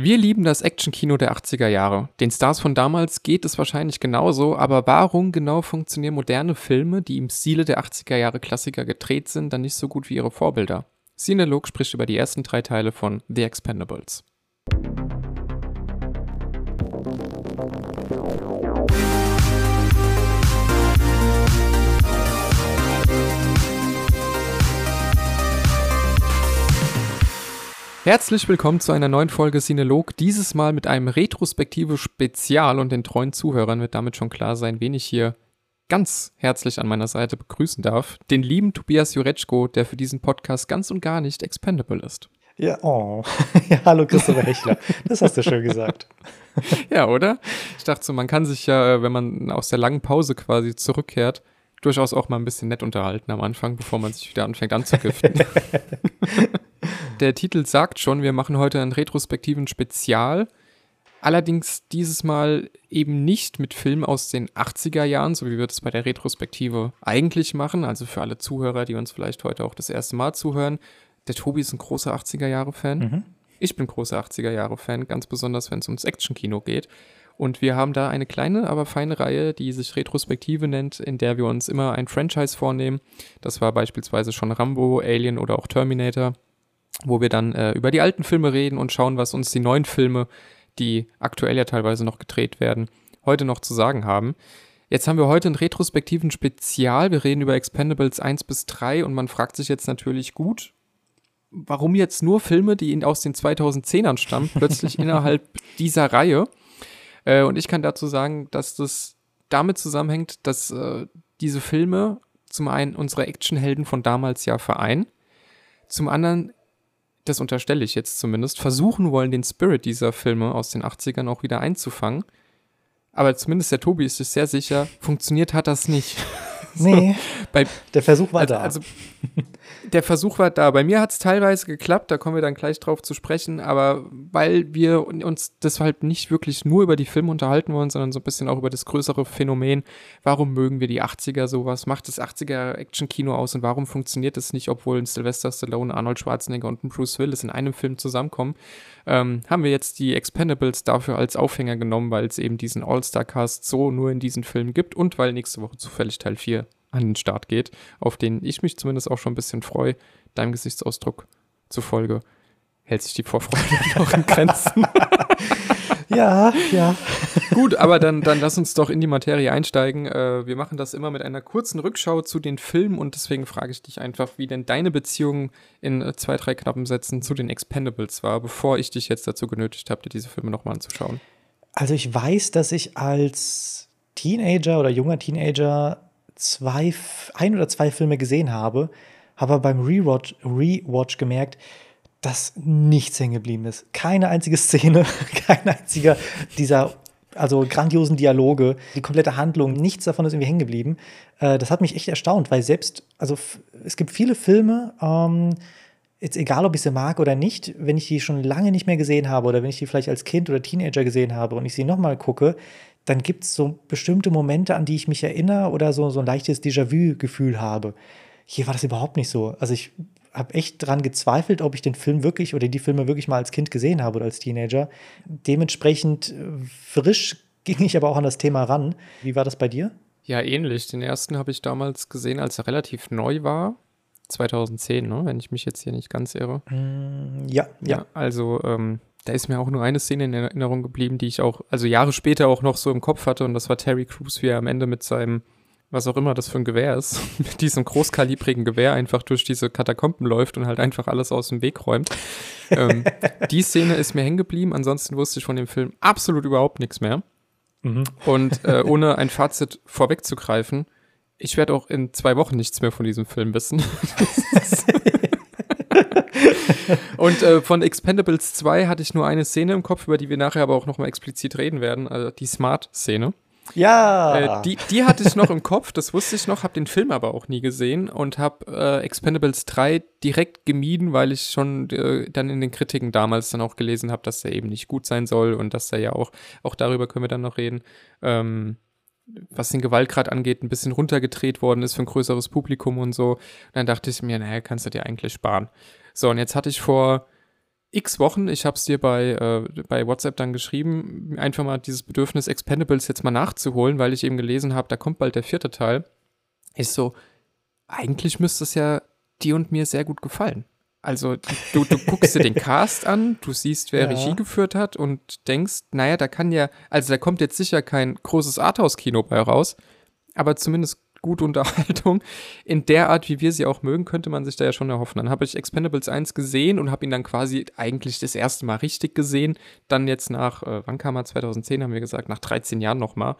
Wir lieben das Actionkino der 80er Jahre. Den Stars von damals geht es wahrscheinlich genauso, aber warum genau funktionieren moderne Filme, die im Stile der 80er Jahre Klassiker gedreht sind, dann nicht so gut wie ihre Vorbilder? Cinelog spricht über die ersten drei Teile von The Expendables. Herzlich willkommen zu einer neuen Folge Cinelog, dieses Mal mit einem retrospektive Spezial und den treuen Zuhörern wird damit schon klar sein, wen ich hier ganz herzlich an meiner Seite begrüßen darf. Den lieben Tobias Jureczko, der für diesen Podcast ganz und gar nicht expendable ist. Ja, oh. ja, hallo Christopher Hechler. Das hast du schön gesagt. ja, oder? Ich dachte so, man kann sich ja, wenn man aus der langen Pause quasi zurückkehrt, durchaus auch mal ein bisschen nett unterhalten am Anfang, bevor man sich wieder anfängt anzugiften. Der Titel sagt schon, wir machen heute einen retrospektiven Spezial. Allerdings dieses Mal eben nicht mit Filmen aus den 80er Jahren, so wie wir das bei der Retrospektive eigentlich machen. Also für alle Zuhörer, die uns vielleicht heute auch das erste Mal zuhören. Der Tobi ist ein großer 80er Jahre-Fan. Mhm. Ich bin großer 80er Jahre-Fan, ganz besonders wenn es ums Action-Kino geht. Und wir haben da eine kleine, aber feine Reihe, die sich Retrospektive nennt, in der wir uns immer ein Franchise vornehmen. Das war beispielsweise schon Rambo, Alien oder auch Terminator wo wir dann äh, über die alten Filme reden und schauen, was uns die neuen Filme, die aktuell ja teilweise noch gedreht werden, heute noch zu sagen haben. Jetzt haben wir heute einen retrospektiven Spezial. Wir reden über Expendables 1 bis 3 und man fragt sich jetzt natürlich gut, warum jetzt nur Filme, die aus den 2010ern stammen, plötzlich innerhalb dieser Reihe. Äh, und ich kann dazu sagen, dass das damit zusammenhängt, dass äh, diese Filme zum einen unsere Actionhelden von damals ja vereinen, zum anderen das unterstelle ich jetzt zumindest, versuchen wollen, den Spirit dieser Filme aus den 80ern auch wieder einzufangen. Aber zumindest der Tobi ist sich sehr sicher, funktioniert hat das nicht. Nee. bei, der Versuch war also, da. Also, der Versuch war da. Bei mir hat es teilweise geklappt, da kommen wir dann gleich drauf zu sprechen, aber weil wir uns deshalb nicht wirklich nur über die Filme unterhalten wollen, sondern so ein bisschen auch über das größere Phänomen, warum mögen wir die 80er so, was macht das 80er Action-Kino aus und warum funktioniert es nicht, obwohl ein Sylvester Stallone, Arnold Schwarzenegger und ein Bruce Willis in einem Film zusammenkommen, ähm, haben wir jetzt die Expendables dafür als Aufhänger genommen, weil es eben diesen All-Star-Cast so nur in diesen Filmen gibt und weil nächste Woche zufällig Teil 4 an den Start geht, auf den ich mich zumindest auch schon ein bisschen freue. Deinem Gesichtsausdruck zufolge hält sich die Vorfreude noch in Grenzen. ja, ja. Gut, aber dann, dann lass uns doch in die Materie einsteigen. Äh, wir machen das immer mit einer kurzen Rückschau zu den Filmen und deswegen frage ich dich einfach, wie denn deine Beziehung in äh, zwei, drei knappen Sätzen zu den Expendables war, bevor ich dich jetzt dazu genötigt habe, dir diese Filme nochmal anzuschauen. Also ich weiß, dass ich als Teenager oder junger Teenager zwei, ein oder zwei Filme gesehen habe, habe beim Rewatch, Rewatch gemerkt, dass nichts hängen geblieben ist. Keine einzige Szene, kein einziger dieser also grandiosen Dialoge, die komplette Handlung, nichts davon ist irgendwie hängen geblieben. Äh, das hat mich echt erstaunt, weil selbst, also es gibt viele Filme, ähm, jetzt egal, ob ich sie mag oder nicht, wenn ich die schon lange nicht mehr gesehen habe oder wenn ich die vielleicht als Kind oder Teenager gesehen habe und ich sie nochmal gucke, dann gibt es so bestimmte Momente, an die ich mich erinnere oder so, so ein leichtes Déjà-vu-Gefühl habe. Hier war das überhaupt nicht so. Also ich habe echt dran gezweifelt, ob ich den Film wirklich oder die Filme wirklich mal als Kind gesehen habe oder als Teenager. Dementsprechend äh, frisch ging ich aber auch an das Thema ran. Wie war das bei dir? Ja, ähnlich. Den ersten habe ich damals gesehen, als er relativ neu war. 2010, ne? wenn ich mich jetzt hier nicht ganz irre. Mm, ja, ja, ja. Also ähm, da ist mir auch nur eine Szene in Erinnerung geblieben, die ich auch, also Jahre später auch noch so im Kopf hatte und das war Terry Crews, wie er am Ende mit seinem, was auch immer das für ein Gewehr ist, mit diesem großkalibrigen Gewehr einfach durch diese Katakomben läuft und halt einfach alles aus dem Weg räumt. ähm, die Szene ist mir hängen geblieben, ansonsten wusste ich von dem Film absolut überhaupt nichts mehr. Mhm. Und äh, ohne ein Fazit vorwegzugreifen, ich werde auch in zwei Wochen nichts mehr von diesem Film wissen. Und äh, von Expendables 2 hatte ich nur eine Szene im Kopf, über die wir nachher aber auch nochmal explizit reden werden, also die Smart-Szene. Ja. Äh, die, die hatte ich noch im Kopf, das wusste ich noch, habe den Film aber auch nie gesehen und habe äh, Expendables 3 direkt gemieden, weil ich schon äh, dann in den Kritiken damals dann auch gelesen habe, dass der eben nicht gut sein soll und dass der ja auch, auch darüber können wir dann noch reden, ähm, was den Gewaltgrad angeht, ein bisschen runtergedreht worden ist für ein größeres Publikum und so. Und dann dachte ich mir, naja, kannst du dir eigentlich sparen. So, und jetzt hatte ich vor x Wochen, ich habe es dir bei, äh, bei WhatsApp dann geschrieben, einfach mal dieses Bedürfnis Expendables jetzt mal nachzuholen, weil ich eben gelesen habe, da kommt bald der vierte Teil. Ist so, eigentlich müsste es ja dir und mir sehr gut gefallen. Also du, du guckst dir den Cast an, du siehst, wer ja. Regie geführt hat und denkst, naja, da kann ja, also da kommt jetzt sicher kein großes Arthouse-Kino bei raus, aber zumindest gute Unterhaltung. In der Art, wie wir sie auch mögen, könnte man sich da ja schon erhoffen. Dann habe ich Expendables 1 gesehen und habe ihn dann quasi eigentlich das erste Mal richtig gesehen. Dann jetzt nach, äh, wann kam er? 2010 haben wir gesagt, nach 13 Jahren nochmal.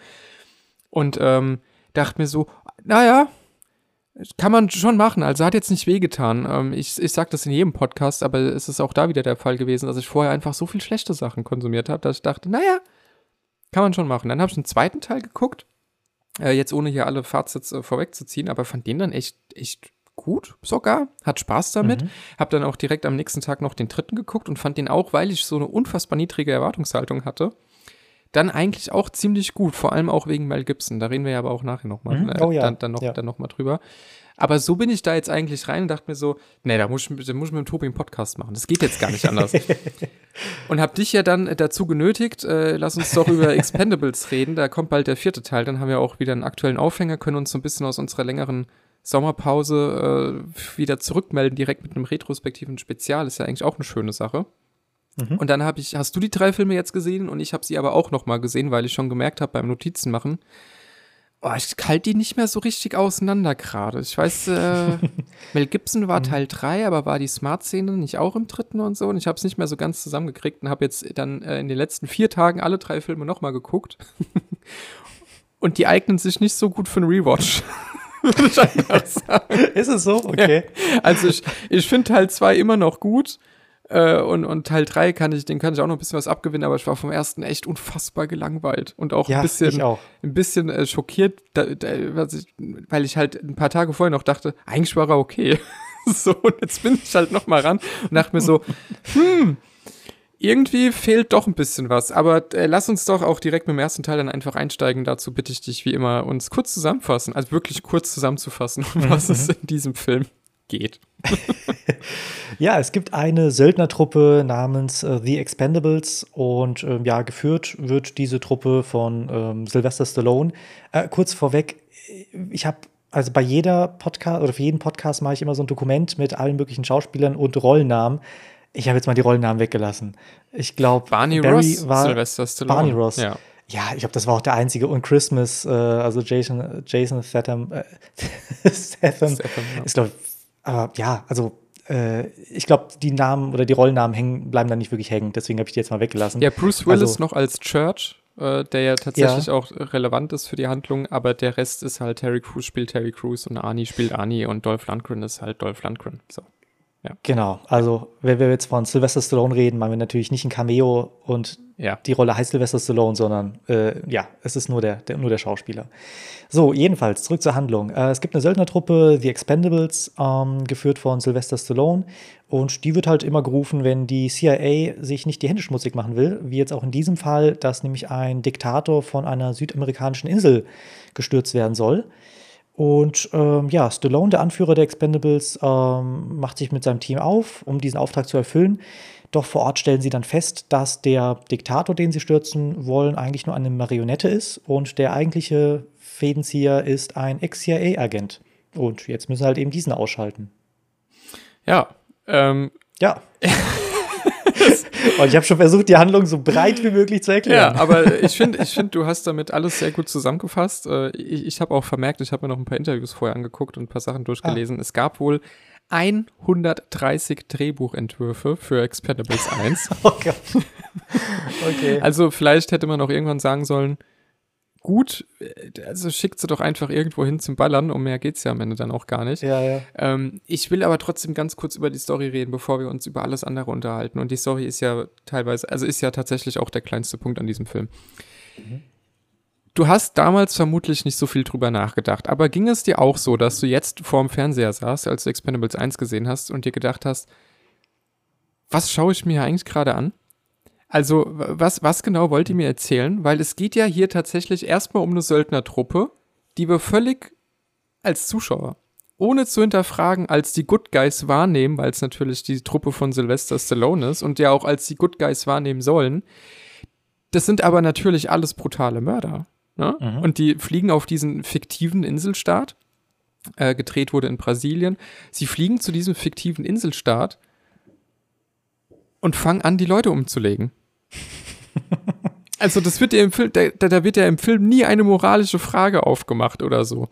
Und ähm, dachte mir so, naja, kann man schon machen. Also hat jetzt nicht wehgetan. Ähm, ich ich sage das in jedem Podcast, aber es ist auch da wieder der Fall gewesen, dass ich vorher einfach so viel schlechte Sachen konsumiert habe, dass ich dachte, naja, kann man schon machen. Dann habe ich einen zweiten Teil geguckt äh, jetzt ohne hier alle Fazits äh, vorwegzuziehen, aber fand den dann echt, echt gut sogar, hat Spaß damit. Mhm. Hab dann auch direkt am nächsten Tag noch den dritten geguckt und fand den auch, weil ich so eine unfassbar niedrige Erwartungshaltung hatte, dann eigentlich auch ziemlich gut, vor allem auch wegen Mel Gibson. Da reden wir ja aber auch nachher nochmal mhm. äh, oh, ja. dann, dann, noch, ja. dann noch mal drüber. Aber so bin ich da jetzt eigentlich rein und dachte mir so, nee, da muss ich, da muss ich mit dem Tobi einen Podcast machen. Das geht jetzt gar nicht anders. und hab dich ja dann dazu genötigt, äh, lass uns doch über Expendables reden. Da kommt bald der vierte Teil. Dann haben wir auch wieder einen aktuellen Aufhänger, können uns so ein bisschen aus unserer längeren Sommerpause äh, wieder zurückmelden, direkt mit einem retrospektiven Spezial. Ist ja eigentlich auch eine schöne Sache. Mhm. Und dann habe ich, hast du die drei Filme jetzt gesehen und ich habe sie aber auch noch mal gesehen, weil ich schon gemerkt habe beim Notizen machen, Oh, ich halte die nicht mehr so richtig auseinander gerade. Ich weiß, äh, Mel Gibson war mhm. Teil 3, aber war die Smart-Szene nicht auch im dritten und so? Und ich habe es nicht mehr so ganz zusammengekriegt und habe jetzt dann äh, in den letzten vier Tagen alle drei Filme nochmal geguckt. und die eignen sich nicht so gut für einen Rewatch. Ist es so? Okay. Ja. Also ich, ich finde Teil 2 immer noch gut. Äh, und, und Teil 3 kann ich, den kann ich auch noch ein bisschen was abgewinnen, aber ich war vom ersten echt unfassbar gelangweilt und auch ja, ein bisschen, auch. ein bisschen äh, schockiert, da, da, ich, weil ich halt ein paar Tage vorher noch dachte, eigentlich war er okay. so, und jetzt bin ich halt noch mal ran und dachte mir so, hm, irgendwie fehlt doch ein bisschen was. Aber äh, lass uns doch auch direkt mit dem ersten Teil dann einfach einsteigen. Dazu bitte ich dich wie immer, uns kurz zusammenfassen, also wirklich kurz zusammenzufassen, um was es in diesem Film geht. ja, es gibt eine Söldnertruppe namens äh, The Expendables und ähm, ja, geführt wird diese Truppe von ähm, Sylvester Stallone. Äh, kurz vorweg, ich habe also bei jeder Podcast oder für jeden Podcast mache ich immer so ein Dokument mit allen möglichen Schauspielern und Rollennamen. Ich habe jetzt mal die Rollennamen weggelassen. Ich glaube, Barney Barry Ross, war Sylvester Stallone. Barney Ross. Ja. Ja, ich glaube, das war auch der einzige. Und Christmas, äh, also Jason, Jason Statham, äh, Statham, Statham ja. ist, glaube aber ja, also äh, ich glaube, die Namen oder die Rollnamen hängen, bleiben da nicht wirklich hängen. Deswegen habe ich die jetzt mal weggelassen. Ja, Bruce Willis also, noch als Church, äh, der ja tatsächlich ja. auch relevant ist für die Handlung, aber der Rest ist halt Terry Crews spielt Terry Crews und Arnie spielt Arnie und Dolph Lundgren ist halt Dolph Lundgren. So. Ja. Genau, also wenn wir jetzt von Sylvester Stallone reden, meinen wir natürlich nicht ein Cameo und ja. die Rolle heißt Sylvester Stallone, sondern äh, ja, es ist nur der, der, nur der Schauspieler. So, jedenfalls, zurück zur Handlung. Äh, es gibt eine Söldnertruppe, The Expendables, ähm, geführt von Sylvester Stallone und die wird halt immer gerufen, wenn die CIA sich nicht die Hände schmutzig machen will, wie jetzt auch in diesem Fall, dass nämlich ein Diktator von einer südamerikanischen Insel gestürzt werden soll. Und ähm, ja, Stallone, der Anführer der Expendables, ähm, macht sich mit seinem Team auf, um diesen Auftrag zu erfüllen. Doch vor Ort stellen sie dann fest, dass der Diktator, den sie stürzen wollen, eigentlich nur eine Marionette ist und der eigentliche Fädenzieher ist ein Ex-CIA-Agent. Und jetzt müssen sie halt eben diesen ausschalten. Ja. Ähm. Ja. Und ich habe schon versucht, die Handlung so breit wie möglich zu erklären. Ja, aber ich finde, ich find, du hast damit alles sehr gut zusammengefasst. Äh, ich, ich habe auch vermerkt, ich habe mir noch ein paar Interviews vorher angeguckt und ein paar Sachen durchgelesen. Ah. Es gab wohl 130 Drehbuchentwürfe für Expendables 1. oh Gott. Okay. Also vielleicht hätte man auch irgendwann sagen sollen, gut, also schickt sie doch einfach irgendwo hin zum Ballern, um mehr geht's ja am Ende dann auch gar nicht. Ja, ja. Ähm, ich will aber trotzdem ganz kurz über die Story reden, bevor wir uns über alles andere unterhalten. Und die Story ist ja teilweise, also ist ja tatsächlich auch der kleinste Punkt an diesem Film. Mhm. Du hast damals vermutlich nicht so viel drüber nachgedacht, aber ging es dir auch so, dass du jetzt vorm Fernseher saßt, als du Expendables 1 gesehen hast und dir gedacht hast, was schaue ich mir eigentlich gerade an? Also, was, was genau wollt ihr mir erzählen? Weil es geht ja hier tatsächlich erstmal um eine Söldnertruppe, die wir völlig als Zuschauer ohne zu hinterfragen, als die Good Guys wahrnehmen, weil es natürlich die Truppe von Sylvester Stallone ist und ja auch als die Good Guys wahrnehmen sollen. Das sind aber natürlich alles brutale Mörder. Ne? Mhm. Und die fliegen auf diesen fiktiven Inselstaat. Äh, gedreht wurde in Brasilien. Sie fliegen zu diesem fiktiven Inselstaat und fangen an, die Leute umzulegen. also das wird ja im Film, da, da wird ja im Film nie eine moralische Frage aufgemacht oder so.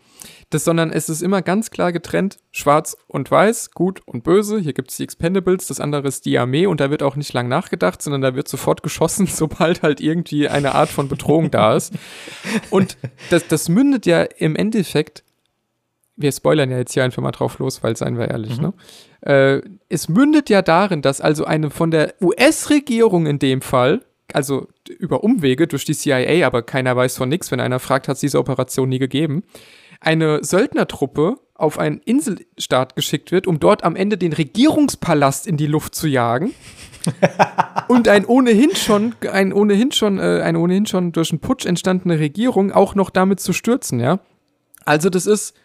Das, sondern es ist immer ganz klar getrennt, schwarz und weiß, gut und böse. Hier gibt es die Expendables, das andere ist die Armee und da wird auch nicht lang nachgedacht, sondern da wird sofort geschossen, sobald halt irgendwie eine Art von Bedrohung da ist. Und das, das mündet ja im Endeffekt wir spoilern ja jetzt hier einfach mal drauf los, weil seien wir ehrlich, mhm. ne? Äh, es mündet ja darin, dass also eine von der US-Regierung in dem Fall, also über Umwege durch die CIA, aber keiner weiß von nichts, wenn einer fragt, hat es diese Operation nie gegeben, eine Söldnertruppe auf einen Inselstaat geschickt wird, um dort am Ende den Regierungspalast in die Luft zu jagen. und ein ohnehin schon, ein ohnehin schon, äh, eine ohnehin schon durch einen Putsch entstandene Regierung auch noch damit zu stürzen, ja. Also das ist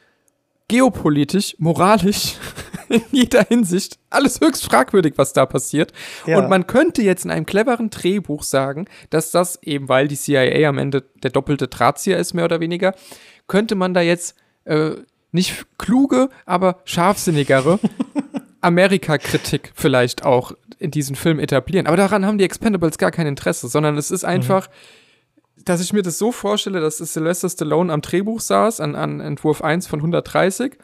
geopolitisch, moralisch, in jeder Hinsicht alles höchst fragwürdig, was da passiert. Ja. Und man könnte jetzt in einem cleveren Drehbuch sagen, dass das eben, weil die CIA am Ende der doppelte Drahtzieher ist, mehr oder weniger, könnte man da jetzt äh, nicht kluge, aber scharfsinnigere Amerika-Kritik vielleicht auch in diesen Film etablieren. Aber daran haben die Expendables gar kein Interesse, sondern es ist einfach. Mhm dass ich mir das so vorstelle, dass Sylvester Stallone am Drehbuch saß, an, an Entwurf 1 von 130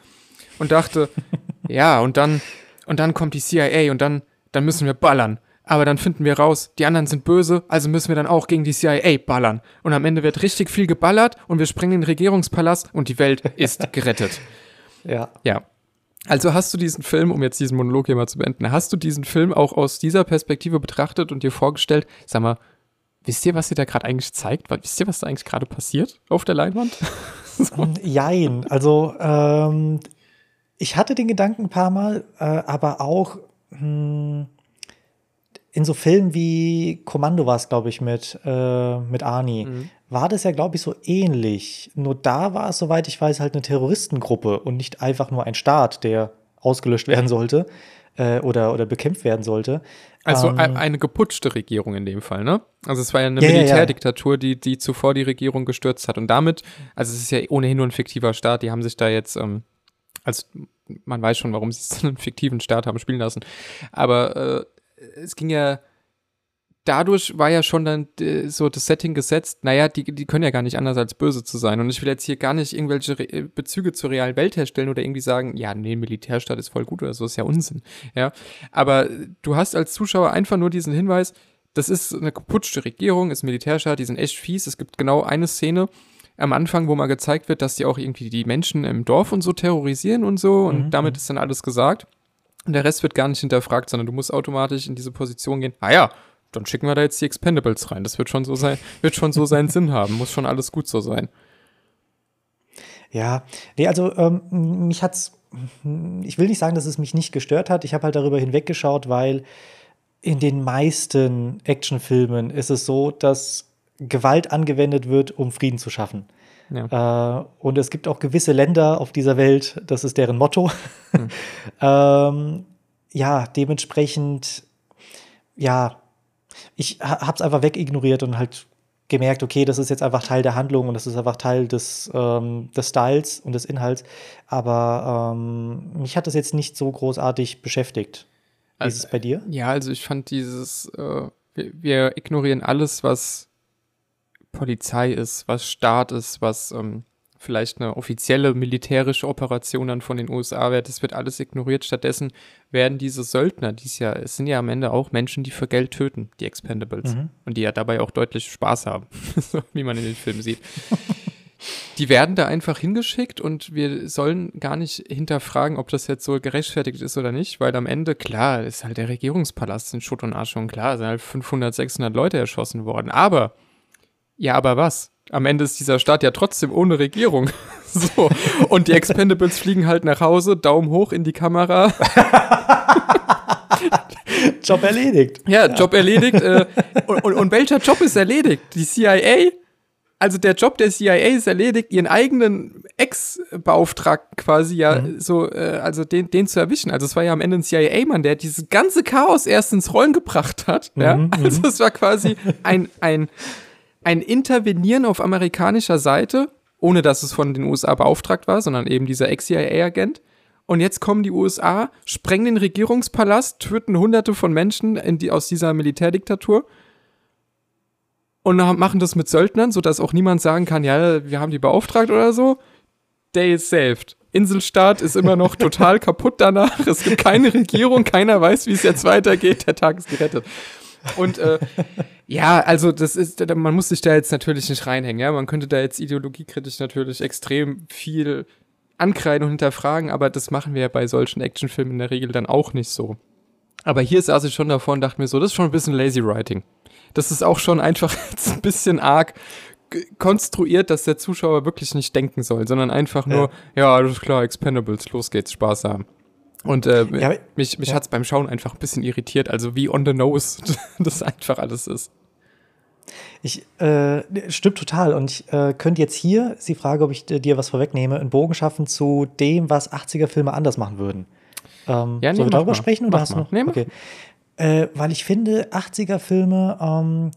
und dachte, ja, und dann, und dann kommt die CIA und dann, dann müssen wir ballern. Aber dann finden wir raus, die anderen sind böse, also müssen wir dann auch gegen die CIA ballern. Und am Ende wird richtig viel geballert und wir sprengen den Regierungspalast und die Welt ist gerettet. ja. Ja. Also hast du diesen Film, um jetzt diesen Monolog hier mal zu beenden, hast du diesen Film auch aus dieser Perspektive betrachtet und dir vorgestellt, sag mal, Wisst ihr, was ihr da gerade eigentlich zeigt? Wisst ihr, was da eigentlich gerade passiert auf der Leinwand? so. Jein. Also, ähm, ich hatte den Gedanken ein paar Mal, äh, aber auch mh, hm, in so Filmen wie Kommando war es, glaube ich, mit, äh, mit Arnie, mhm. war das ja, glaube ich, so ähnlich. Nur da war es, soweit ich weiß, halt eine Terroristengruppe und nicht einfach nur ein Staat, der ausgelöscht werden sollte äh, oder, oder bekämpft werden sollte. Also ähm, eine geputschte Regierung in dem Fall, ne? Also es war ja eine ja, Militärdiktatur, die, die zuvor die Regierung gestürzt hat. Und damit, also es ist ja ohnehin nur ein fiktiver Staat, die haben sich da jetzt, ähm, also man weiß schon, warum sie es einen fiktiven Staat haben spielen lassen. Aber äh, es ging ja dadurch war ja schon dann äh, so das Setting gesetzt, naja, die, die können ja gar nicht anders als böse zu sein. Und ich will jetzt hier gar nicht irgendwelche Re äh, Bezüge zur realen Welt herstellen oder irgendwie sagen, ja, nee, Militärstaat ist voll gut oder so, ist ja Unsinn. Ja. Aber du hast als Zuschauer einfach nur diesen Hinweis, das ist eine geputschte Regierung, ist Militärstaat, die sind echt fies. Es gibt genau eine Szene am Anfang, wo mal gezeigt wird, dass die auch irgendwie die Menschen im Dorf und so terrorisieren und so. Und mhm. damit ist dann alles gesagt. Und der Rest wird gar nicht hinterfragt, sondern du musst automatisch in diese Position gehen. Ah ja, dann schicken wir da jetzt die Expendables rein. Das wird schon so sein, wird schon so seinen Sinn haben, muss schon alles gut so sein. Ja, nee, also ähm, mich hat's, ich will nicht sagen, dass es mich nicht gestört hat. Ich habe halt darüber hinweggeschaut, weil in den meisten Actionfilmen ist es so, dass Gewalt angewendet wird, um Frieden zu schaffen. Ja. Äh, und es gibt auch gewisse Länder auf dieser Welt, das ist deren Motto. Hm. ähm, ja, dementsprechend, ja, ich habe es einfach wegignoriert und halt gemerkt, okay, das ist jetzt einfach Teil der Handlung und das ist einfach Teil des, ähm, des Styles und des Inhalts. Aber ähm, mich hat das jetzt nicht so großartig beschäftigt. Wie also, ist es bei dir? Ja, also ich fand dieses, äh, wir, wir, ignorieren alles, was Polizei ist, was Staat ist, was ähm, vielleicht eine offizielle militärische Operation dann von den USA wäre, das wird alles ignoriert. Stattdessen werden diese Söldner, die es ja, es sind ja am Ende auch Menschen, die für Geld töten, die Expendables. Mhm. Und die ja dabei auch deutlich Spaß haben, wie man in den Filmen sieht. die werden da einfach hingeschickt und wir sollen gar nicht hinterfragen, ob das jetzt so gerechtfertigt ist oder nicht, weil am Ende, klar, ist halt der Regierungspalast in Schutt und Arsch und klar, sind halt 500, 600 Leute erschossen worden. Aber, ja, aber was? am Ende ist dieser Staat ja trotzdem ohne Regierung. so. Und die Expendables fliegen halt nach Hause, Daumen hoch in die Kamera. Job erledigt. Ja, Job erledigt. Äh, und, und, und, welcher Job ist erledigt? Die CIA also der Job der CIA ist erledigt, ihren eigenen Ex-Beauftragten quasi ja Mhm. so, äh, also den, den zu erwischen. Also es war ja am Ende ein CIA-Mann, der dieses ganze Chaos erst ins Rollen gebracht hat. Ja? Mhm, Also es war quasi ein, ein, ein Intervenieren auf amerikanischer Seite, ohne dass es von den USA beauftragt war, sondern eben dieser Ex-CIA-Agent. Und jetzt kommen die USA, sprengen den Regierungspalast, töten hunderte von Menschen in die, aus dieser Militärdiktatur und machen das mit Söldnern, sodass auch niemand sagen kann, ja, wir haben die beauftragt oder so. Day is saved. Inselstaat ist immer noch total kaputt danach. Es gibt keine Regierung, keiner weiß, wie es jetzt weitergeht. Der Tag ist gerettet. Und äh, ja, also das ist, man muss sich da jetzt natürlich nicht reinhängen, ja. Man könnte da jetzt ideologiekritisch natürlich extrem viel ankreiden und hinterfragen, aber das machen wir ja bei solchen Actionfilmen in der Regel dann auch nicht so. Aber hier saß ich schon davor und dachte mir so, das ist schon ein bisschen lazy writing. Das ist auch schon einfach jetzt ein bisschen arg konstruiert, dass der Zuschauer wirklich nicht denken soll, sondern einfach nur, ja, alles klar, Expendables, los geht's, Spaß haben. Und äh, Ja, mich, mich ja. hat's beim Schauen einfach ein bisschen irritiert, also wie on the nose das einfach alles ist. Ich äh, stimmt total. Und ich äh, könnte jetzt hier, ist die Frage, ob ich äh, dir was vorwegnehme, einen Bogen schaffen zu dem, was 80er-Filme anders machen würden. Ähm, Ja, nee, sollen wir darüber mal. sprechen oder Mach hast du noch? Nee, okay. Äh, weil ich finde, 80er-Filme, ähm,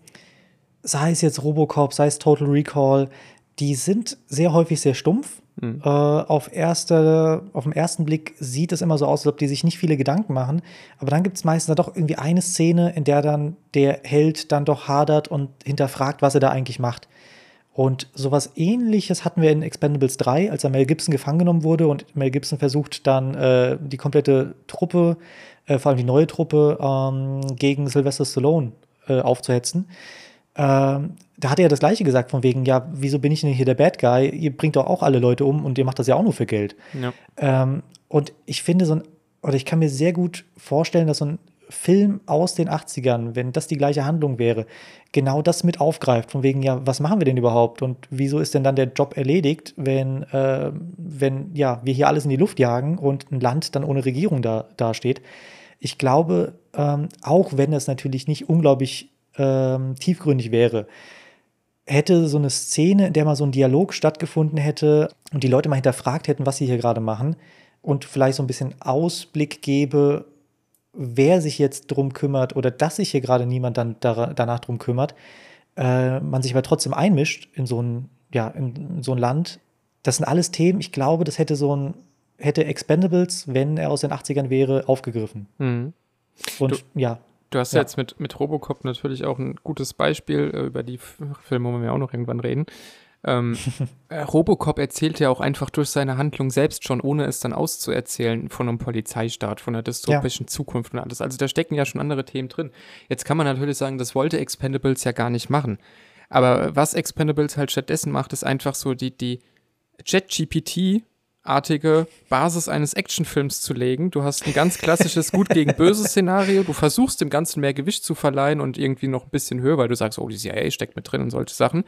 sei es jetzt Robocop, sei es Total Recall, die sind sehr häufig sehr stumpf. Mhm. Äh, auf, erste, auf den ersten Blick sieht es immer so aus, als ob die sich nicht viele Gedanken machen. Aber dann gibt es meistens dann doch irgendwie eine Szene, in der dann der Held dann doch hadert und hinterfragt, was er da eigentlich macht. Und sowas ähnliches hatten wir in Expendables 3, als er Mel Gibson gefangen genommen wurde und Mel Gibson versucht dann äh, die komplette Truppe, äh, vor allem die neue Truppe, ähm, gegen Sylvester Stallone äh, aufzuhetzen. Ähm, da hat er das gleiche gesagt, von wegen, ja, wieso bin ich denn hier der Bad Guy? Ihr bringt doch auch alle Leute um und ihr macht das ja auch nur für Geld. Ja. Ähm, und ich finde so ein, oder ich kann mir sehr gut vorstellen, dass so ein Film aus den 80ern, wenn das die gleiche Handlung wäre, genau das mit aufgreift. Von wegen, ja, was machen wir denn überhaupt? Und wieso ist denn dann der Job erledigt, wenn, äh, wenn ja, wir hier alles in die Luft jagen und ein Land dann ohne Regierung da dasteht? Ich glaube, ähm, auch wenn es natürlich nicht unglaublich ähm, tiefgründig wäre, hätte so eine Szene, in der mal so ein Dialog stattgefunden hätte und die Leute mal hinterfragt hätten, was sie hier gerade machen und vielleicht so ein bisschen Ausblick gebe, wer sich jetzt drum kümmert oder dass sich hier gerade niemand dann danach drum kümmert, äh, man sich aber trotzdem einmischt in so ein, ja, in, in so ein Land. Das sind alles Themen, ich glaube, das hätte so ein, hätte Expendables, wenn er aus den 80ern wäre, aufgegriffen. Mhm. Und ja, Du hast Ja. jetzt mit, mit Robocop natürlich auch ein gutes Beispiel, äh, über die Filme wollen wir auch noch irgendwann reden. Ähm, äh, Robocop erzählt ja auch einfach durch seine Handlung selbst schon, ohne es dann auszuerzählen, von einem Polizeistaat, von einer dystopischen Zukunft und alles. Also da stecken ja schon andere Themen drin. Jetzt kann man natürlich sagen, das wollte Expendables ja gar nicht machen. Aber was Expendables halt stattdessen macht, ist einfach so die, die Jet-GPT-artige Basis eines Actionfilms zu legen. Du hast ein ganz klassisches Gut gegen Böse Szenario. Du versuchst dem Ganzen mehr Gewicht zu verleihen und irgendwie noch ein bisschen höher, weil du sagst, oh, die CIA steckt mit drin und solche Sachen.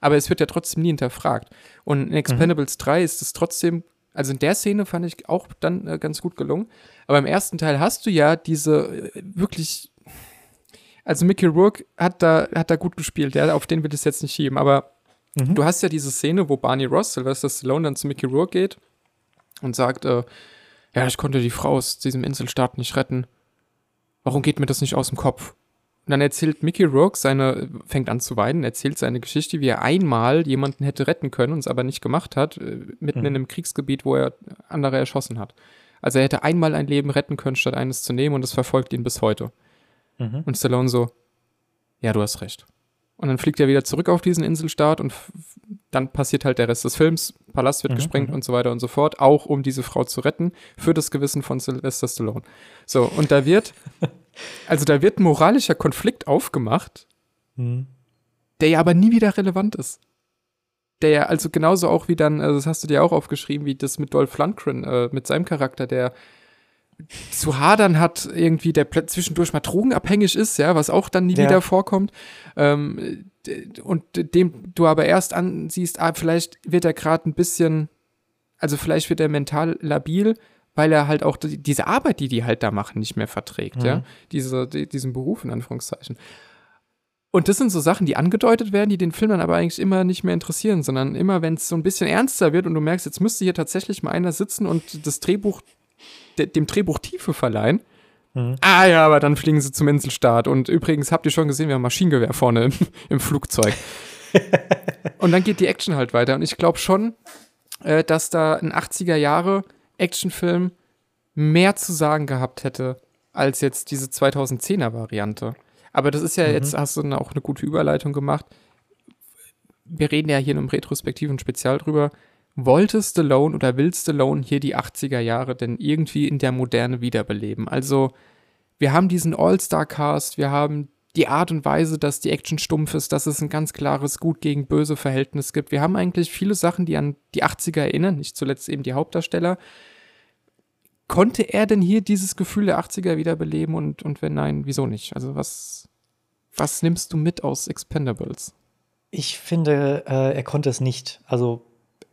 Aber es wird ja trotzdem nie hinterfragt. Und in Expendables 3 ist es trotzdem, also in der Szene fand ich auch dann äh, ganz gut gelungen. Aber im ersten Teil hast du ja diese äh, wirklich also Mickey Rourke hat da, hat da gut gespielt, ja, auf den will ich es jetzt nicht schieben, aber Mhm. du hast ja diese Szene, wo Barney Ross, Sylvester Stallone, dann zu Mickey Rourke geht und sagt, äh, ja, ich konnte die Frau aus diesem Inselstaat nicht retten. Warum geht mir das nicht aus dem Kopf? Und dann erzählt Mickey Rourke seine, fängt an zu weinen, erzählt seine Geschichte, wie er einmal jemanden hätte retten können und es aber nicht gemacht hat, äh, mitten Mhm. in einem Kriegsgebiet, wo er andere erschossen hat. Also er hätte einmal ein Leben retten können, statt eines zu nehmen und das verfolgt ihn bis heute. Mhm. Und Stallone so, ja, du hast recht. Und dann fliegt er wieder zurück auf diesen Inselstaat und dann passiert halt der Rest des Films. Palast wird Mhm, gesprengt mhm. und so weiter und so fort, auch um diese Frau zu retten, für das Gewissen von Sylvester Stallone. So, und da wird, also da wird ein moralischer Konflikt aufgemacht, Mhm. der ja aber nie wieder relevant ist. Der ja also genauso auch wie dann, also das hast du dir auch aufgeschrieben, wie das mit Dolph Lundgren, äh, mit seinem Charakter, der zu hadern hat, irgendwie, der zwischendurch mal drogenabhängig ist, ja, was auch dann nie Ja. wieder vorkommt. Ähm, und dem du aber erst ansiehst, ah, vielleicht wird er gerade ein bisschen, also vielleicht wird er mental labil, weil er halt auch die, diese Arbeit, die die halt da machen, nicht mehr verträgt, ja. Mhm. Diese, die, diesen Beruf in Anführungszeichen. Und das sind so Sachen, die angedeutet werden, die den Film dann aber eigentlich immer nicht mehr interessieren, sondern immer, wenn es so ein bisschen ernster wird und du merkst, jetzt müsste hier tatsächlich mal einer sitzen und das Drehbuch, dem Drehbuch Tiefe verleihen. Mhm. Ah ja, aber dann fliegen sie zum Inselstaat. Und übrigens habt ihr schon gesehen, wir haben Maschinengewehr vorne im, im Flugzeug. und dann geht die Action halt weiter. Und ich glaube schon, äh, dass da ein 80er Jahre Actionfilm mehr zu sagen gehabt hätte als jetzt diese 2010er Variante. Aber das ist ja mhm. jetzt, hast du auch eine gute Überleitung gemacht. Wir reden ja hier in einem retrospektiven Spezial drüber. Wollte Stallone oder will Stallone hier die 80er Jahre denn irgendwie in der Moderne wiederbeleben? Also, wir haben diesen All-Star-Cast, wir haben die Art und Weise, dass die Action stumpf ist, dass es ein ganz klares Gut gegen Böse Verhältnis gibt. Wir haben eigentlich viele Sachen, die an die 80er erinnern, nicht zuletzt eben die Hauptdarsteller. Konnte er denn hier dieses Gefühl der 80er wiederbeleben und, und wenn nein, wieso nicht? Also was, was nimmst du mit aus Expendables? Ich finde, äh, er konnte es nicht. Also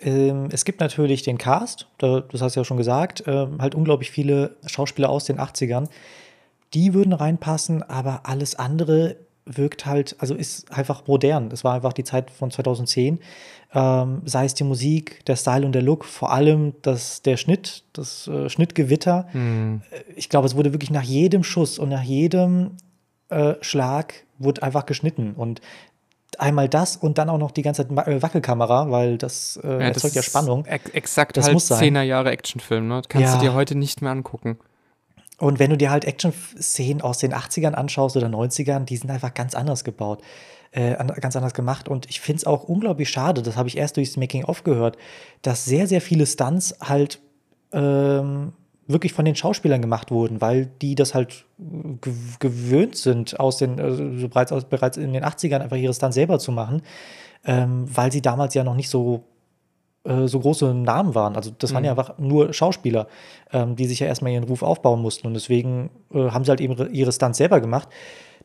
es gibt natürlich den Cast, da, das hast du ja schon gesagt, äh, halt unglaublich viele Schauspieler aus den 80ern. Die würden reinpassen, aber alles andere wirkt halt, also ist einfach modern. Das war einfach die Zeit von 2010. Ähm, sei es die Musik, der Style und der Look, vor allem das, der Schnitt, das äh, Schnittgewitter. Mhm. Ich glaube, es wurde wirklich nach jedem Schuss und nach jedem äh, Schlag wurde einfach geschnitten. Und einmal das und dann auch noch die ganze Zeit äh, Wackelkamera, weil das äh, ja, erzeugt das ja Spannung. Ex exakt das halt muss 10er Jahre Actionfilm, ne? Kannst ja. du dir heute nicht mehr angucken. Und wenn du dir halt Action-Szenen aus den 80ern anschaust oder 90ern, die sind einfach ganz anders gebaut, äh, ganz anders gemacht. Und ich finde es auch unglaublich schade, das habe ich erst durchs Making-of gehört, dass sehr, sehr viele Stunts halt ähm, wirklich von den Schauspielern gemacht wurden, weil die das halt gewöhnt sind, aus den, also bereits, aus, bereits in den 80ern einfach ihre Stunts selber zu machen, ähm, weil sie damals ja noch nicht so äh, so große Namen waren. Also das waren ja mhm. einfach nur Schauspieler, ähm, die sich ja erstmal ihren Ruf aufbauen mussten. Und deswegen äh, haben sie halt eben ihre Stunts selber gemacht.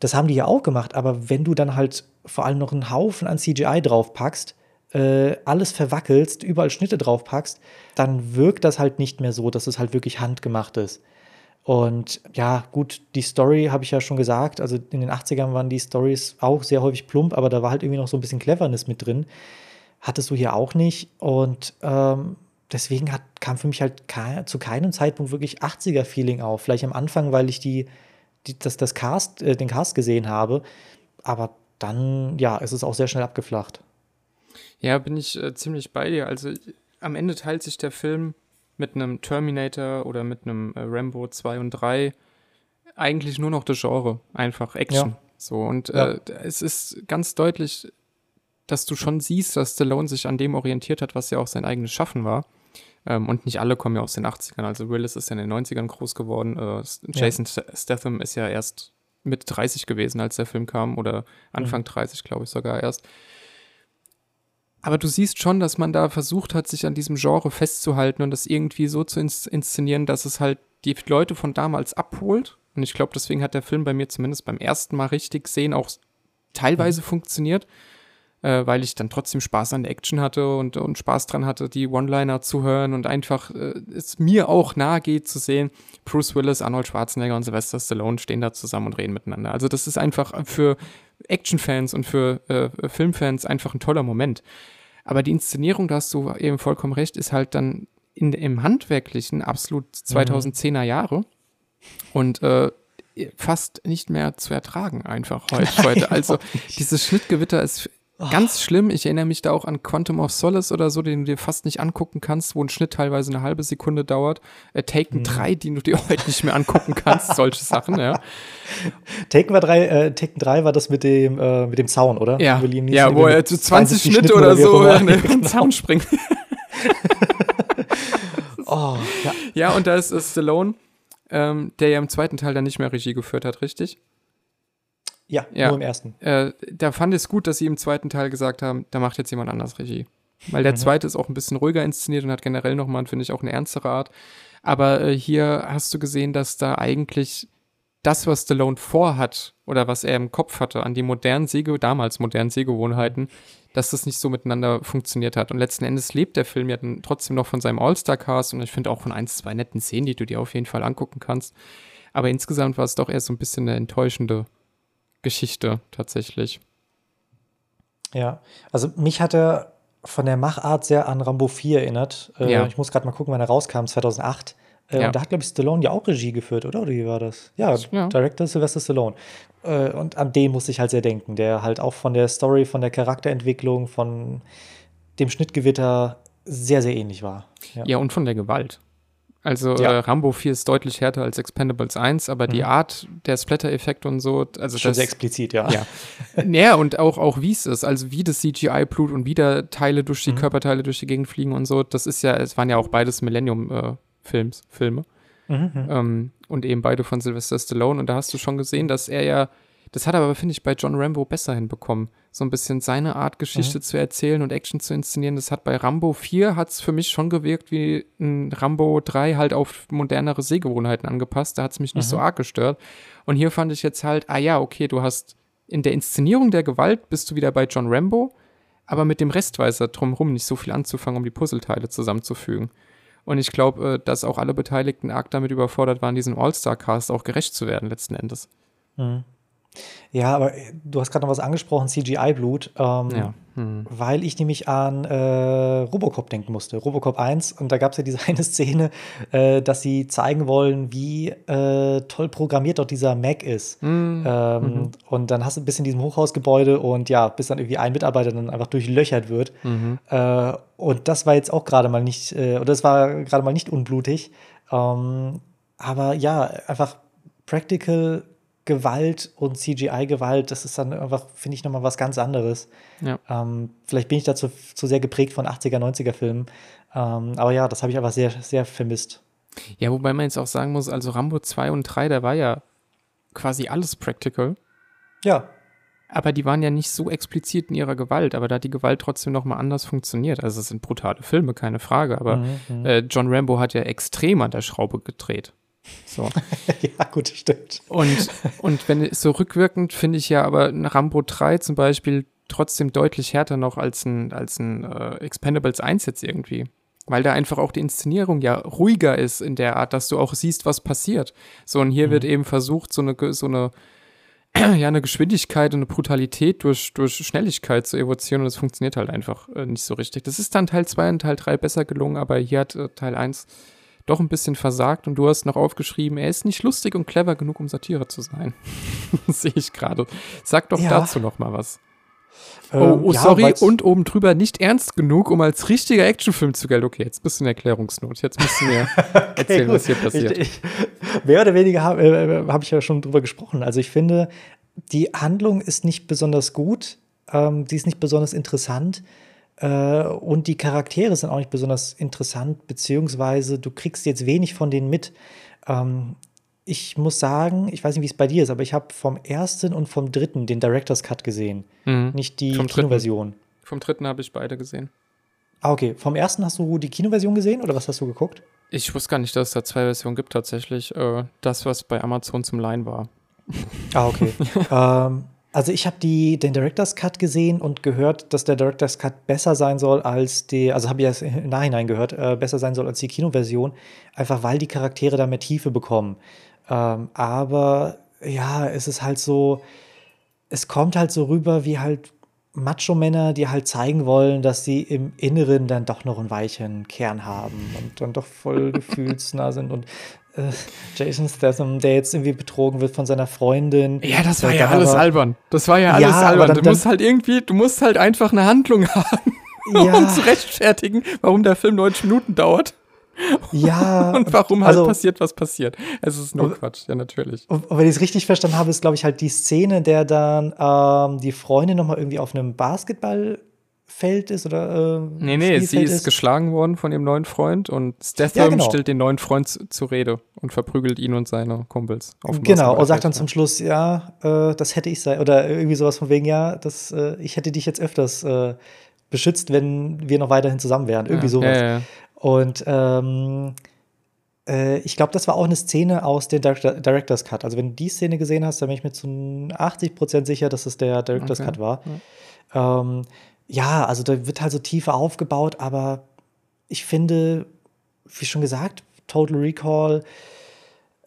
Das haben die ja auch gemacht, aber wenn du dann halt vor allem noch einen Haufen an CGI draufpackst, äh, alles verwackelst, überall Schnitte draufpackst, dann wirkt das halt nicht mehr so, dass es halt wirklich handgemacht ist. Und ja, gut, die Story habe ich ja schon gesagt. Also in den 80ern waren die Stories auch sehr häufig plump, aber da war halt irgendwie noch so ein bisschen Cleverness mit drin. Hattest du hier auch nicht. Und ähm, deswegen hat, kam für mich halt ke zu keinem Zeitpunkt wirklich 80er-Feeling auf. Vielleicht am Anfang, weil ich die, die das, das Cast, äh, den Cast gesehen habe. Aber dann, ja, ist es auch sehr schnell abgeflacht. Ja, bin ich äh, ziemlich bei dir. Also am Ende teilt sich der Film mit einem Terminator oder mit einem äh, Rambo 2 und 3 eigentlich nur noch das Genre, einfach Action. Ja. So, und ja. äh, es ist ganz deutlich, dass du schon siehst, dass Stallone sich an dem orientiert hat, was ja auch sein eigenes Schaffen war. Ähm, und nicht alle kommen ja aus den 80ern. Also Willis ist ja in den 90ern groß geworden. Äh, Jason ja. Statham ist ja erst mit 30 gewesen, als der Film kam, oder Anfang mhm. 30, glaube ich sogar erst. Aber du siehst schon, dass man da versucht hat, sich an diesem Genre festzuhalten und das irgendwie so zu ins inszenieren, dass es halt die Leute von damals abholt. Und ich glaube, deswegen hat der Film bei mir zumindest beim ersten Mal richtig sehen auch teilweise mhm. funktioniert, äh, weil ich dann trotzdem Spaß an der Action hatte und, und Spaß dran hatte, die One-Liner zu hören und einfach äh, es mir auch nahe geht zu sehen, Bruce Willis, Arnold Schwarzenegger und Sylvester Stallone stehen da zusammen und reden miteinander. Also das ist einfach für Action-Fans und für äh, Filmfans einfach ein toller Moment. Aber die Inszenierung, da hast du eben vollkommen recht, ist halt dann in, im Handwerklichen absolut 2010er mhm. Jahre und äh, fast nicht mehr zu ertragen einfach heute. heute. Also dieses Schnittgewitter ist. Ganz schlimm, ich erinnere mich da auch an Quantum of Solace oder so, den du dir fast nicht angucken kannst, wo ein Schnitt teilweise eine halbe Sekunde dauert. Äh, Taken mhm. 3, den du dir heute nicht mehr angucken kannst, solche Sachen, ja. Taken, war 3, äh, Taken 3 war das mit dem, äh, mit dem Zaun, oder? Ja, ja wo er zu 20 Schnitte oder, oder so über den genau. Zaun springt. oh, ja. ja, und da ist Stallone, ähm, der ja im zweiten Teil dann nicht mehr Regie geführt hat, richtig? Ja, ja, nur im ersten. Äh, da fand ich es gut, dass sie im zweiten Teil gesagt haben, da macht jetzt jemand anders Regie. Weil der mhm. zweite ist auch ein bisschen ruhiger inszeniert und hat generell nochmal, finde ich, auch eine ernstere Art. Aber äh, hier hast du gesehen, dass da eigentlich das, was Stallone vorhat oder was er im Kopf hatte, an die modernen Sehge damals modernen Sehgewohnheiten, dass das nicht so miteinander funktioniert hat. Und letzten Endes lebt der Film ja dann trotzdem noch von seinem All-Star-Cast und ich finde auch von ein, zwei netten Szenen, die du dir auf jeden Fall angucken kannst. Aber insgesamt war es doch eher so ein bisschen eine enttäuschende Geschichte tatsächlich. Ja, also mich hat er von der Machart sehr an Rambo 4 erinnert. Äh, Ja. Ich muss gerade mal gucken, wann er rauskam, 2008. Äh, Ja. Und da hat, glaube ich, Stallone ja auch Regie geführt, oder? Oder wie war das? Ja, Ja. Director Sylvester Stallone. Äh, Und an den musste ich halt sehr denken, der halt auch von der Story, von der Charakterentwicklung, von dem Schnittgewitter sehr, sehr ähnlich war. Ja. Ja, und von der Gewalt. Also Ja. äh, Rambo 4 ist deutlich härter als Expendables 1, aber die Mhm. Art der Splatter-Effekte und so, also Schon das, sehr explizit, ja. Ja. ja, und auch, auch wie es ist, also wie das CGI-Blut und wie da Teile durch die Mhm. Körperteile durch die Gegend fliegen und so, das ist ja, es waren ja auch beides Millennium-Films, Filme. Mhm, mhm. Ähm, und eben beide von Sylvester Stallone. Und da hast du schon gesehen, dass er ja, das hat er aber, finde ich, bei John Rambo besser hinbekommen. So ein bisschen seine Art, Geschichte zu erzählen und Action zu inszenieren. Das hat bei Rambo 4 hat es für mich schon gewirkt wie ein Rambo 3 halt auf modernere Sehgewohnheiten angepasst. Da hat es mich nicht so arg gestört. Und hier fand ich jetzt halt, ah ja, okay, du hast in der Inszenierung der Gewalt bist du wieder bei John Rambo, aber mit dem Rest weiß er drumherum nicht so viel anzufangen, um die Puzzleteile zusammenzufügen. Und ich glaube, äh, dass auch alle Beteiligten arg damit überfordert waren, diesem All-Star-Cast auch gerecht zu werden, letzten Endes. Ja, aber äh, du hast gerade noch was angesprochen, CGI-Blut. Ähm, Ja. Hm. Weil ich nämlich an äh, Robocop denken musste. Robocop 1. Und da gab es ja diese eine Szene, äh, dass sie zeigen wollen, wie äh, toll programmiert doch dieser Mac ist. Hm. Ähm, Und dann hast du bis in diesem Hochhausgebäude und ja, bis dann irgendwie ein Mitarbeiter dann einfach durchlöchert wird. Mhm. Äh, und das war jetzt auch gerade mal nicht, äh, oder das war gerade mal nicht unblutig. Ähm, aber ja, einfach Practical Gewalt und CGI-Gewalt, das ist dann einfach, finde ich, nochmal was ganz anderes. Ja. Ähm, vielleicht bin ich dazu zu sehr geprägt von 80er, 90er Filmen. Ähm, aber ja, das habe ich einfach sehr, sehr vermisst. ja, wobei man jetzt auch sagen muss, also Rambo 2 und 3, da war ja quasi alles practical. Ja, Aber die waren ja nicht so explizit in ihrer Gewalt, aber da hat die Gewalt trotzdem nochmal anders funktioniert. Also es sind brutale Filme, keine Frage, aber Mhm, äh, John Rambo hat ja extrem an der Schraube gedreht. So. ja, gut, stimmt. Und, und wenn so rückwirkend finde ich ja aber ein Rambo 3 zum Beispiel trotzdem deutlich härter noch als ein, als ein äh, Expendables 1 jetzt irgendwie. Weil da einfach auch die Inszenierung ja ruhiger ist in der Art, dass du auch siehst, was passiert. So, und hier wird eben versucht, so eine, so eine, ja, eine Geschwindigkeit und eine Brutalität durch, durch Schnelligkeit zu evozieren und das funktioniert halt einfach äh, nicht so richtig. Das ist dann Teil 2 und Teil 3 besser gelungen, aber hier hat äh, Teil 1 doch ein bisschen versagt und du hast noch aufgeschrieben, er ist nicht lustig und clever genug, um Satire zu sein. Sehe ich gerade. Sag doch Ja. dazu noch mal was. Ähm, oh, oh ja, sorry, und oben drüber nicht ernst genug, um als richtiger Actionfilm zu gelten. Okay, jetzt bist du in Erklärungsnot. Jetzt musst du mir erzählen, was hier passiert. Ich, ich, mehr oder weniger habe äh, hab ich ja schon drüber gesprochen. Also ich finde, die Handlung ist nicht besonders gut, ähm, die ist nicht besonders interessant äh, und die Charaktere sind auch nicht besonders interessant, beziehungsweise du kriegst jetzt wenig von denen mit. Ähm, ich muss sagen, ich weiß nicht, wie es bei dir ist, aber ich habe vom ersten und vom dritten den Director's Cut gesehen, Mhm. nicht die Vom dritten. Kinoversion. Vom dritten habe ich beide gesehen. Ah, okay. Vom ersten hast du die Kinoversion gesehen oder was hast du geguckt? Ich wusste gar nicht, dass es da zwei Versionen gibt tatsächlich. Äh, das, was bei Amazon zum Leihen war. Ah, okay. ähm, also ich habe die den Director's Cut gesehen und gehört, dass der Director's Cut besser sein soll als die, also habe ich erst im Nachhinein gehört, äh, besser sein soll als die Kinoversion, einfach weil die Charaktere da mehr Tiefe bekommen. Ähm, aber ja, es ist halt so, es kommt halt so rüber wie halt Macho-Männer, die halt zeigen wollen, dass sie im Inneren dann doch noch einen weichen Kern haben und dann doch voll gefühlsnah sind und äh, Jason Statham, der jetzt irgendwie betrogen wird von seiner Freundin. Ja, das war ja alles albern. Das war ja alles Ja, albern. dann- du musst halt irgendwie, du musst halt einfach eine Handlung haben, Ja. um zu rechtfertigen, warum der Film 90 Minuten dauert Ja, und warum halt also, passiert, was passiert. Es ist nur Und- Quatsch, ja, natürlich. Und und wenn ich es richtig verstanden habe, ist, glaube ich, halt die Szene, der dann ähm, die Freundin noch mal irgendwie auf einem Basketballfeld ist oder äh, Nee, nee, sie Spielfeld ist geschlagen worden von ihrem neuen Freund und Statham Ja, genau. stellt den neuen Freund zu, zur Rede und verprügelt ihn und seine Kumpels. auf dem Genau, und Basketballfeld, sagt dann ja. zum Schluss, ja, äh, das hätte ich sein, oder irgendwie sowas von wegen, ja, das, äh, ich hätte dich jetzt öfters äh, beschützt, wenn wir noch weiterhin zusammen wären. Irgendwie ja, sowas. Ja, ja. Und ähm, äh, ich glaube, das war auch eine Szene aus dem Director, Director's Cut. Also, wenn du die Szene gesehen hast, dann bin ich mir zu 80% sicher, dass es der Director's Okay. Cut war. Ähm, ja, also da wird halt so tiefer aufgebaut, aber ich finde, wie schon gesagt, Total Recall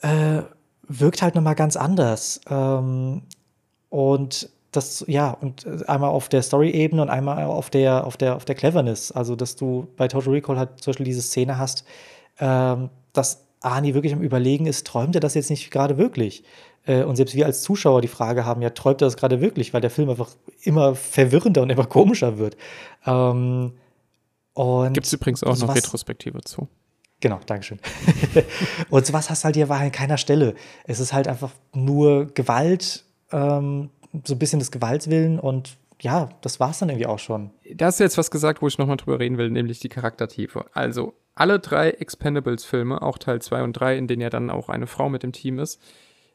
äh, wirkt halt nochmal ganz anders. Ähm, Und das, ja, und einmal auf der Story-Ebene und einmal auf der, auf der, auf der Cleverness. Also, dass du bei Total Recall halt zum Beispiel diese Szene hast, ähm, dass Arnie wirklich am Überlegen ist, träumt er das jetzt nicht gerade wirklich? Äh, und selbst wir als Zuschauer die Frage haben, ja, träumt er das gerade wirklich, weil der Film einfach immer verwirrender und immer komischer wird. Ähm, Gibt es übrigens auch noch Retrospektive zu. Genau, Dankeschön. und sowas hast du halt hier war an keiner Stelle. Es ist halt einfach nur Gewalt, ähm, so ein bisschen des Gewaltswillen und ja, das war es dann irgendwie auch schon. Da hast du jetzt was gesagt, wo ich nochmal drüber reden will, nämlich die Charaktertiefe. Also, alle drei Expendables-Filme, auch Teil 2 und 3, in denen ja dann auch eine Frau mit dem Team ist,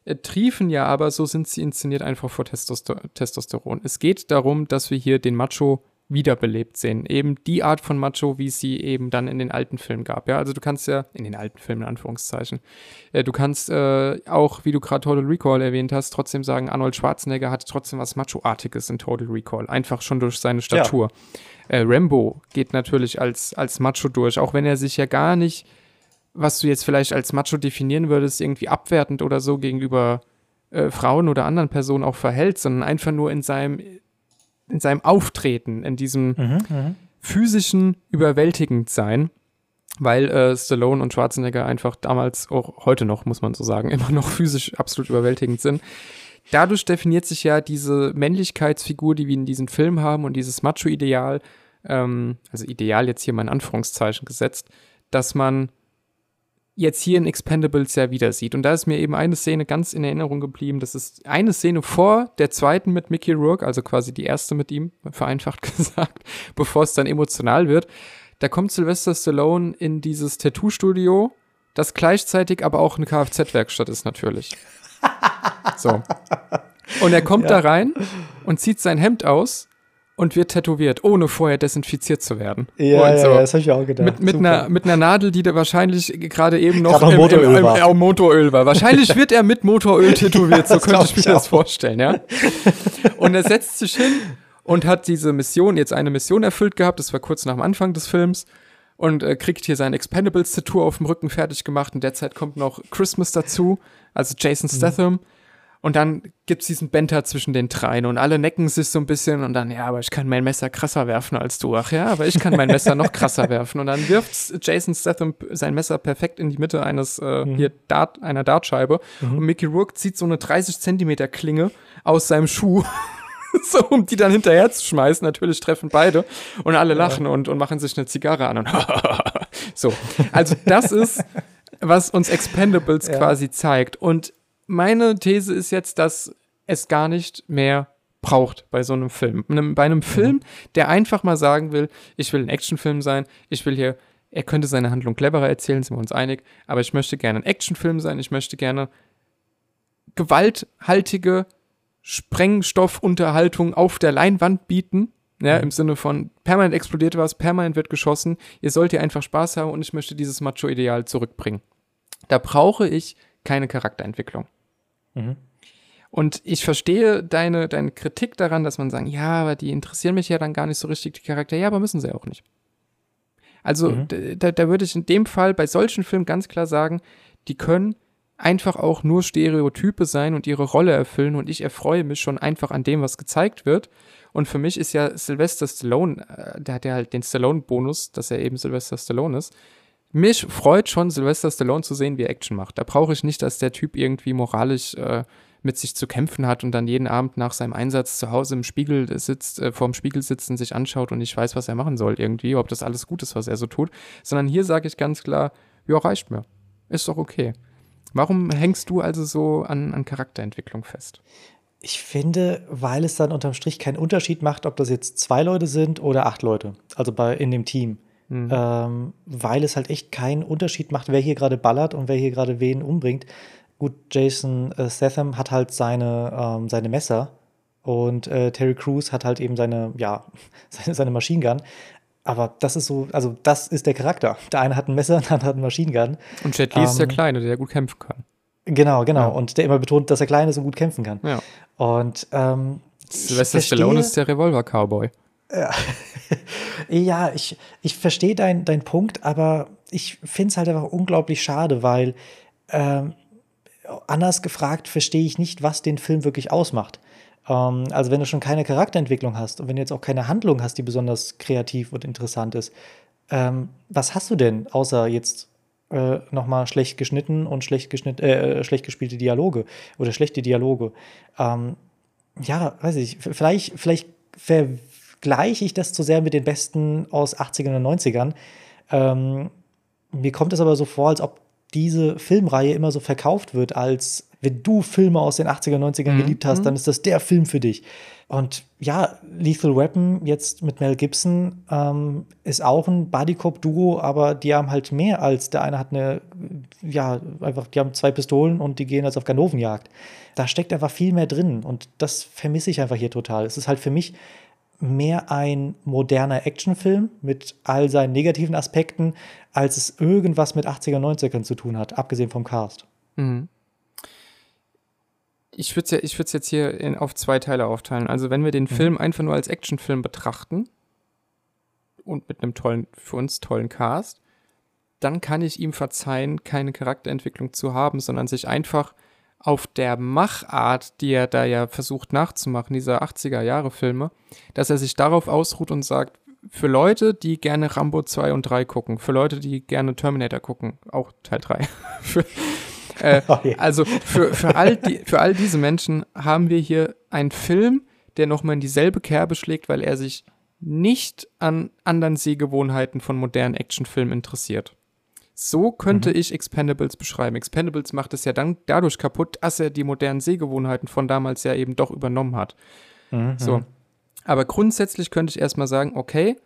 äh, triefen ja aber, so sind sie inszeniert, einfach vor Testoster Testosteron. Es geht darum, dass wir hier den Macho wiederbelebt sehen. Eben die Art von Macho, wie es sie eben dann in den alten Filmen gab. Ja, also du kannst ja, in den alten Filmen in Anführungszeichen, äh, du kannst äh, auch, wie du gerade Total Recall erwähnt hast, trotzdem sagen, Arnold Schwarzenegger hat trotzdem was Macho-artiges in Total Recall. Einfach schon durch seine Statur. Ja. Äh, Rambo geht natürlich als, als Macho durch, auch wenn er sich ja gar nicht, was du jetzt vielleicht als Macho definieren würdest, irgendwie abwertend oder so gegenüber äh, Frauen oder anderen Personen auch verhält, sondern einfach nur in seinem in seinem Auftreten, in diesem mhm, mhm, physischen überwältigend sein, weil äh, Stallone und Schwarzenegger einfach damals, auch heute noch, muss man so sagen, immer noch physisch absolut überwältigend sind. Dadurch definiert sich ja diese Männlichkeitsfigur, die wir in diesem Film haben und dieses Macho-Ideal, ähm, also Ideal jetzt hier mal in Anführungszeichen gesetzt, dass man jetzt hier in Expendables ja wieder sieht. Und da ist mir eben eine Szene ganz in Erinnerung geblieben. Das ist eine Szene vor der zweiten mit Mickey Rourke, also quasi die erste mit ihm, vereinfacht gesagt, bevor es dann emotional wird. Da kommt Sylvester Stallone in dieses Tattoo-Studio, das gleichzeitig aber auch eine Kfz-Werkstatt ist natürlich. So. Und er kommt ja. da rein und zieht sein Hemd aus und wird tätowiert, ohne vorher desinfiziert zu werden. Ja, ja, so. ja das habe ich auch gedacht. Mit, mit, einer, mit einer Nadel, die da wahrscheinlich gerade eben noch im, Motoröl, im, war. Im, Motoröl war. Wahrscheinlich wird er mit Motoröl tätowiert, so könnte ich mir das vorstellen, ja. Und er setzt sich hin und hat diese Mission, jetzt eine Mission erfüllt gehabt, das war kurz nach dem Anfang des Films, und äh, kriegt hier sein Expendables-Tattoo auf dem Rücken fertig gemacht. In der Zeit kommt noch Christmas dazu, also Jason mhm. Statham. Mhm und dann gibt's diesen Benter zwischen den dreien und alle necken sich so ein bisschen und dann, ja, aber ich kann mein Messer krasser werfen als du. Ach ja, aber ich kann mein Messer noch krasser werfen. Und dann wirft Jason Statham sein Messer perfekt in die Mitte eines, äh, mhm. hier, Dart, einer Dartscheibe. Mhm. Und Mickey Rourke zieht so eine 30 Zentimeter Klinge aus seinem Schuh. so, um die dann hinterher zu schmeißen. Natürlich treffen beide und alle lachen und, und machen sich eine Zigarre an und so. Also das ist, was uns Expendables ja. quasi zeigt. Und meine These ist jetzt, dass es gar nicht mehr braucht bei so einem Film. Bei einem Film, der einfach mal sagen will, ich will ein Actionfilm sein, ich will hier, er könnte seine Handlung cleverer erzählen, sind wir uns einig, aber ich möchte gerne ein Actionfilm sein, ich möchte gerne gewalthaltige Sprengstoffunterhaltung auf der Leinwand bieten. Ja, mhm. im Sinne von permanent explodiert was, permanent wird geschossen, ihr sollt hier einfach Spaß haben und ich möchte dieses Macho-Ideal zurückbringen. Da brauche ich keine Charakterentwicklung. Mhm. Und ich verstehe deine, deine Kritik daran, dass man sagen, ja, aber die interessieren mich ja dann gar nicht so richtig, die Charaktere. Ja, aber müssen sie auch nicht. Also mhm. da, da würde ich in dem Fall bei solchen Filmen ganz klar sagen, die können einfach auch nur Stereotype sein und ihre Rolle erfüllen und ich erfreue mich schon einfach an dem, was gezeigt wird. Und für mich ist ja Sylvester Stallone, äh, der hat ja halt den Stallone-Bonus, dass er eben Sylvester Stallone ist. Mich freut schon, Sylvester Stallone zu sehen, wie er Action macht. Da brauche ich nicht, dass der Typ irgendwie moralisch äh, mit sich zu kämpfen hat und dann jeden Abend nach seinem Einsatz zu Hause im Spiegel sitzt, äh, vorm Spiegel sitzt und sich anschaut und nicht weiß, was er machen soll irgendwie, ob das alles gut ist, was er so tut. Sondern hier sage ich ganz klar, ja, reicht mir. Ist doch okay. Warum hängst du also so an, an Charakterentwicklung fest? Ich finde, weil es dann unterm Strich keinen Unterschied macht, ob das jetzt zwei Leute sind oder acht Leute, also bei in dem Team. Mhm. Ähm, weil es halt echt keinen Unterschied macht, wer hier gerade ballert und wer hier gerade wen umbringt. Gut, Jason äh, Statham hat halt seine, ähm, seine Messer und äh, Terry Crews hat halt eben seine, ja, seine, seine Machine Gun. Aber das ist so, also das ist der Charakter. Der eine hat ein Messer, der andere hat eine Machine Gun. Und Jet Li ähm, ist der ähm, Kleine, der gut kämpfen kann. Genau, genau. Ja. Und der immer betont, dass er klein ist und gut kämpfen kann. Ja. Und ähm, Sylvester Stallone ist der Revolver-Cowboy. Ja, ja ich, ich verstehe deinen dein Punkt, aber ich finde es halt einfach unglaublich schade, weil ähm, anders gefragt verstehe ich nicht, was den Film wirklich ausmacht. Ähm, also wenn du schon keine Charakterentwicklung hast und wenn du jetzt auch keine Handlung hast, die besonders kreativ und interessant ist, ähm, was hast du denn, außer jetzt äh, nochmal schlecht geschnitten und schlecht, geschnitt, äh, schlecht gespielte Dialoge oder schlechte Dialoge? Ähm, ja, weiß ich, vielleicht, vielleicht vergleiche ich das zu sehr mit den Besten aus 80ern und 90ern. Ähm, mir kommt es aber so vor, als ob diese Filmreihe immer so verkauft wird, als wenn du Filme aus den 80er, 90ern mhm. geliebt hast, dann mhm. ist das der Film für dich. Und ja, Lethal Weapon jetzt mit Mel Gibson ähm, ist auch ein Bodycop-Duo, aber die haben halt mehr als der eine hat eine, ja, einfach, die haben zwei Pistolen und die gehen als auf Ganovenjagd. Da steckt einfach viel mehr drin und das vermisse ich einfach hier total. Es ist halt für mich mehr ein moderner Actionfilm mit all seinen negativen Aspekten, als es irgendwas mit 80er, 90ern zu tun hat, abgesehen vom Cast. Mhm. Ich würde es ja, jetzt hier in, auf zwei Teile aufteilen. Also, wenn wir den mhm. Film einfach nur als Actionfilm betrachten und mit einem tollen, für uns tollen Cast, dann kann ich ihm verzeihen, keine Charakterentwicklung zu haben, sondern sich einfach auf der Machart, die er da ja versucht nachzumachen, dieser 80er-Jahre-Filme, dass er sich darauf ausruht und sagt, für Leute, die gerne Rambo 2 und 3 gucken, für Leute, die gerne Terminator gucken, auch Teil 3, für, äh, also für, für, all die, für all diese Menschen haben wir hier einen Film, der nochmal in dieselbe Kerbe schlägt, weil er sich nicht an anderen Sehgewohnheiten von modernen Actionfilmen interessiert. So könnte mhm. ich Expendables beschreiben. Expendables macht es ja dann dadurch kaputt, dass er die modernen Sehgewohnheiten von damals ja eben doch übernommen hat. Mhm. So. Aber grundsätzlich könnte ich erstmal sagen, okay,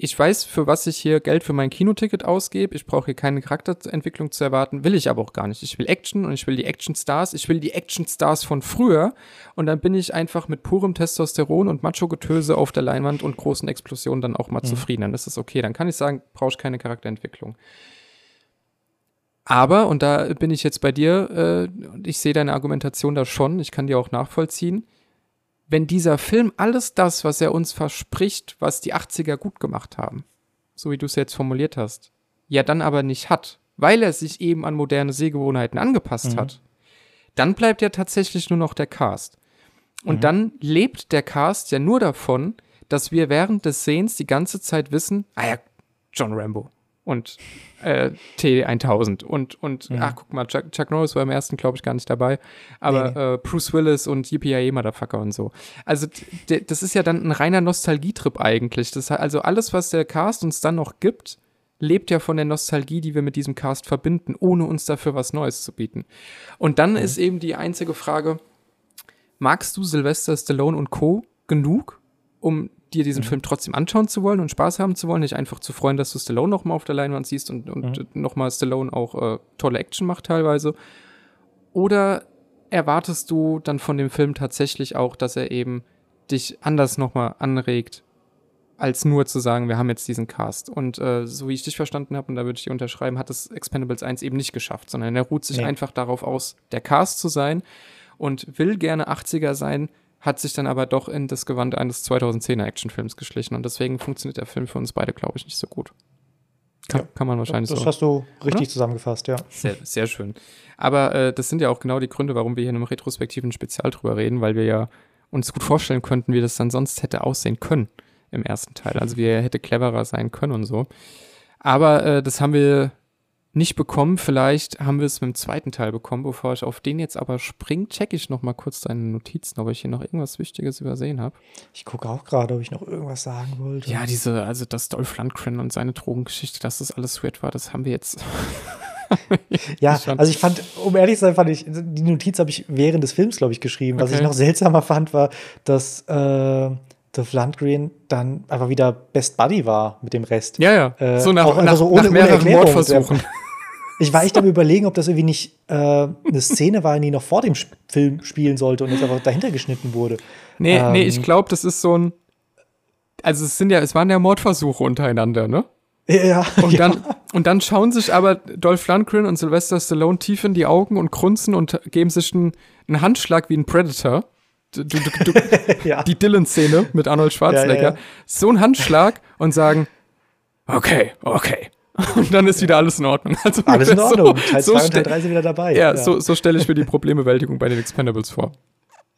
ich weiß, für was ich hier Geld für mein Kinoticket ausgebe. Ich brauche hier keine Charakterentwicklung zu erwarten. Will ich aber auch gar nicht. Ich will Action und ich will die Action-Stars. Ich will die Action-Stars von früher. Und dann bin ich einfach mit purem Testosteron und Macho-Getöse auf der Leinwand und großen Explosionen dann auch mal mhm. zufrieden. Dann ist das okay. Dann kann ich sagen, brauche ich keine Charakterentwicklung. Aber, und da bin ich jetzt bei dir, äh, ich sehe deine Argumentation da schon, ich kann die auch nachvollziehen, wenn dieser Film alles das, was er uns verspricht, was die 80er gut gemacht haben, so wie du es jetzt formuliert hast, ja dann aber nicht hat, weil er sich eben an moderne Sehgewohnheiten angepasst mhm. hat, dann bleibt ja tatsächlich nur noch der Cast. Und mhm. dann lebt der Cast ja nur davon, dass wir während des Sehens die ganze Zeit wissen, ah ja, John Rambo und äh, T1000 und, und mhm. ach, guck mal, Chuck, Chuck Norris war im ersten, glaube ich, gar nicht dabei, aber nee. äh, Bruce Willis und Yippie Motherfucker und so. Also das ist ja dann ein reiner Nostalgietrip eigentlich. Das, also alles, was der Cast uns dann noch gibt, lebt ja von der Nostalgie, die wir mit diesem Cast verbinden, ohne uns dafür was Neues zu bieten. Und dann mhm. ist eben die einzige Frage, magst du Sylvester Stallone und Co. genug, um dir diesen mhm. Film trotzdem anschauen zu wollen und Spaß haben zu wollen, nicht einfach zu freuen, dass du Stallone nochmal auf der Leinwand siehst und, und mhm. nochmal Stallone auch äh, tolle Action macht teilweise. Oder erwartest du dann von dem Film tatsächlich auch, dass er eben dich anders nochmal anregt, als nur zu sagen, wir haben jetzt diesen Cast. Und äh, so wie ich dich verstanden habe, und da würde ich dir unterschreiben, hat es Expendables 1 eben nicht geschafft, sondern er ruht sich nee. einfach darauf aus, der Cast zu sein und will gerne 80er sein, hat sich dann aber doch in das Gewand eines 2010er Actionfilms geschlichen und deswegen funktioniert der Film für uns beide, glaube ich, nicht so gut. Kann, ja, kann man wahrscheinlich das so. Das hast du richtig oder? zusammengefasst, ja. Sehr, sehr schön. Aber äh, das sind ja auch genau die Gründe, warum wir hier in einem retrospektiven Spezial drüber reden, weil wir ja uns gut vorstellen könnten, wie das dann sonst hätte aussehen können im ersten Teil. Also wie er hätte cleverer sein können und so. Aber äh, das haben wir nicht bekommen. Vielleicht haben wir es mit dem zweiten Teil bekommen. Bevor ich auf den jetzt aber springe, checke ich noch mal kurz deine Notizen, ob ich hier noch irgendwas Wichtiges übersehen habe. Ich gucke auch gerade, ob ich noch irgendwas sagen wollte. Ja, diese, also das Dolph Lundgren und seine Drogengeschichte, dass das alles weird war, das haben wir jetzt. ja, also ich fand, um ehrlich zu sein, fand ich, die Notiz habe ich während des Films, glaube ich, geschrieben. Was okay. ich noch seltsamer fand, war, dass äh, Dolph Lundgren dann einfach wieder Best Buddy war mit dem Rest. Ja, ja. Äh, so nach, nach, so ohne, nach mehreren Mordversuchen. Ich war echt am überlegen, ob das irgendwie nicht äh, eine Szene war, die noch vor dem Film spielen sollte und jetzt aber dahinter geschnitten wurde. Nee, ähm, nee, ich glaube, das ist so ein. Also es sind ja, es waren ja Mordversuche untereinander, ne? Ja. Und ja. dann, und dann schauen sich aber Dolph Lundgren und Sylvester Stallone tief in die Augen und grunzen und geben sich einen, einen Handschlag wie ein Predator. Du, du, du, ja. Die Dylan-Szene mit Arnold Schwarzenegger. Ja, so ein Handschlag und sagen, okay, okay, und dann ist wieder alles in Ordnung. Also alles in Ordnung. So, Teil 2 so und Teil 3 sind wieder dabei. Ja, ja. so, so stelle ich mir die Problembewältigung bei den Expendables vor.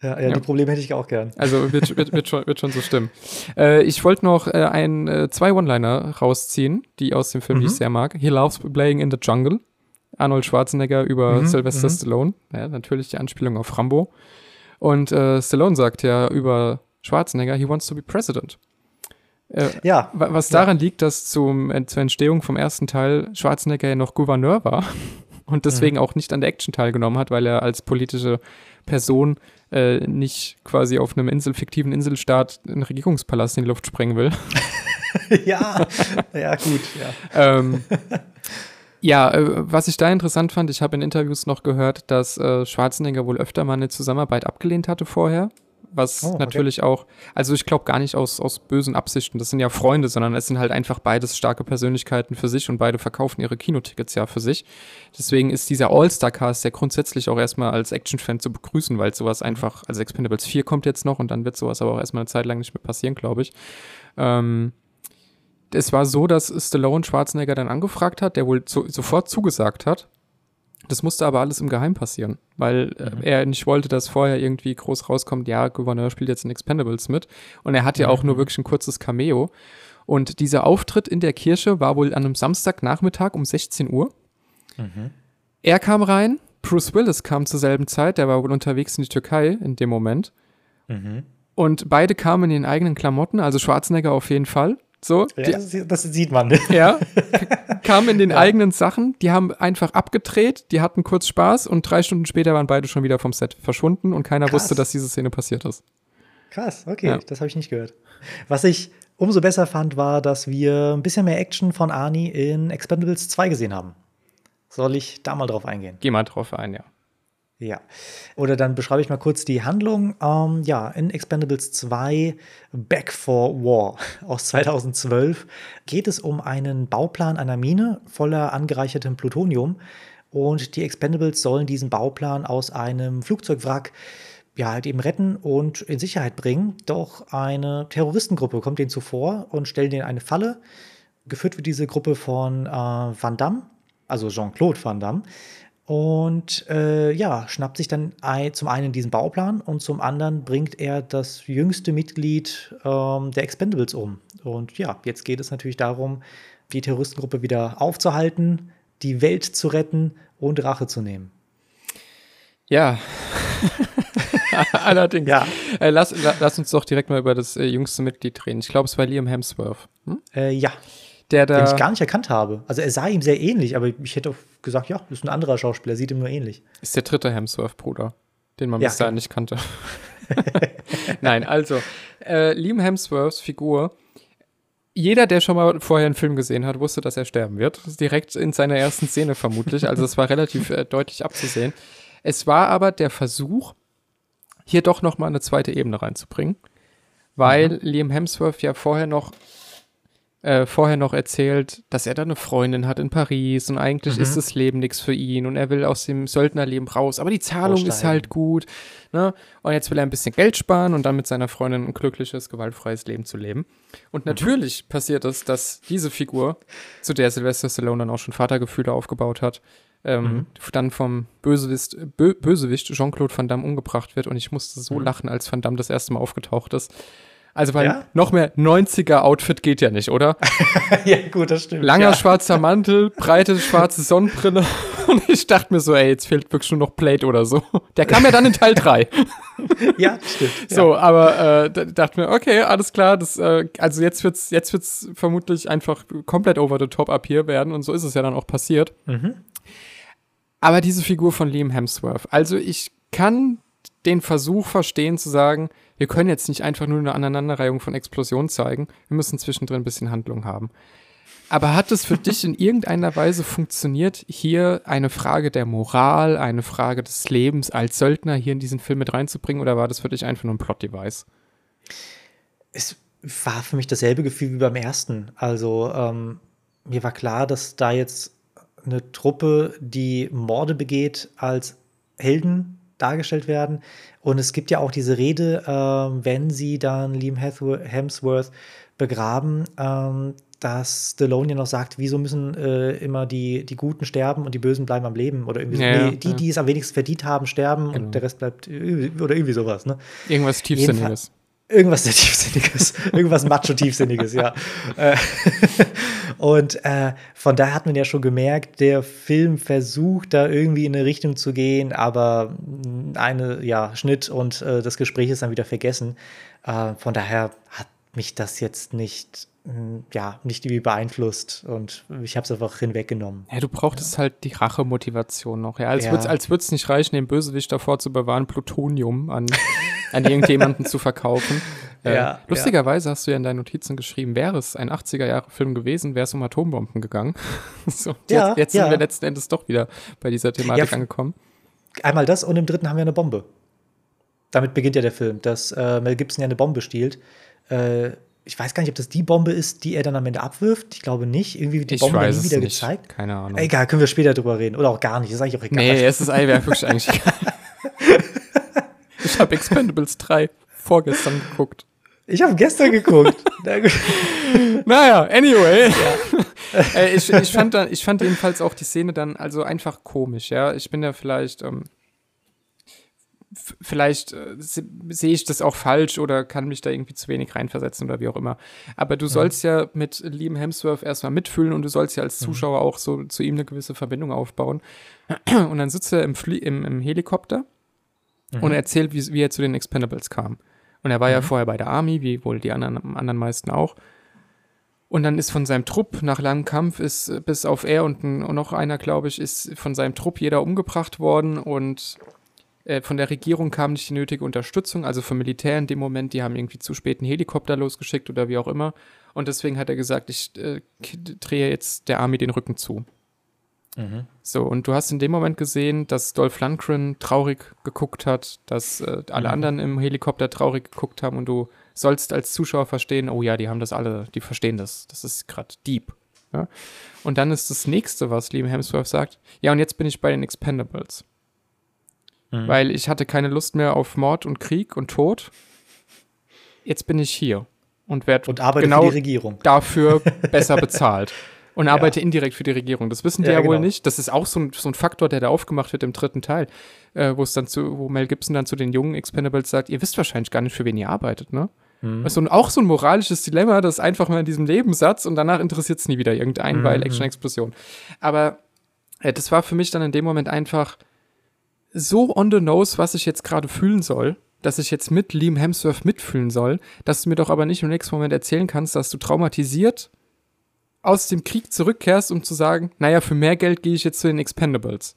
Ja, ja, ja, die Probleme hätte ich auch gern. Also wird, wird, wird, schon, wird schon so stimmen. Äh, ich wollte noch äh, ein, äh, zwei One-Liner rausziehen, die aus dem Film, mhm. die ich sehr mag. He loves playing in the jungle. Arnold Schwarzenegger über mhm, Sylvester mhm. Stallone. Ja, natürlich die Anspielung auf Rambo. Und äh, Stallone sagt ja über Schwarzenegger, he wants to be president. Äh, ja. Was daran ja. liegt, dass zum, zur Entstehung vom ersten Teil Schwarzenegger ja noch Gouverneur war und deswegen mhm. auch nicht an der Action teilgenommen hat, weil er als politische Person äh, nicht quasi auf einem Insel, fiktiven Inselstaat einen Regierungspalast in die Luft sprengen will. ja, ja, gut, ja. ähm, ja, äh, was ich da interessant fand, ich habe in Interviews noch gehört, dass äh, Schwarzenegger wohl öfter mal eine Zusammenarbeit abgelehnt hatte vorher was oh, okay. natürlich auch, also ich glaube gar nicht aus, aus bösen Absichten, das sind ja Freunde, sondern es sind halt einfach beides starke Persönlichkeiten für sich und beide verkaufen ihre Kinotickets ja für sich. Deswegen ist dieser All-Star-Cast ja grundsätzlich auch erstmal als Action-Fan zu begrüßen, weil sowas einfach, also Expendables 4 kommt jetzt noch und dann wird sowas aber auch erstmal eine Zeit lang nicht mehr passieren, glaube ich. Ähm, es war so, dass Stallone Schwarzenegger dann angefragt hat, der wohl zu, sofort zugesagt hat das musste aber alles im Geheim passieren, weil äh, mhm. er nicht wollte, dass vorher irgendwie groß rauskommt, ja, Gouverneur spielt jetzt in Expendables mit. Und er hat ja auch nur wirklich ein kurzes Cameo. Und dieser Auftritt in der Kirche war wohl an einem Samstagnachmittag um 16 Uhr. Mhm. Er kam rein, Bruce Willis kam zur selben Zeit, der war wohl unterwegs in die Türkei in dem Moment. Mhm. Und beide kamen in den eigenen Klamotten, also Schwarzenegger auf jeden Fall. So, ja, die, das, das, sieht man. Ja, kamen in den ja. eigenen Sachen, die haben einfach abgedreht, die hatten kurz Spaß und drei Stunden später waren beide schon wieder vom Set verschwunden und keiner Krass. wusste, dass diese Szene passiert ist. Krass, okay, ja. das habe ich nicht gehört. Was ich umso besser fand, war, dass wir ein bisschen mehr Action von Arnie in Expendables 2 gesehen haben. Soll ich da mal drauf eingehen? Geh mal drauf ein, ja. Ja. Oder dann beschreibe ich mal kurz die Handlung. Ähm, ja, in Expendables 2 Back for War aus 2012 geht es um einen Bauplan einer Mine voller angereichertem Plutonium. Und die Expendables sollen diesen Bauplan aus einem Flugzeugwrack ja, halt eben retten und in Sicherheit bringen. Doch eine Terroristengruppe kommt denen zuvor und stellt ihnen eine Falle. Geführt wird diese Gruppe von äh, Van Damme, also Jean-Claude Van Damme. Und äh, ja, schnappt sich dann ein, zum einen diesen Bauplan und zum anderen bringt er das jüngste Mitglied ähm, der Expendables um. Und ja, jetzt geht es natürlich darum, die Terroristengruppe wieder aufzuhalten, die Welt zu retten und Rache zu nehmen. Ja. Allerdings. Ja. Äh, lass, lass, uns doch direkt mal über das äh, jüngste Mitglied reden. Ich glaube, es war Liam Hemsworth. Hm? Äh, ja der da. Den ich gar nicht erkannt habe. Also er sah ihm sehr ähnlich, aber ich hätte gesagt, ja, das ist ein anderer Schauspieler, sieht ihm nur ähnlich. Ist der dritte Hemsworth-Bruder, den man ja, bis dahin nicht kannte. Nein, also, äh, Liam Hemsworths Figur. Jeder, der schon mal vorher einen Film gesehen hat, wusste, dass er sterben wird. Direkt in seiner ersten Szene vermutlich. Also es war relativ äh, deutlich abzusehen. Es war aber der Versuch, hier doch noch mal eine zweite Ebene reinzubringen, weil mhm. Liam Hemsworth ja vorher noch äh, vorher noch erzählt, dass er da eine Freundin hat in Paris und eigentlich mhm. ist das Leben nichts für ihn und er will aus dem Söldnerleben raus, aber die Zahlung Aussteigen. ist halt gut. Ne? Und jetzt will er ein bisschen Geld sparen und dann mit seiner Freundin ein glückliches, gewaltfreies Leben zu leben. Und mhm. natürlich mhm. passiert es, dass diese Figur, zu der Sylvester Stallone dann auch schon Vatergefühle aufgebaut hat, ähm, mhm. dann vom Bösewicht, Bö Bösewicht Jean-Claude Van Damme umgebracht wird und ich musste so mhm. lachen, als Van Damme das erste Mal aufgetaucht ist. Also, weil ja? noch mehr 90er-Outfit geht ja nicht, oder? ja, gut, das stimmt. Langer ja. schwarzer Mantel, breite schwarze Sonnenbrille. Und ich dachte mir so, ey, jetzt fehlt wirklich nur noch Plate oder so. Der kam ja dann in Teil 3. ja, stimmt. So, ja. aber äh, dachte mir, okay, alles klar, das, äh, also jetzt wird's, jetzt wird's vermutlich einfach komplett over the top ab hier werden und so ist es ja dann auch passiert. Mhm. Aber diese Figur von Liam Hemsworth, also ich kann den Versuch verstehen zu sagen, wir können jetzt nicht einfach nur eine Aneinanderreihung von Explosionen zeigen. Wir müssen zwischendrin ein bisschen Handlung haben. Aber hat es für dich in irgendeiner Weise funktioniert, hier eine Frage der Moral, eine Frage des Lebens als Söldner hier in diesen Film mit reinzubringen oder war das für dich einfach nur ein Plot-Device? Es war für mich dasselbe Gefühl wie beim ersten. Also ähm, mir war klar, dass da jetzt eine Truppe, die Morde begeht, als Helden dargestellt werden. Und es gibt ja auch diese Rede, äh, wenn sie dann Liam Hemsworth begraben, ähm, dass Stallone ja noch sagt, wieso müssen äh, immer die, die Guten sterben und die Bösen bleiben am Leben oder irgendwie Ja, so. ja, nee, die, ja. die es am wenigsten verdient haben, sterben Genau. und der Rest bleibt äh, oder irgendwie sowas, ne? Irgendwas Tiefsinniges. Irgendwas sehr Tiefsinniges, irgendwas Macho-Tiefsinniges, ja. Äh, und äh, von daher hat man ja schon gemerkt, der Film versucht da irgendwie in eine Richtung zu gehen, aber mh, eine, ja, Schnitt und äh, das Gespräch ist dann wieder vergessen. Äh, von daher hat mich das jetzt nicht, mh, ja, nicht irgendwie beeinflusst und ich habe es einfach hinweggenommen. Ja, du brauchtest halt die Rachemotivation noch. Ja, als Ja. als würd's nicht reichen, den Bösewicht davor zu bewahren, Plutonium an, an irgendjemanden zu verkaufen. Äh, Ja, lustigerweise hast du ja in deinen Notizen geschrieben, wäre es ein 80er-Jahre-Film gewesen, wäre es um Atombomben gegangen. so, Ja, jetzt jetzt ja. sind wir letzten Endes doch wieder bei dieser Thematik Ja, angekommen. Einmal das und im dritten haben wir eine Bombe. Damit beginnt ja der Film, dass äh, Mel Gibson ja eine Bombe stiehlt. Äh, ich weiß gar nicht, ob das die Bombe ist, die er dann am Ende abwirft. Ich glaube nicht. Irgendwie wird die Ich Bombe nie wieder nicht. gezeigt. Keine Ahnung. Egal, können wir später drüber reden. Oder auch gar nicht. Ist eigentlich auch egal. Nee, es ist einfach wirklich eigentlich egal. Ich habe Expendables 3 vorgestern geguckt. Ich habe gestern geguckt. Naja, anyway. äh, ich, ich, fand dann, ich fand jedenfalls auch die Szene dann also einfach komisch, ja. Ich bin ja vielleicht, ähm, vielleicht äh, se- sehe ich das auch falsch oder kann mich da irgendwie zu wenig reinversetzen oder wie auch immer. Aber du sollst ja mit Liam Hemsworth erstmal mitfühlen und du sollst ja als Zuschauer auch so zu ihm eine gewisse Verbindung aufbauen. Und dann sitzt er im, Flie im, im Helikopter und erzählt, wie, wie er zu den Expendables kam. Und er war ja vorher bei der Army, wie wohl die anderen, anderen meisten auch. Und dann ist von seinem Trupp nach langem Kampf ist bis auf er und, und noch einer, glaube ich, ist von seinem Trupp jeder umgebracht worden und äh, von der Regierung kam nicht die nötige Unterstützung, also vom Militär in dem Moment, die haben irgendwie zu spät einen Helikopter losgeschickt oder wie auch immer. Und deswegen hat er gesagt, ich äh, drehe jetzt der Army den Rücken zu. So, und du hast in dem Moment gesehen, dass Dolph Lundgren traurig geguckt hat, dass äh, alle anderen im Helikopter traurig geguckt haben und du sollst als Zuschauer verstehen, oh ja, die haben das alle, die verstehen das. Das ist gerade deep. Ja? Und dann ist das nächste, was Liam Hemsworth sagt, ja, und jetzt bin ich bei den Expendables. Weil ich hatte keine Lust mehr auf Mord und Krieg und Tod. Jetzt bin ich hier und werde genau für die Regierung. dafür besser bezahlt. Und arbeite indirekt für die Regierung. Das wissen die Ja, ja, wohl genau. nicht. Das ist auch so ein, so ein Faktor, der da aufgemacht wird im dritten Teil, äh, wo es dann zu, wo Mel Gibson dann zu den jungen Expendables sagt, ihr wisst wahrscheinlich gar nicht, für wen ihr arbeitet, ne? Mhm. Und auch so ein moralisches Dilemma, das einfach mal in diesem Nebensatz und danach interessiert es nie wieder irgendeinen, Mhm. weil Action-Explosion. Aber äh, das war für mich dann in dem Moment einfach so on the nose, was ich jetzt gerade fühlen soll, dass ich jetzt mit Liam Hemsworth mitfühlen soll, dass du mir doch aber nicht im nächsten Moment erzählen kannst, dass du traumatisiert aus dem Krieg zurückkehrst, um zu sagen, naja, für mehr Geld gehe ich jetzt zu den Expendables.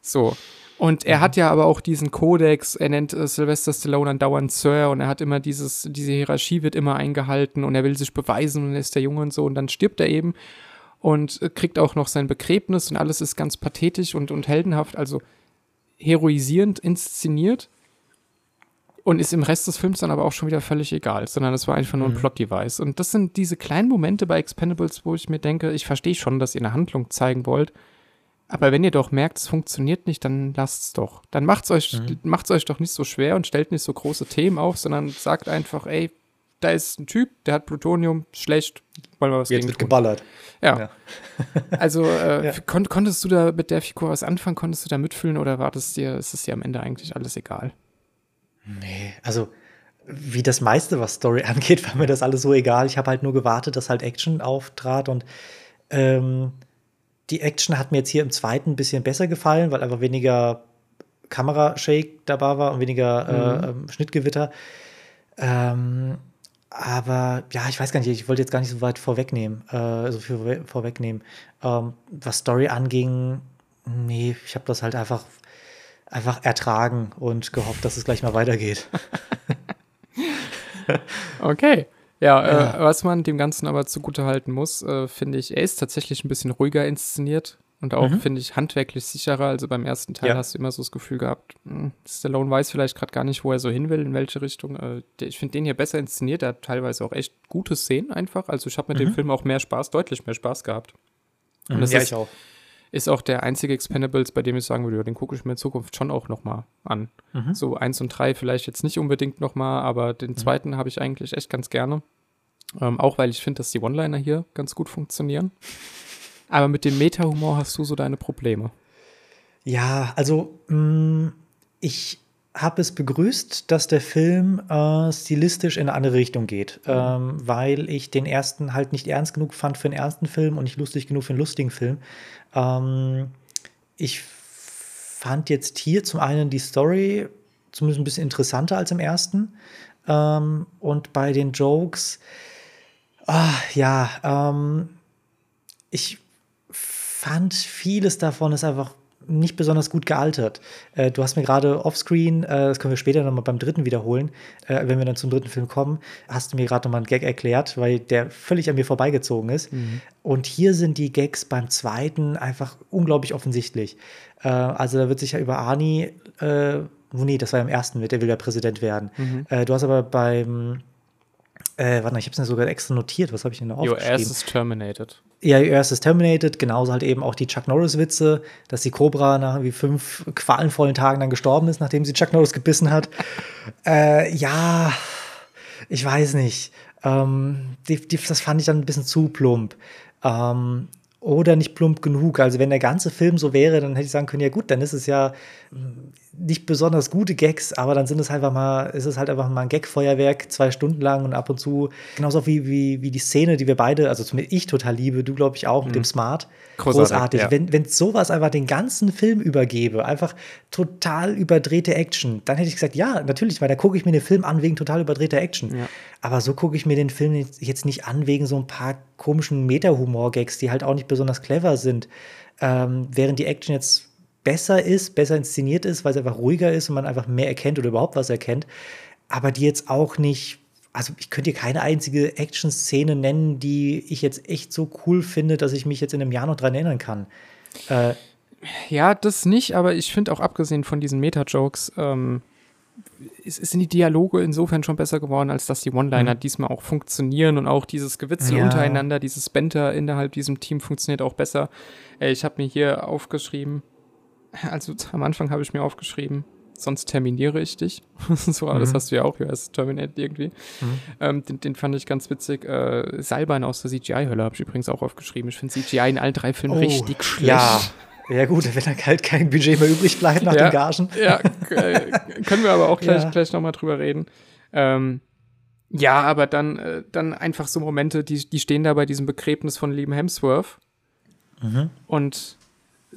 So. Und er hat ja aber auch diesen Kodex, er nennt äh, Sylvester Stallone andauernd Sir und er hat immer dieses, diese Hierarchie wird immer eingehalten und er will sich beweisen und er ist der Junge und so und dann stirbt er eben und äh, kriegt auch noch sein Begräbnis und alles ist ganz pathetisch und, und heldenhaft, also heroisierend inszeniert und ist im Rest des Films dann aber auch schon wieder völlig egal, sondern es war einfach nur ein Plot-Device. Und das sind diese kleinen Momente bei Expendables, wo ich mir denke, ich verstehe schon, dass ihr eine Handlung zeigen wollt, aber wenn ihr doch merkt, es funktioniert nicht, dann lasst's doch. Dann macht's euch, macht's euch doch nicht so schwer und stellt nicht so große Themen auf, sondern sagt einfach, ey, da ist ein Typ, der hat Plutonium, schlecht, wollen wir was Jetzt gegen wird tun. geballert. Ja. Ja. Also, äh, Ja. kon konntest du da mit der Figur was anfangen? Konntest du da mitfühlen oder war das dir, ist es dir am Ende eigentlich alles egal? Nee, also wie das meiste, was Story angeht, war mir das alles so egal. Ich habe halt nur gewartet, dass halt Action auftrat und ähm, die Action hat mir jetzt hier im zweiten ein bisschen besser gefallen, weil einfach weniger Kamerashake dabei war und weniger äh, ähm, Schnittgewitter. Ähm, aber ja, ich weiß gar nicht, ich wollte jetzt gar nicht so weit vorwegnehmen, äh, so viel vorwe- vorwegnehmen. Ähm, was Story anging, nee, ich habe das halt einfach, einfach ertragen und gehofft, dass es gleich mal weitergeht. Okay. Ja, Ja. Äh, was man dem Ganzen aber zugute halten muss, äh, finde ich, er ist tatsächlich ein bisschen ruhiger inszeniert und auch, finde ich, handwerklich sicherer. Also beim ersten Teil Ja. hast du immer so das Gefühl gehabt, hm, Stallone weiß vielleicht gerade gar nicht, wo er so hin will, in welche Richtung. Äh, ich finde den hier besser inszeniert, er hat teilweise auch echt gute Szenen einfach. Also ich habe mit dem Film auch mehr Spaß, deutlich mehr Spaß gehabt. Und das ja, ist, ich auch. Ist auch der einzige Expendables, bei dem ich sagen würde, ja, den gucke ich mir in Zukunft schon auch noch mal an. Mhm. So eins und drei vielleicht jetzt nicht unbedingt noch mal, aber den zweiten habe ich eigentlich echt ganz gerne. Ähm, auch weil ich finde, dass die One-Liner hier ganz gut funktionieren. Aber mit dem Meta-Humor hast du so deine Probleme. Ja, also mh, ich habe es begrüßt, dass der Film äh, stilistisch in eine andere Richtung geht, ähm, weil ich den ersten halt nicht ernst genug fand für einen ernsten Film und nicht lustig genug für einen lustigen Film. Ähm, ich fand jetzt hier zum einen die Story zumindest ein bisschen interessanter als im ersten. Ähm, und bei den Jokes, ah, ja, ähm, ich fand vieles davon ist einfach nicht besonders gut gealtert. Äh, du hast mir gerade offscreen, äh, das können wir später nochmal beim dritten wiederholen, äh, wenn wir dann zum dritten Film kommen, hast du mir gerade nochmal einen Gag erklärt, weil der völlig an mir vorbeigezogen ist. Und hier sind die Gags beim zweiten einfach unglaublich offensichtlich. Äh, also da wird sich ja über Arnie, äh, oh nee, das war im ersten mit, der will ja Präsident werden. Äh, du hast aber beim äh, warte mal, ich habe es mir sogar extra notiert. Was habe ich denn da Your aufgeschrieben? ass is terminated. Ja, Your Ass is Terminated, genauso halt eben auch die Chuck Norris-Witze, dass die Cobra nach irgendwie fünf qualenvollen Tagen dann gestorben ist, nachdem sie Chuck Norris gebissen hat. äh, ja, ich weiß nicht. Ähm, die, die, das fand ich dann ein bisschen zu plump. Ähm, oder nicht plump genug. Also, wenn der ganze Film so wäre, dann hätte ich sagen können: Ja, gut, dann ist es ja nicht besonders gute Gags, aber dann sind es einfach mal, ist es halt einfach mal ein Gag-Feuerwerk, zwei Stunden lang und ab und zu, genauso wie, wie, wie die Szene, die wir beide, also zumindest ich total liebe, du glaube ich auch, mit dem Smart. Großartig, Großartig. ja. Wenn, wenn sowas einfach den ganzen Film übergebe, einfach total überdrehte Action, dann hätte ich gesagt, ja, natürlich, weil da gucke ich mir den Film an wegen total überdrehter Action. Ja. Aber so gucke ich mir den Film jetzt- jetzt nicht an wegen so ein paar komischen Meta-Humor-Gags, die halt auch nicht besonders clever sind. Ähm, während die Action jetzt besser ist, besser inszeniert ist, weil es einfach ruhiger ist und man einfach mehr erkennt oder überhaupt was erkennt. Aber die jetzt auch nicht, also ich könnte dir keine einzige Action-Szene nennen, die ich jetzt echt so cool finde, dass ich mich jetzt in einem Jahr noch dran erinnern kann. Äh, Ja, das nicht, aber ich finde auch abgesehen von diesen Meta-Jokes, ähm, sind die Dialoge insofern schon besser geworden, als dass die One-Liner diesmal auch funktionieren und auch dieses Gewitzel Ja. untereinander, dieses Banter innerhalb diesem Team funktioniert auch besser. Äh, ich habe mir hier aufgeschrieben, also am Anfang habe ich mir aufgeschrieben, sonst terminiere ich dich. so, aber das hast du ja auch, ja, es terminiert irgendwie. Ähm, den, den fand ich ganz witzig. Äh, Seilbein aus der CGI-Hölle habe ich übrigens auch aufgeschrieben. Ich finde CGI in allen drei Filmen richtig schlecht. Ja. Ja, gut, wenn da halt kein Budget mehr übrig bleibt nach Ja. den Gagen. Ja, äh, können wir aber auch gleich, Ja. gleich nochmal drüber reden. Ähm, ja, aber dann, äh, dann einfach so Momente, die, die stehen da bei diesem Begräbnis von lieben Hemsworth. Und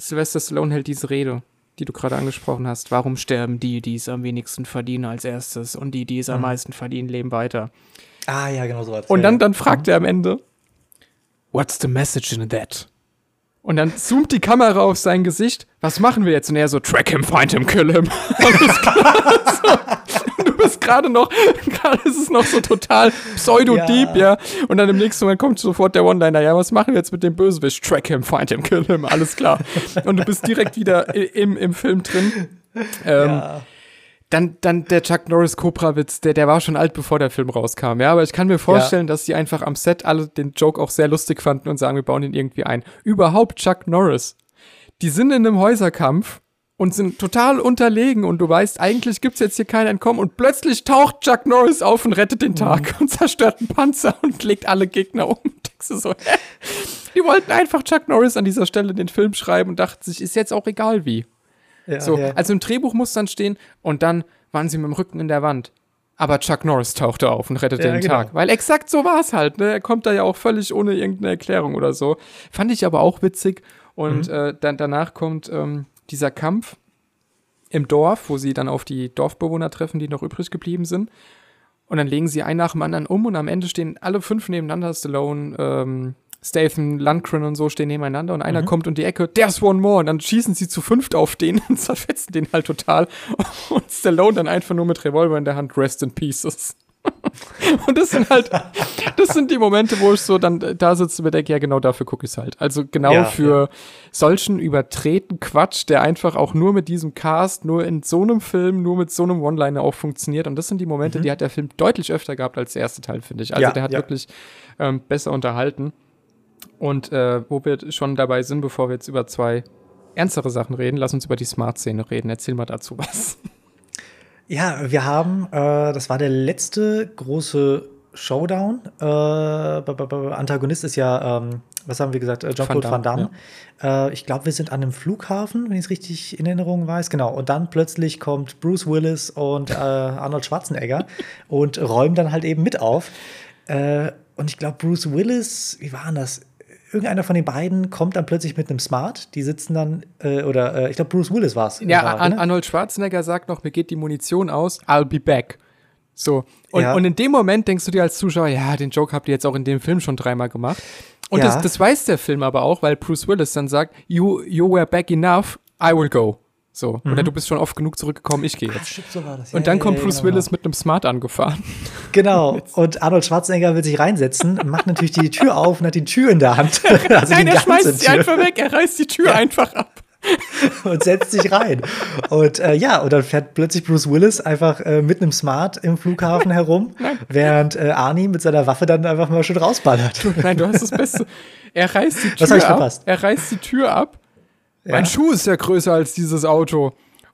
Sylvester Stallone hält diese Rede, die du gerade angesprochen hast. Warum sterben die, die es am wenigsten verdienen als erstes und die, die es am meisten verdienen, leben weiter? Ah, ja, genau so. Und dann, dann fragt er am Ende, What's the message in that? Und dann zoomt die Kamera auf sein Gesicht. Was machen wir jetzt? Und er so, track him, find him, kill him. So. Du bist gerade noch, gerade ist es noch so total pseudo-deep, ja. Ja. Und dann im nächsten Moment kommt sofort der One-Liner. Ja, was machen wir jetzt mit dem Bösewicht? Track him, find him, kill him. Alles klar. Und du bist direkt wieder im, im Film drin. Ähm, ja. Dann, dann der Chuck Norris Cobra-Witz, der, der war schon alt, bevor der Film rauskam. Ja, aber ich kann mir vorstellen, dass die einfach am Set alle den Joke auch sehr lustig fanden und sagen, wir bauen ihn irgendwie ein. Überhaupt Chuck Norris. Die sind in einem Häuserkampf und sind total unterlegen und du weißt, eigentlich gibt's jetzt hier kein Entkommen und plötzlich taucht Chuck Norris auf und rettet den Tag und zerstört einen Panzer und legt alle Gegner um. Denkst du so, hä? Die wollten einfach Chuck Norris an dieser Stelle den Film schreiben und dachten sich, ist jetzt auch egal wie. Ja, So, ja. also im Drehbuch muss dann stehen und dann waren sie mit dem Rücken in der Wand. Aber Chuck Norris tauchte auf und rettete Ja, den genau. Tag. Weil exakt so war es halt. Ne? Er kommt da ja auch völlig ohne irgendeine Erklärung oder so. Fand ich aber auch witzig. Und Mhm. äh, dann danach kommt ähm, dieser Kampf im Dorf, wo sie dann auf die Dorfbewohner treffen, die noch übrig geblieben sind. Und dann legen sie einen nach dem anderen um und am Ende stehen alle fünf nebeneinander. Stallone, ähm, Statham, Lundgren und so stehen nebeneinander und Mhm. einer kommt um die Ecke, there's one more und dann schießen sie zu fünft auf den und zerfetzen den halt total und Stallone dann einfach nur mit Revolver in der Hand, rest in pieces. und das sind halt, das sind die Momente, wo ich so dann da sitze und mir denke, ja genau dafür gucke ich es halt. Also genau Ja, für solchen übertreten Quatsch, der einfach auch nur mit diesem Cast, nur in so einem Film, nur mit so einem One-Liner auch funktioniert. Und das sind die Momente, die hat der Film deutlich öfter gehabt als der erste Teil, finde ich. Also Mhm. Ja, der hat ja. wirklich ähm, besser unterhalten. Und äh, wo wir schon dabei sind, bevor wir jetzt über zwei ernstere Sachen reden, lass uns über die Smart-Szene reden. Erzähl mal dazu was. Ja, wir haben, äh, das war der letzte große Showdown. Äh, Antagonist ist ja, ähm, was haben wir gesagt, äh, Jean-Claude Van Damme. Van Damme. Ja. Äh, ich glaube, wir sind an einem Flughafen, wenn ich es richtig in Erinnerung weiß. Genau. Und dann plötzlich kommt Bruce Willis und äh, Arnold Schwarzenegger und räumen dann halt eben mit auf. Äh, und ich glaube, Bruce Willis, wie war das? Irgendeiner von den beiden kommt dann plötzlich mit einem Smart. Die sitzen dann, äh, oder äh, ich glaube, Bruce Willis war es. Ja, Ar ne? Arnold Schwarzenegger sagt noch, mir geht die Munition aus, I'll be back. So. Und, ja. und in dem Moment denkst du dir als Zuschauer, ja, den Joke habt ihr jetzt auch in dem Film schon dreimal gemacht. Und ja. das, das weiß der Film aber auch, weil Bruce Willis dann sagt, you, you were back enough, I will go. So. Mhm. Oder du bist schon oft genug zurückgekommen, ich gehe jetzt. Ach, shit, so war das. Und dann ja, kommt Bruce genau. Willis mit einem Smart angefahren. Genau. Und Arnold Schwarzenegger will sich reinsetzen, macht natürlich die Tür auf und hat die Tür in der Hand. also Nein, er schmeißt sie einfach weg, er reißt die Tür einfach ab. und setzt sich rein. Und äh, ja, und dann fährt plötzlich Bruce Willis einfach äh, mit einem Smart im Flughafen herum, während äh, Arnie mit seiner Waffe dann einfach mal schon rausballert. Nein, du hast das Beste. Er reißt die Tür Was ich ab. Verpasst? Er reißt die Tür ab ja. Mein Schuh ist ja größer als dieses Auto.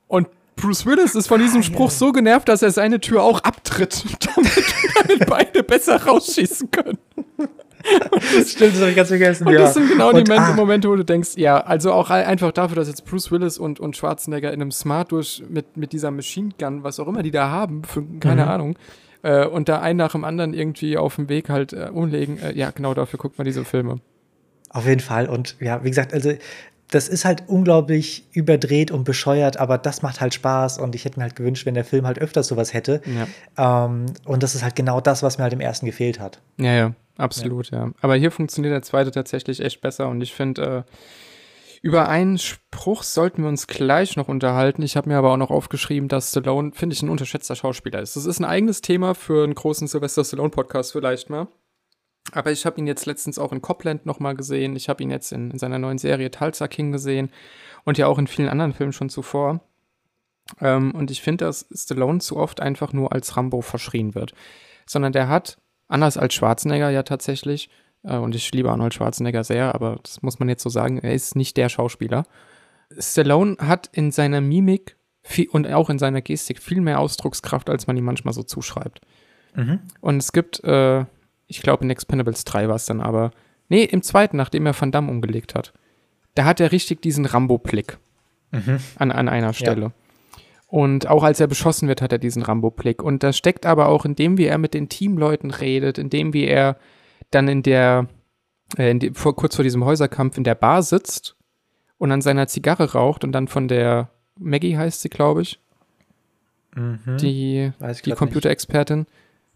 Und Bruce Willis ist von diesem Spruch so genervt, dass er seine Tür auch abtritt, damit, damit beide besser rausschießen können. Das, Stimmt, das habe ich ganz vergessen. Und ja. das sind genau und, die ah. Momente, wo du denkst, ja, also auch einfach dafür, dass jetzt Bruce Willis und, und Schwarzenegger in einem Smart durch mit, mit dieser Machine Gun, was auch immer die da haben, für, keine mhm. Ahnung, äh, und da einen nach dem anderen irgendwie auf dem Weg halt äh, umlegen, äh, ja, genau dafür guckt man diese Filme. Auf jeden Fall. Und ja, wie gesagt, also das ist halt unglaublich überdreht und bescheuert, aber das macht halt Spaß und ich hätte mir halt gewünscht, wenn der Film halt öfters sowas hätte. Ja. Ähm, und das ist halt genau das, was mir halt im ersten gefehlt hat. Ja, ja, absolut, ja. ja. Aber hier funktioniert der zweite tatsächlich echt besser und ich finde, äh, über einen Spruch sollten wir uns gleich noch unterhalten. Ich habe mir aber auch noch aufgeschrieben, dass Stallone, finde ich, ein unterschätzter Schauspieler ist. Das ist ein eigenes Thema für einen großen Sylvester Stallone-Podcast vielleicht mal. Aber ich habe ihn jetzt letztens auch in Copland nochmal gesehen. Ich habe ihn jetzt in, in, seiner neuen Serie Tulsa King gesehen und ja auch in vielen anderen Filmen schon zuvor. Ähm, und ich finde, dass Stallone zu oft einfach nur als Rambo verschrien wird. Sondern der hat, anders als Schwarzenegger ja tatsächlich, äh, und ich liebe Arnold Schwarzenegger sehr, aber das muss man jetzt so sagen, er ist nicht der Schauspieler. Stallone hat in seiner Mimik viel, und auch in seiner Gestik viel mehr Ausdruckskraft, als man ihm manchmal so zuschreibt. Mhm. Und es gibt äh, ich glaube in Expendables 3 war es dann aber, nee, im zweiten, nachdem er Van Damme umgelegt hat. Da hat er richtig diesen Rambo-Blick mhm. an, an einer Stelle. Ja. Und auch als er beschossen wird, hat er diesen Rambo-Blick. Und das steckt aber auch in dem, wie er mit den Teamleuten redet, in dem, wie er dann in der, äh, in die, vor, kurz vor diesem Häuserkampf in der Bar sitzt und an seiner Zigarre raucht und dann von der Maggie heißt sie, glaube ich, mhm. die, die Computerexpertin,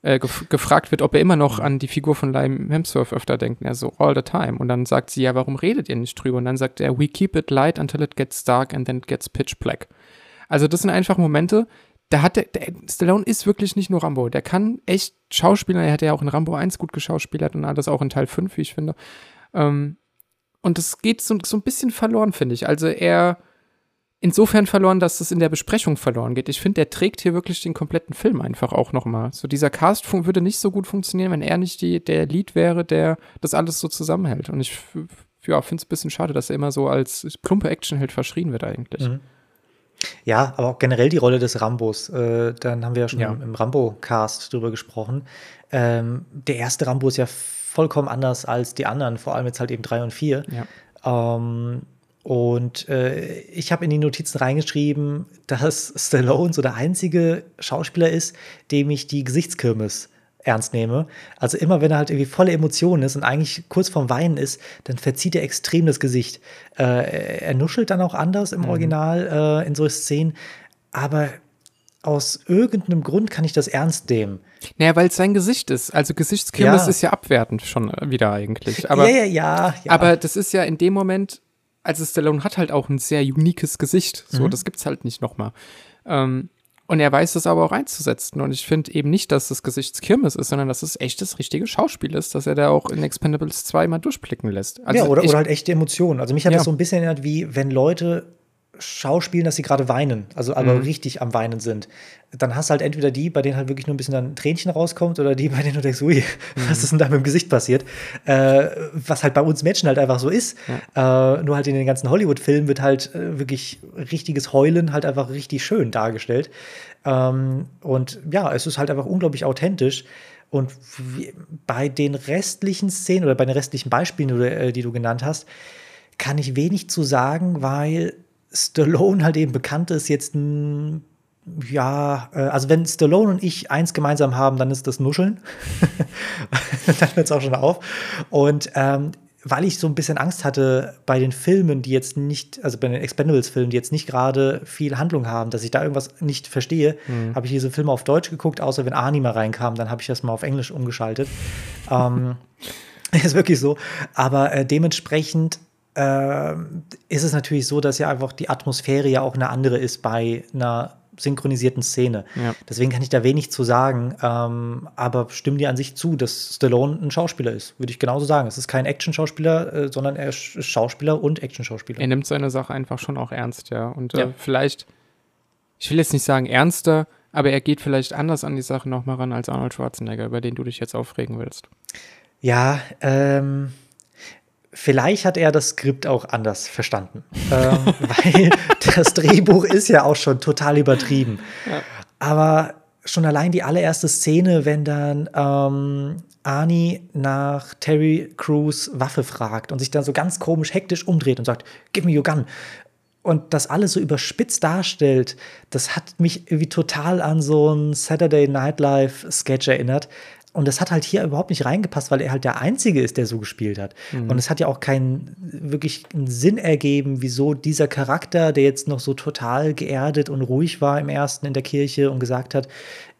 äh, gef gefragt wird, ob er immer noch an die Figur von Lime Hemsworth öfter denkt. Er so, all the time. Und dann sagt sie, ja, warum redet ihr nicht drüber? Und dann sagt er, we keep it light until it gets dark and then it gets pitch black. Also das sind einfach Momente, da hat der, der Stallone ist wirklich nicht nur Rambo. Der kann echt Schauspieler. Er hat ja auch in Rambo 1 gut geschauspielert und alles auch in Teil 5, wie ich finde. Ähm, und das geht so, so ein bisschen verloren, finde ich. Also er insofern verloren, dass es in der Besprechung verloren geht. Ich finde, der trägt hier wirklich den kompletten Film einfach auch nochmal. So dieser Cast würde nicht so gut funktionieren, wenn er nicht die, der Lead wäre, der das alles so zusammenhält. Und ich ja, finde es ein bisschen schade, dass er immer so als plumpe Actionheld verschrien wird eigentlich. Mhm. Ja, aber auch generell die Rolle des Rambos. Äh, dann haben wir ja schon ja. im, im Rambo-Cast drüber gesprochen. Ähm, der erste Rambo ist ja vollkommen anders als die anderen, vor allem jetzt halt eben drei und vier. Ja. Ähm, und äh, ich habe in die Notizen reingeschrieben, dass Stallone so der einzige Schauspieler ist, dem ich die Gesichtskirmes ernst nehme. Also immer wenn er halt irgendwie volle Emotionen ist und eigentlich kurz vorm Weinen ist, dann verzieht er extrem das Gesicht. Äh, er nuschelt dann auch anders im mhm. Original äh, in so Szenen, aber aus irgendeinem Grund kann ich das ernst nehmen. Naja, weil es sein Gesicht ist. Also Gesichtskirmes ja. ist ja abwertend schon wieder eigentlich. Aber, ja, ja, ja, Aber das ist ja in dem Moment also Stallone hat halt auch ein sehr uniques Gesicht. So, mhm. das gibt's halt nicht nochmal. Ähm, und er weiß das aber auch einzusetzen. Und ich finde eben nicht, dass das Gesicht Kirmes ist, sondern dass es echt das richtige Schauspiel ist, dass er da auch in Expendables 2 mal durchblicken lässt. Also ja, oder, ich, oder halt echte Emotionen. Also mich hat ja. das so ein bisschen erinnert, wie wenn Leute schauspielen, dass sie gerade weinen, also aber Mhm. richtig am Weinen sind. Dann hast du halt entweder die, bei denen halt wirklich nur ein bisschen ein Tränchen rauskommt, oder die, bei denen du denkst, ui, Mhm. was ist denn da mit dem Gesicht passiert? Äh, was halt bei uns Menschen halt einfach so ist. Äh, nur halt in den ganzen Hollywood-Filmen wird halt äh, wirklich richtiges Heulen halt einfach richtig schön dargestellt. Ähm, und ja, es ist halt einfach unglaublich authentisch. Und bei den restlichen Szenen oder bei den restlichen Beispielen, die du, äh, die du genannt hast, kann ich wenig zu sagen, weil Stallone halt eben bekannt ist, jetzt ein, ja, äh, also wenn Stallone und ich eins gemeinsam haben, dann ist das Nuscheln. dann hört es auch schon auf. Und ähm, weil ich so ein bisschen Angst hatte bei den Filmen, die jetzt nicht, also bei den Expendables-Filmen, die jetzt nicht gerade viel Handlung haben, dass ich da irgendwas nicht verstehe, habe ich diese Filme auf Deutsch geguckt, außer wenn Arnie mal reinkam, dann habe ich das mal auf Englisch umgeschaltet. ähm, ist wirklich so. Aber äh, dementsprechend äh, ist es natürlich so, dass ja einfach die Atmosphäre ja auch eine andere ist bei einer synchronisierten Szene. Ja. Deswegen kann ich da wenig zu sagen, ähm, aber stimme dir an sich zu, dass Stallone ein Schauspieler ist. Würde ich genauso sagen. Es ist kein Action-Schauspieler, äh, sondern er ist Schauspieler und Action-Schauspieler. Er nimmt seine Sache einfach schon auch ernst, ja. Und äh, Ja. vielleicht, ich will jetzt nicht sagen ernster, aber er geht vielleicht anders an die Sache nochmal ran als Arnold Schwarzenegger, über den du dich jetzt aufregen willst. Ja, ähm, vielleicht hat er das Skript auch anders verstanden. ähm, weil das Drehbuch ist ja auch schon total übertrieben. Aber schon allein die allererste Szene, wenn dann ähm, Arnie nach Terry Crews Waffe fragt und sich dann so ganz komisch hektisch umdreht und sagt, give me your gun. Und das alles so überspitzt darstellt, das hat mich irgendwie total an so ein Saturday Night Live Sketch erinnert. Und das hat halt hier überhaupt nicht reingepasst, weil er halt der Einzige ist, der so gespielt hat. Und es hat ja auch keinen wirklich einen Sinn ergeben, wieso dieser Charakter, der jetzt noch so total geerdet und ruhig war im ersten in der Kirche und gesagt hat,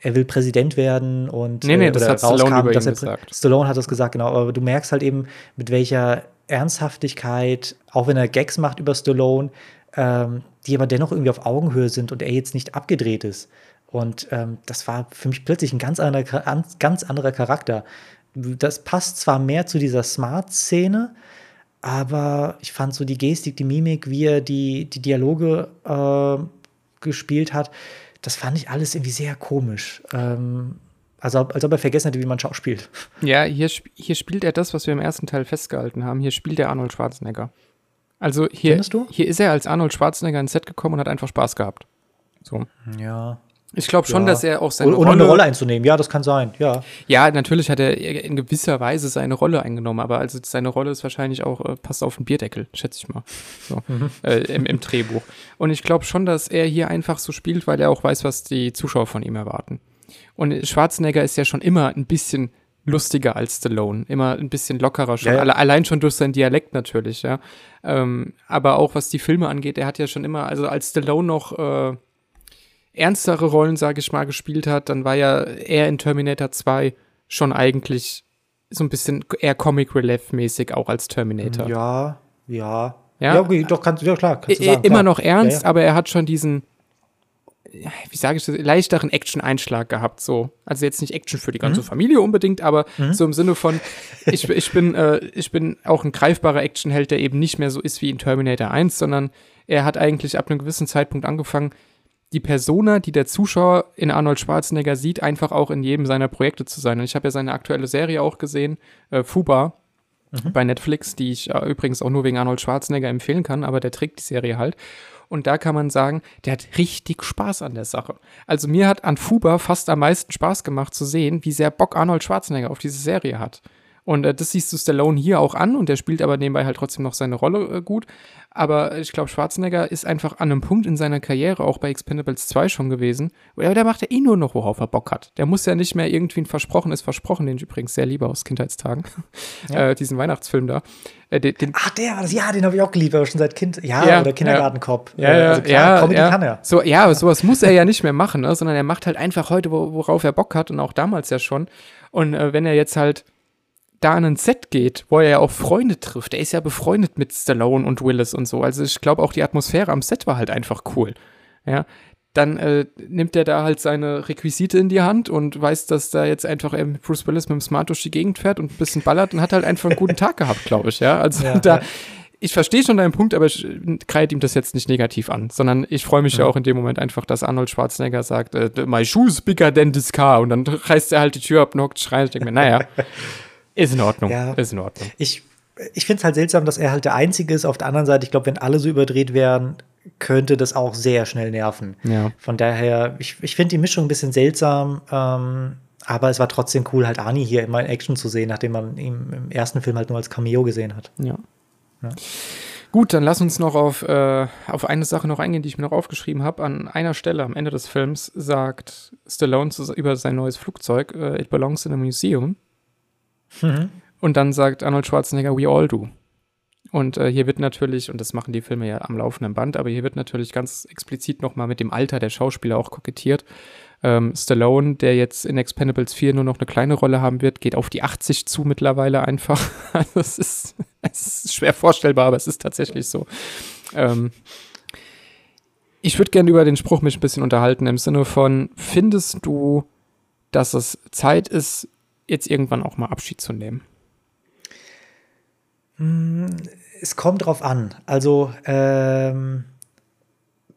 er will Präsident werden und Nee, nee, äh, das hat Stallone rauskam, über ihn dass er gesagt. Stallone hat das gesagt, genau. Aber du merkst halt eben, mit welcher Ernsthaftigkeit, auch wenn er Gags macht über Stallone, ähm, die aber dennoch irgendwie auf Augenhöhe sind und er jetzt nicht abgedreht ist. Und ähm, das war für mich plötzlich ein ganz anderer, ganz anderer Charakter. Das passt zwar mehr zu dieser Smart-Szene, aber ich fand so die Gestik, die Mimik, wie er die, die Dialoge äh, gespielt hat, das fand ich alles irgendwie sehr komisch. Ähm, also als ob er vergessen hätte, wie man schauspielt. Ja, hier, hier spielt er das, was wir im ersten Teil festgehalten haben. Hier spielt er Arnold Schwarzenegger. Also hier, hier ist er als Arnold Schwarzenegger ins Set gekommen und hat einfach Spaß gehabt. So. Ja. Ich glaube schon, Ja. dass er auch seine Ohne Rolle, eine Rolle einzunehmen, ja, das kann sein, ja. Ja, natürlich hat er in gewisser Weise seine Rolle eingenommen, aber also seine Rolle ist wahrscheinlich auch, äh, passt auf den Bierdeckel, schätze ich mal. So, äh, im, im Drehbuch. Und ich glaube schon, dass er hier einfach so spielt, weil er auch weiß, was die Zuschauer von ihm erwarten. Und Schwarzenegger ist ja schon immer ein bisschen lustiger als Stallone, immer ein bisschen lockerer schon, Ja, ja. Alle, allein schon durch seinen Dialekt natürlich, ja. Ähm, aber auch was die Filme angeht, er hat ja schon immer, also als Stallone noch äh, ernstere Rollen, sage ich mal, gespielt hat, dann war ja er in Terminator 2 schon eigentlich so ein bisschen eher Comic Relief mäßig auch als Terminator. Ja, ja. Ja. Ja, okay, doch, kannst, ja klar, kannst du sagen. immer klar. noch ernst, Ja, ja. aber er hat schon diesen, wie sage ich das, leichteren Action-Einschlag gehabt. So. Also jetzt nicht Action für die Mhm. ganze Familie unbedingt, aber so im Sinne von, ich, ich, bin, äh, ich bin auch ein greifbarer Actionheld, der eben nicht mehr so ist wie in Terminator 1, sondern er hat eigentlich ab einem gewissen Zeitpunkt angefangen, die Persona, die der Zuschauer in Arnold Schwarzenegger sieht, einfach auch in jedem seiner Projekte zu sein. Und ich habe ja seine aktuelle Serie auch gesehen, äh, Fuba, bei Netflix, die ich äh, übrigens auch nur wegen Arnold Schwarzenegger empfehlen kann, aber der trägt die Serie halt. Und da kann man sagen, der hat richtig Spaß an der Sache. Also mir hat an Fuba fast am meisten Spaß gemacht zu sehen, wie sehr Bock Arnold Schwarzenegger auf diese Serie hat. Und äh, das siehst du Stallone hier auch an und der spielt aber nebenbei halt trotzdem noch seine Rolle äh, gut. Aber ich glaube, Schwarzenegger ist einfach an einem Punkt in seiner Karriere, auch bei Expendables 2 schon gewesen, wo er, der macht ja eh nur noch, worauf er Bock hat. Der muss ja nicht mehr irgendwie ein Versprochenes Versprochen, den ich übrigens sehr liebe aus Kindheitstagen, äh, diesen Weihnachtsfilm da. Äh, den, den, Ach, der war das, ja, den habe ich auch geliebt, aber schon seit Kind. Ja, Ja, oder Kindergartenkopf. Ja, Äh, ja, also klar, ja, Comedy ja. kann er. So, ja, aber sowas muss er ja nicht mehr machen, ne? sondern er macht halt einfach heute, wo, worauf er Bock hat und auch damals ja schon. Und äh, wenn er jetzt halt da an ein Set geht, wo er ja auch Freunde trifft, er ist ja befreundet mit Stallone und Willis und so. Also ich glaube auch die Atmosphäre am Set war halt einfach cool. Ja, dann äh, nimmt er da halt seine Requisite in die Hand und weiß, dass da jetzt einfach ähm, Bruce Willis mit dem Smart durch die Gegend fährt und ein bisschen ballert und hat halt einfach einen guten Tag gehabt, glaube ich, ja. Also Ja, da, ja. ich verstehe schon deinen Punkt, aber ich kreide ihm das jetzt nicht negativ an, sondern ich freue mich ja. ja. auch in dem Moment einfach, dass Arnold Schwarzenegger sagt, äh, my shoes bigger than this car und dann reißt er halt die Tür ab, knockt, schreit, ich denke mir, naja, ist in Ordnung, ja, ist in Ordnung. Ich, ich finde es halt seltsam, dass er halt der Einzige ist. Auf der anderen Seite, ich glaube, wenn alle so überdreht wären, könnte das auch sehr schnell nerven. Ja. Von daher, ich, ich finde die Mischung ein bisschen seltsam, ähm, aber es war trotzdem cool, halt Ani hier immer in Action zu sehen, nachdem man ihn im ersten Film halt nur als Cameo gesehen hat. Ja. ja. Gut, dann lass uns noch auf, äh, auf eine Sache noch eingehen, die ich mir noch aufgeschrieben habe. An einer Stelle am Ende des Films sagt Stallone zu, über sein neues Flugzeug, uh, it belongs in a museum. Mhm. Und dann sagt Arnold Schwarzenegger, we all do. Und äh, hier wird natürlich, und das machen die Filme ja am laufenden Band, aber hier wird natürlich ganz explizit nochmal mit dem Alter der Schauspieler auch kokettiert. Ähm, Stallone, der jetzt in Expendables 4 nur noch eine kleine Rolle haben wird, geht auf die 80 zu mittlerweile einfach. Also es ist, es ist schwer vorstellbar, aber es ist tatsächlich so. Ähm, ich würde gerne über den Spruch mich ein bisschen unterhalten, im Sinne von, findest du, dass es Zeit ist, jetzt irgendwann auch mal Abschied zu nehmen? Hm, es kommt drauf an. Also ähm,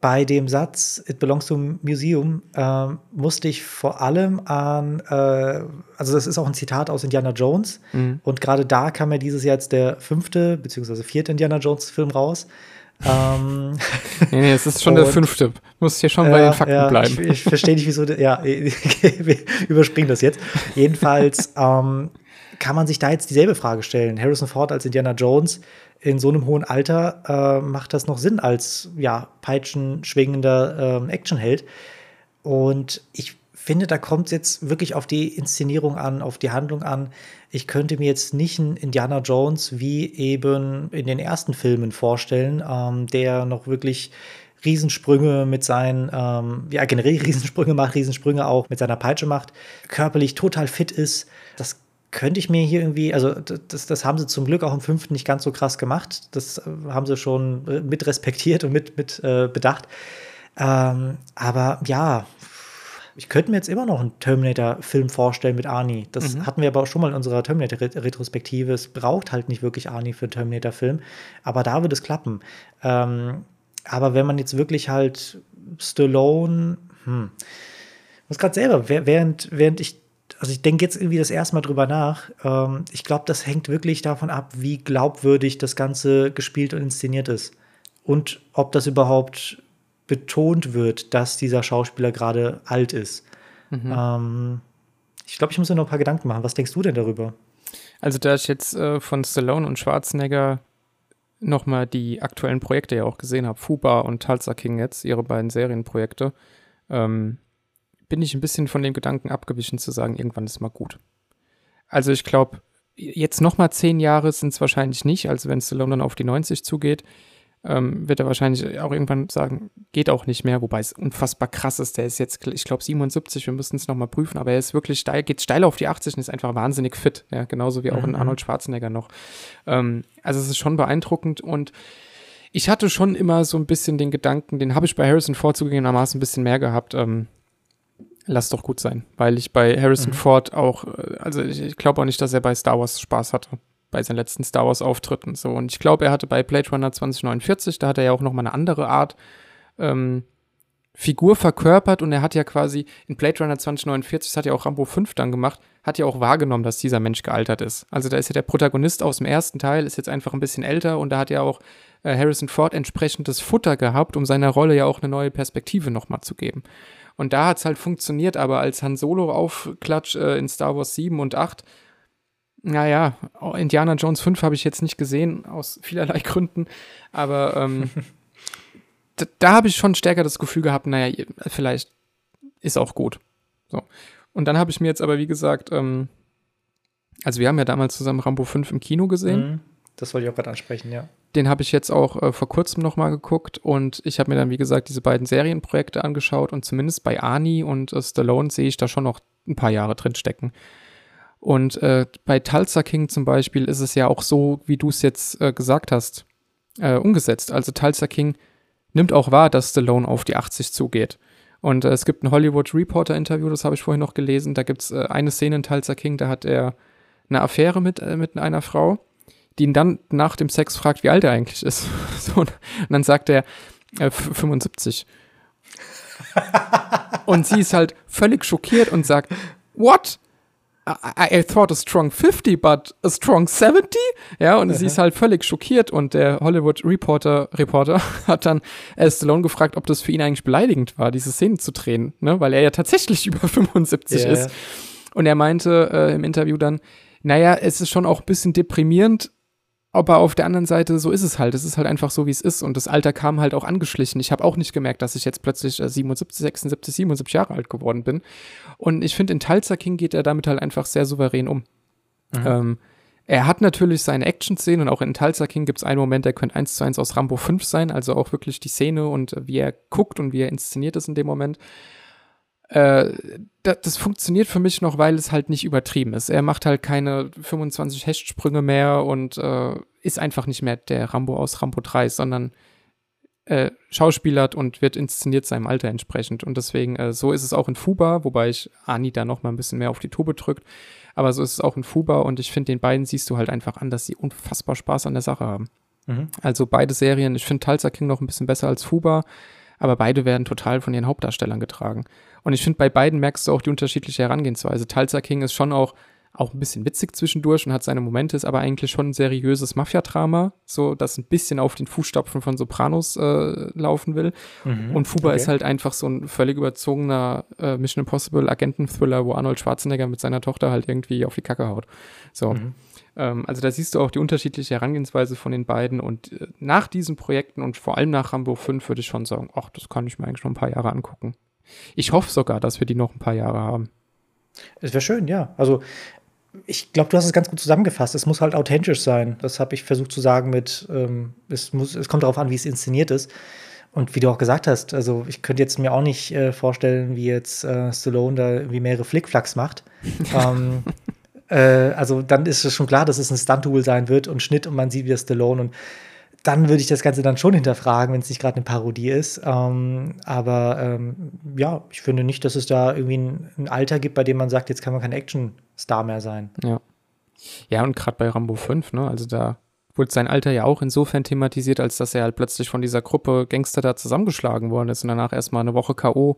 bei dem Satz It belongs to museum ähm, musste ich vor allem an, äh, also das ist auch ein Zitat aus Indiana Jones. Mhm. Und gerade da kam ja dieses Jahr jetzt der fünfte beziehungsweise vierte Indiana Jones Film raus. Ähm, nee, nee, es ist schon der fünfte. Muss hier schon äh, bei den Fakten ja, bleiben. Ich, ich verstehe nicht, wieso. Ja, wir überspringen das jetzt. Jedenfalls ähm, kann man sich da jetzt dieselbe Frage stellen. Harrison Ford als Indiana Jones in so einem hohen Alter äh, macht das noch Sinn als ja, peitschenschwingender äh, Actionheld. Und ich finde, da kommt es jetzt wirklich auf die Inszenierung an, auf die Handlung an. Ich könnte mir jetzt nicht einen Indiana Jones wie eben in den ersten Filmen vorstellen, ähm, der noch wirklich Riesensprünge mit seinen, ähm, ja, generell Riesensprünge macht, Riesensprünge auch mit seiner Peitsche macht, körperlich total fit ist. Das könnte ich mir hier irgendwie, also das, das haben sie zum Glück auch im fünften nicht ganz so krass gemacht. Das äh, haben sie schon äh, mit respektiert und mit, mit äh, bedacht. Ähm, aber ja, ich könnte mir jetzt immer noch einen Terminator-Film vorstellen mit Arnie. Das mhm. hatten wir aber auch schon mal in unserer Terminator-Retrospektive. Es braucht halt nicht wirklich Arnie für einen Terminator-Film, aber da wird es klappen. Ähm, aber wenn man jetzt wirklich halt Stallone, hm, ich muss gerade selber, während, während ich also ich denke jetzt irgendwie das erste Mal drüber nach. Ähm, ich glaube, das hängt wirklich davon ab, wie glaubwürdig das Ganze gespielt und inszeniert ist. Und ob das überhaupt betont wird, dass dieser Schauspieler gerade alt ist. Mhm. Ähm, ich glaube, ich muss mir noch ein paar Gedanken machen. Was denkst du denn darüber? Also, da ich jetzt äh, von Stallone und Schwarzenegger nochmal die aktuellen Projekte ja auch gesehen habe, Fuba und Tulsa King jetzt, ihre beiden Serienprojekte, ähm, bin ich ein bisschen von dem Gedanken abgewichen zu sagen, irgendwann ist mal gut. Also ich glaube, jetzt noch mal zehn Jahre sind es wahrscheinlich nicht. Also wenn Stallone dann auf die 90 zugeht, ähm, wird er wahrscheinlich auch irgendwann sagen, geht auch nicht mehr, wobei es unfassbar krass ist. Der ist jetzt, ich glaube, 77, wir müssen es nochmal prüfen, aber er ist wirklich steil, geht steil auf die 80 und ist einfach wahnsinnig fit. Ja, genauso wie auch mhm. in Arnold Schwarzenegger noch. Ähm, also es ist schon beeindruckend und ich hatte schon immer so ein bisschen den Gedanken, den habe ich bei Harrison Ford zugegebenermaßen ein bisschen mehr gehabt, ähm, lass doch gut sein, weil ich bei Harrison mhm. Ford auch, äh, also ich, ich glaube auch nicht, dass er bei Star Wars Spaß hatte, bei seinen letzten Star Wars Auftritten so und ich glaube, er hatte bei Blade Runner 2049, da hat er ja auch noch mal eine andere Art ähm, Figur verkörpert und er hat ja quasi in Blade Runner 2049, das hat ja auch Rambo 5 dann gemacht, hat ja auch wahrgenommen, dass dieser Mensch gealtert ist. Also da ist ja der Protagonist aus dem ersten Teil, ist jetzt einfach ein bisschen älter und da hat ja auch äh, Harrison Ford entsprechendes Futter gehabt, um seiner Rolle ja auch eine neue Perspektive nochmal zu geben. Und da hat es halt funktioniert, aber als Han Solo aufklatsch äh, in Star Wars 7 und 8, naja, Indiana Jones 5 habe ich jetzt nicht gesehen, aus vielerlei Gründen, aber ähm, da, da habe ich schon stärker das Gefühl gehabt, naja, vielleicht ist auch gut. So. Und dann habe ich mir jetzt aber, wie gesagt, ähm, also wir haben ja damals zusammen Rambo 5 im Kino gesehen. Mhm. Das wollte ich auch gerade ansprechen, ja. Den habe ich jetzt auch äh, vor kurzem nochmal geguckt und ich habe mir dann, wie gesagt, diese beiden Serienprojekte angeschaut und zumindest bei Arnie und äh, Stallone sehe ich da schon noch ein paar Jahre drin stecken. Und äh, bei Tulsa King zum Beispiel ist es ja auch so, wie du es jetzt äh, gesagt hast, äh, umgesetzt. Also Tulsa King nimmt auch wahr, dass Stallone auf die 80 zugeht. Und äh, es gibt ein Hollywood Reporter Interview, das habe ich vorhin noch gelesen. Da gibt es eine Szene in Tulsa King, da hat er eine Affäre mit, mit einer Frau die ihn dann nach dem Sex fragt, wie alt er eigentlich ist. So, und dann sagt er äh, 75. und sie ist halt völlig schockiert und sagt, what? I, I, thought a strong 50, but a strong 70? Ja, und sie ist halt völlig schockiert und der Hollywood Reporter, Reporter hat dann Stallone gefragt, ob das für ihn eigentlich beleidigend war, diese Szene zu drehen, ne, weil er ja tatsächlich über 75 yeah. ist. Und er meinte äh, im Interview dann, naja, es ist schon auch ein bisschen deprimierend, aber auf der anderen Seite, so ist es halt. Es ist halt einfach so, wie es ist. Und das Alter kam halt auch angeschlichen. Ich habe auch nicht gemerkt, dass ich jetzt plötzlich 77, 76, 77 Jahre alt geworden bin. Und ich finde, in Tulsa King geht er damit halt einfach sehr souverän um. Mhm. Ähm, er hat natürlich seine Action-Szenen und auch in Tulsa King gibt es einen Moment, der könnte eins zu eins aus Rambo 5 sein, also auch wirklich die Szene und wie er guckt und wie er inszeniert ist in dem Moment. Äh, das, das, funktioniert für mich noch, weil es halt nicht übertrieben ist. Er macht halt keine 25 Hechtsprünge mehr und äh, ist einfach nicht mehr der Rambo aus Rambo 3, sondern äh, schauspielert und wird inszeniert seinem Alter entsprechend. Und deswegen, äh, so ist es auch in Fuba, wobei ich Ani da noch mal ein bisschen mehr auf die Tube drückt. Aber so ist es auch in Fuba und ich finde, den beiden siehst du halt einfach an, dass sie unfassbar Spaß an der Sache haben. Mhm. Also beide Serien, ich finde Tulsa King noch ein bisschen besser als Fuba, aber beide werden total von ihren Hauptdarstellern getragen. Und ich finde, bei beiden merkst du auch die unterschiedliche Herangehensweise. Tulsa King ist schon auch, auch ein bisschen witzig zwischendurch und hat seine Momente, ist aber eigentlich schon ein seriöses Mafia-Drama, so das ein bisschen auf den Fußstapfen von Sopranos äh, laufen will. Mhm, und Fuba okay. ist halt einfach so ein völlig überzogener äh, Mission Impossible Agenten-Thriller, wo Arnold Schwarzenegger mit seiner Tochter halt irgendwie auf die Kacke haut. So. Mhm. Ähm, also da siehst du auch die unterschiedliche Herangehensweise von den beiden und äh, nach diesen Projekten und vor allem nach Rambo 5 würde ich schon sagen, ach, das kann ich mir eigentlich noch ein paar Jahre angucken. Ich hoffe sogar, dass wir die noch ein paar Jahre haben. Es wäre schön, ja. Also ich glaube, du hast es ganz gut zusammengefasst. Es muss halt authentisch sein. Das habe ich versucht zu sagen mit, ähm, es, muss, es kommt darauf an, wie es inszeniert ist. Und wie du auch gesagt hast, also ich könnte jetzt mir auch nicht äh, vorstellen, wie jetzt äh, Stallone da irgendwie mehrere Flickflacks macht. ähm, äh, also dann ist es schon klar, dass es ein Stunt-Tool sein wird und Schnitt und man sieht wieder Stallone und dann würde ich das Ganze dann schon hinterfragen, wenn es nicht gerade eine Parodie ist. Ähm, aber ähm, ja, ich finde nicht, dass es da irgendwie ein, ein, Alter gibt, bei dem man sagt, jetzt kann man kein Action-Star mehr sein. Ja. Ja, und gerade bei Rambo 5, ne, also da wurde sein Alter ja auch insofern thematisiert, als dass er halt plötzlich von dieser Gruppe Gangster da zusammengeschlagen worden ist und danach erstmal eine Woche K.O.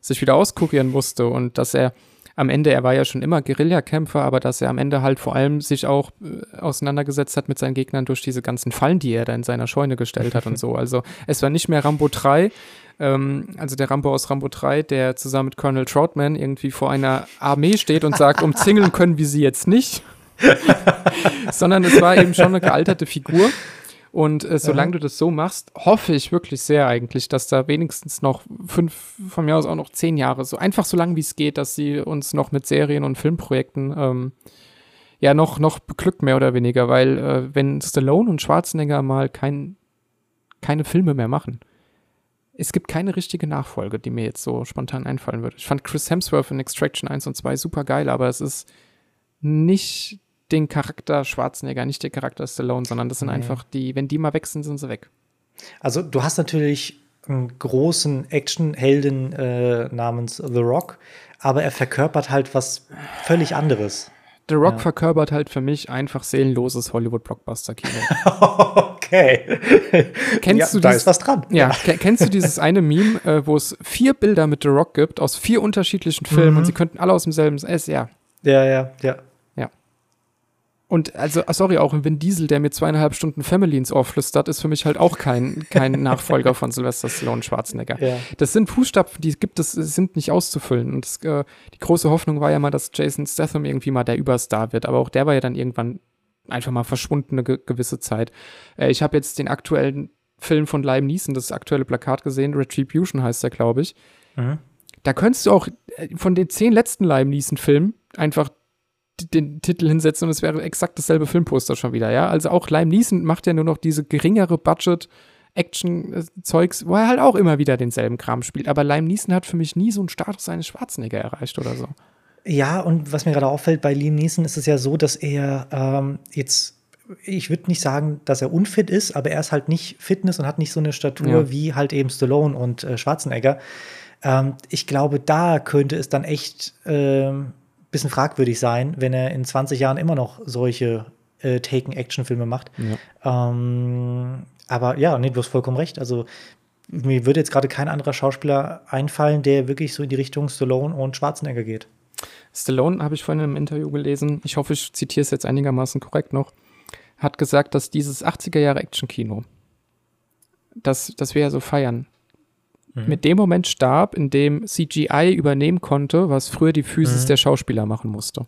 sich wieder auskurieren musste und dass er am Ende, er war ja schon immer Guerillakämpfer, aber dass er am Ende halt vor allem sich auch äh, auseinandergesetzt hat mit seinen Gegnern durch diese ganzen Fallen, die er da in seiner Scheune gestellt hat und so. Also es war nicht mehr Rambo 3, ähm, also der Rambo aus Rambo 3, der zusammen mit Colonel Troutman irgendwie vor einer Armee steht und sagt, umzingeln können wir sie jetzt nicht. sondern es war eben schon eine gealterte Figur, und äh, solange ja. du das so machst, hoffe ich wirklich sehr eigentlich, dass da wenigstens noch fünf, von mir aus auch noch zehn Jahre, so einfach so lange wie es geht, dass sie uns noch mit Serien und Filmprojekten ähm, ja noch, noch beglückt, mehr oder weniger, weil äh, wenn Stallone und Schwarzenegger mal kein, keine Filme mehr machen, es gibt keine richtige Nachfolge, die mir jetzt so spontan einfallen würde. Ich fand Chris Hemsworth in Extraction 1 und 2 super geil, aber es ist nicht den Charakter Schwarzenegger, nicht der Charakter Stallone, sondern das sind nee. einfach die, wenn die mal weg sind, sind sie weg. Also du hast natürlich einen großen Actionhelden äh, namens The Rock, aber er verkörpert halt was völlig anderes. The Rock ja. verkörpert halt für mich einfach seelenloses Hollywood-Blockbuster-Kino. okay. Kennst ja, du da ist was dran. Ja, kennst du dieses eine Meme, äh, wo es vier Bilder mit The Rock gibt aus vier unterschiedlichen Filmen mhm. und sie könnten alle aus demselben S, ja. Ja, ja, ja. Und also, ah, sorry, auch ein Vin Diesel, der mir zweieinhalb Stunden Family ins Ohr flüstert, ist für mich halt auch kein, kein Nachfolger von Sylvester Stallone Schwarzenegger. Ja. Das sind Fußstapfen, die gibt es, sind nicht auszufüllen. Und das, äh, die große Hoffnung war ja mal, dass Jason Statham irgendwie mal der Überstar wird. Aber auch der war ja dann irgendwann einfach mal verschwunden eine ge gewisse Zeit. Äh, ich habe jetzt den aktuellen Film von Liam Neeson, das aktuelle Plakat gesehen, Retribution heißt der, glaube ich. Mhm. Da könntest du auch äh, von den zehn letzten Liam Neeson-Filmen einfach den Titel hinsetzen und es wäre exakt dasselbe Filmposter schon wieder, ja. Also auch Lime Neeson macht ja nur noch diese geringere Budget Action-Zeugs, wo er halt auch immer wieder denselben Kram spielt. Aber Lime Neeson hat für mich nie so einen Status eines Schwarzenegger erreicht oder so. Ja, und was mir gerade auffällt bei Liam Neeson ist es ja so, dass er ähm, jetzt, ich würde nicht sagen, dass er unfit ist, aber er ist halt nicht Fitness und hat nicht so eine Statur ja. wie halt eben Stallone und äh, Schwarzenegger. Ähm, ich glaube, da könnte es dann echt ähm, bisschen fragwürdig sein, wenn er in 20 Jahren immer noch solche Taken-Action-Filme macht. Ja. Ähm, aber ja, nee, du hast vollkommen recht. Also mir würde jetzt gerade kein anderer Schauspieler einfallen, der wirklich so in die Richtung Stallone und Schwarzenegger geht. Stallone habe ich vorhin im Interview gelesen, ich hoffe, ich zitiere es jetzt einigermaßen korrekt noch, hat gesagt, dass dieses 80er Jahre Action-Kino, das, das wir ja so feiern, mhm. mit dem Moment starb, in dem CGI übernehmen konnte, was früher die Physis mhm. der Schauspieler machen musste.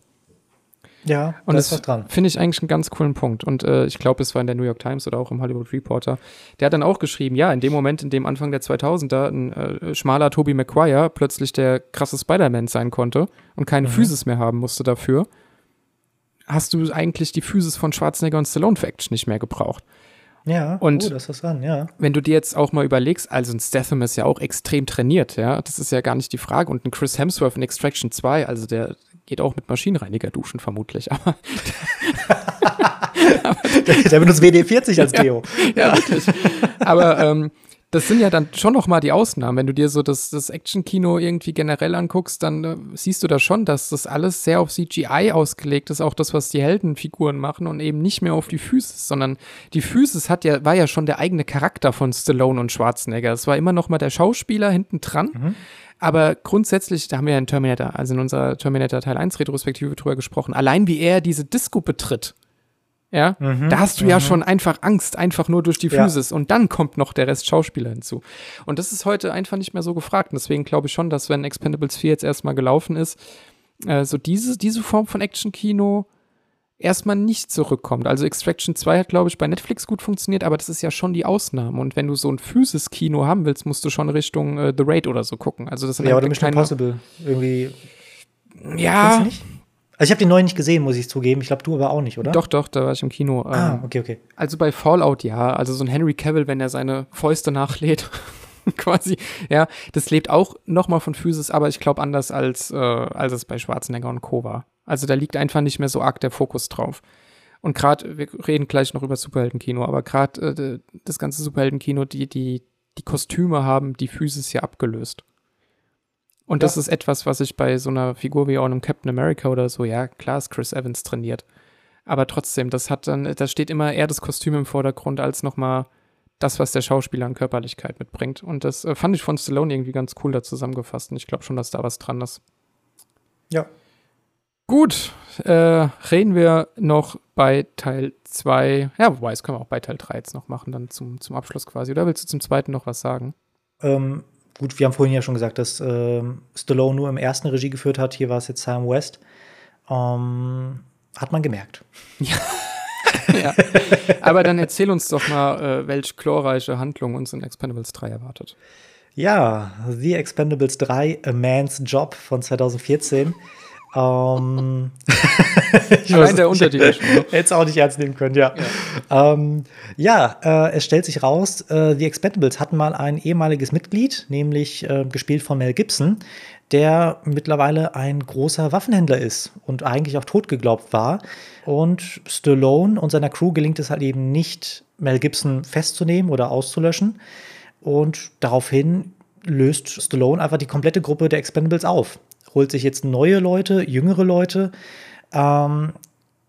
Ja, und das ist dran. Finde ich eigentlich einen ganz coolen Punkt. Und äh, ich glaube, es war in der New York Times oder auch im Hollywood Reporter. Der hat dann auch geschrieben, ja, in dem Moment, in dem Anfang der 2000er ein äh, schmaler Tobey Maguire plötzlich der krasse Spider-Man sein konnte und keine mhm. Physis mehr haben musste dafür, hast du eigentlich die Physis von Schwarzenegger und Stallone für Action nicht mehr gebraucht. Ja, und oh, das ist dran, ja. Wenn du dir jetzt auch mal überlegst, also ein Statham ist ja auch extrem trainiert, ja, das ist ja gar nicht die Frage. Und ein Chris Hemsworth in Extraction 2, also der geht auch mit Maschinenreiniger duschen vermutlich, aber, aber der benutzt WD-40 als Deo. Ja, ja, wirklich. Aber ähm, das sind ja dann schon noch mal die Ausnahmen. Wenn du dir so das, das Action-Kino irgendwie generell anguckst, dann äh, siehst du da schon, dass das alles sehr auf CGI ausgelegt ist, auch das, was die Heldenfiguren machen und eben nicht mehr auf die Physis, sondern die Physis hat ja, war ja schon der eigene Charakter von Stallone und Schwarzenegger. Es war immer noch mal der Schauspieler hinten dran. Mhm. Aber grundsätzlich, da haben wir ja in Terminator, also in unserer Terminator Teil 1 Retrospektive drüber gesprochen, allein wie er diese Disco betritt, ja, mhm, da hast du ja mhm. schon einfach Angst, einfach nur durch die Physis. Ja. Und dann kommt noch der Rest Schauspieler hinzu. Und das ist heute einfach nicht mehr so gefragt. Und deswegen glaube ich schon, dass wenn Expendables 4 jetzt erstmal gelaufen ist, äh, so diese, diese Form von Action-Kino erstmal nicht zurückkommt. Also Extraction 2 hat, glaube ich, bei Netflix gut funktioniert, aber das ist ja schon die Ausnahme. Und wenn du so ein Physis-Kino haben willst, musst du schon Richtung äh, The Raid oder so gucken. Also das ja, oder Mission Impossible. Irgendwie. Ja. Also ich habe den neuen nicht gesehen, muss ich zugeben. Ich glaube, du aber auch nicht, oder? Doch, doch, da war ich im Kino. Ah, ähm, okay, okay. Also bei Fallout ja. Also so ein Henry Cavill, wenn er seine Fäuste nachlädt, quasi, ja, das lebt auch nochmal von Physis, aber ich glaube anders als, äh, als es bei Schwarzenegger und Co. war. Also da liegt einfach nicht mehr so arg der Fokus drauf. Und gerade, wir reden gleich noch über Superheldenkino, aber gerade äh, das ganze Superheldenkino, die, die, die Kostüme haben die Physis ja abgelöst. Und das ist etwas, was ich bei so einer Figur wie auch einem Captain America oder so, ja, klar ist Chris Evans trainiert. Aber trotzdem, das hat dann, da steht immer eher das Kostüm im Vordergrund als nochmal das, was der Schauspieler an Körperlichkeit mitbringt. Und das äh, fand ich von Stallone irgendwie ganz cool da zusammengefasst. Und ich glaube schon, dass da was dran ist. Ja. Gut, äh, reden wir noch bei Teil 2. Ja, wobei, das können wir auch bei Teil 3 jetzt noch machen, dann zum, zum Abschluss quasi. Oder willst du zum zweiten noch was sagen? Ähm, gut, wir haben vorhin ja schon gesagt, dass ähm, Stallone nur im ersten Regie geführt hat. Hier war es jetzt Sam West. Ähm, hat man gemerkt. Ja. ja. Aber dann erzähl uns doch mal, äh, welche glorreiche Handlung uns in Expendables 3 erwartet. Ja, The Expendables 3, A Man's Job von 2014. Ähm, ich weiß der Untertitel schon. Hätte es auch nicht ernst nehmen können, ja. Ja, ähm, ja äh, es stellt sich raus, äh, The Expendables hatten mal ein ehemaliges Mitglied, nämlich äh, gespielt von Mel Gibson, der mittlerweile ein großer Waffenhändler ist und eigentlich auch tot geglaubt war. Und Stallone und seiner Crew gelingt es halt eben nicht, Mel Gibson festzunehmen oder auszulöschen. Und daraufhin löst Stallone einfach die komplette Gruppe der Expendables auf holt sich jetzt neue Leute, jüngere Leute, ähm,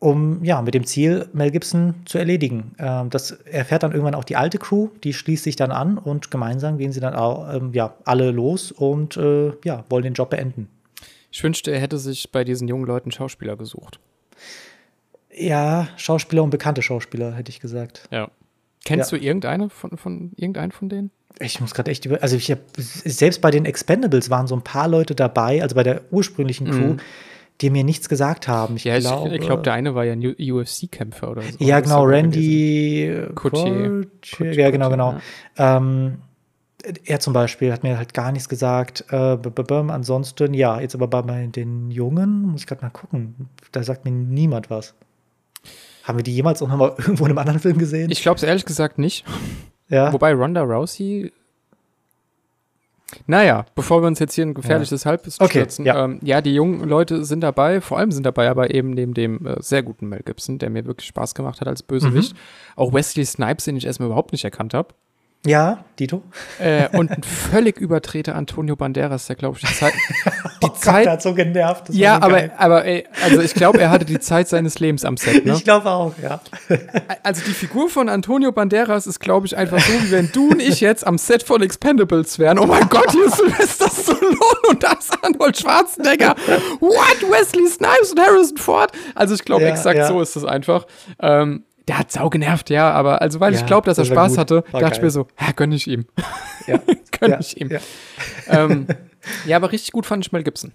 um ja mit dem Ziel, Mel Gibson zu erledigen. Ähm, das erfährt dann irgendwann auch die alte Crew, die schließt sich dann an und gemeinsam gehen sie dann auch, ähm, ja, alle los und äh, ja, wollen den Job beenden. Ich wünschte, er hätte sich bei diesen jungen Leuten Schauspieler gesucht. Ja, Schauspieler und bekannte Schauspieler, hätte ich gesagt. Ja. Kennst ja. du irgendeine von, von irgendeinen von denen? Ich muss gerade echt über. Also, ich habe selbst bei den Expendables waren so ein paar Leute dabei, also bei der ursprünglichen Crew, mhm. die mir nichts gesagt haben. Ich ja, glaube, ich glaube, der eine war ja ein UFC-Kämpfer oder so. Ja, genau, Randy Coutier. Ja, genau, genau. Ja. Ähm, er zum Beispiel hat mir halt gar nichts gesagt. Äh, ansonsten, ja, jetzt aber bei den Jungen, muss ich gerade mal gucken, da sagt mir niemand was. Haben wir die jemals auch noch mal irgendwo in einem anderen Film gesehen? Ich glaube es ehrlich gesagt nicht. Ja. Wobei Ronda Rousey. Naja, bevor wir uns jetzt hier ein gefährliches ja. Halbwissen okay, stürzen. Ja. Ähm, ja, die jungen Leute sind dabei, vor allem sind dabei aber eben neben dem äh, sehr guten Mel Gibson, der mir wirklich Spaß gemacht hat als Bösewicht. Mhm. Auch Wesley Snipes, den ich erstmal überhaupt nicht erkannt habe. Ja, Dito. Äh, und ein völlig übertreter Antonio Banderas, der, glaube ich, die Zeit, die oh Zeit. Gott, hat so genervt. ja, aber, aber ey, also ich glaube, er hatte die Zeit seines Lebens am Set. Ne? Ich glaube auch, ja. Also die Figur von Antonio Banderas ist, glaube ich, einfach so, wie wenn du und ich jetzt am Set von Expendables wären. Oh mein Gott, hier ist Sylvester Stallone und da ist Arnold Schwarzenegger. What? Wesley Snipes und Harrison Ford? Also ich glaube, ja, exakt ja. so ist es einfach. Ähm, der hat sau genervt, ja, aber also weil ja, ich glaube, dass das er Spaß gut. hatte, war dachte geil. ich mir so, ja, gönn ich ihm. Ja. gönn ja. ich ihm. Ja. Ähm, ja, aber richtig gut fand ich Mel Gibson.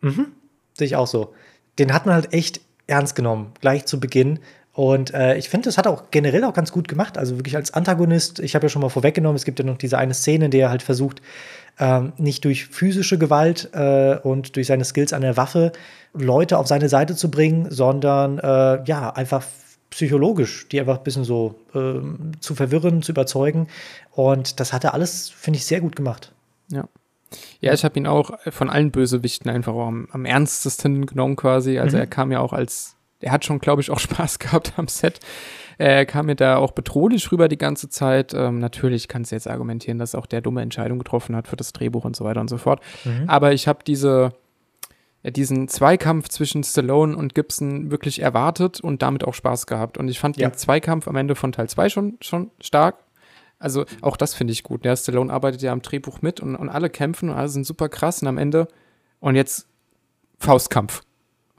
Mhm. Sehe ich auch so. Den hat man halt echt ernst genommen, gleich zu Beginn. Und äh, ich finde, das hat er auch generell auch ganz gut gemacht. Also wirklich als Antagonist, ich habe ja schon mal vorweggenommen, es gibt ja noch diese eine Szene, in der er halt versucht, ähm, nicht durch physische Gewalt äh, und durch seine Skills an der Waffe Leute auf seine Seite zu bringen, sondern äh, ja, einfach psychologisch, die einfach ein bisschen so äh, zu verwirren, zu überzeugen. Und das hat er alles, finde ich, sehr gut gemacht. Ja. Ja, ich habe ihn auch von allen Bösewichten einfach am, am ernstesten genommen quasi. Also mhm. er kam ja auch als, er hat schon, glaube ich, auch Spaß gehabt am Set. Er kam mir da auch bedrohlich rüber die ganze Zeit. Ähm, natürlich kannst du jetzt argumentieren, dass auch der dumme Entscheidung getroffen hat für das Drehbuch und so weiter und so fort. Mhm. Aber ich habe diese, diesen Zweikampf zwischen Stallone und Gibson wirklich erwartet und damit auch Spaß gehabt. Und ich fand ja. den Zweikampf am Ende von Teil 2 schon, schon stark. Also auch das finde ich gut. Der Stallone arbeitet ja am Drehbuch mit und, und alle kämpfen und alle sind super krass und am Ende und jetzt Faustkampf.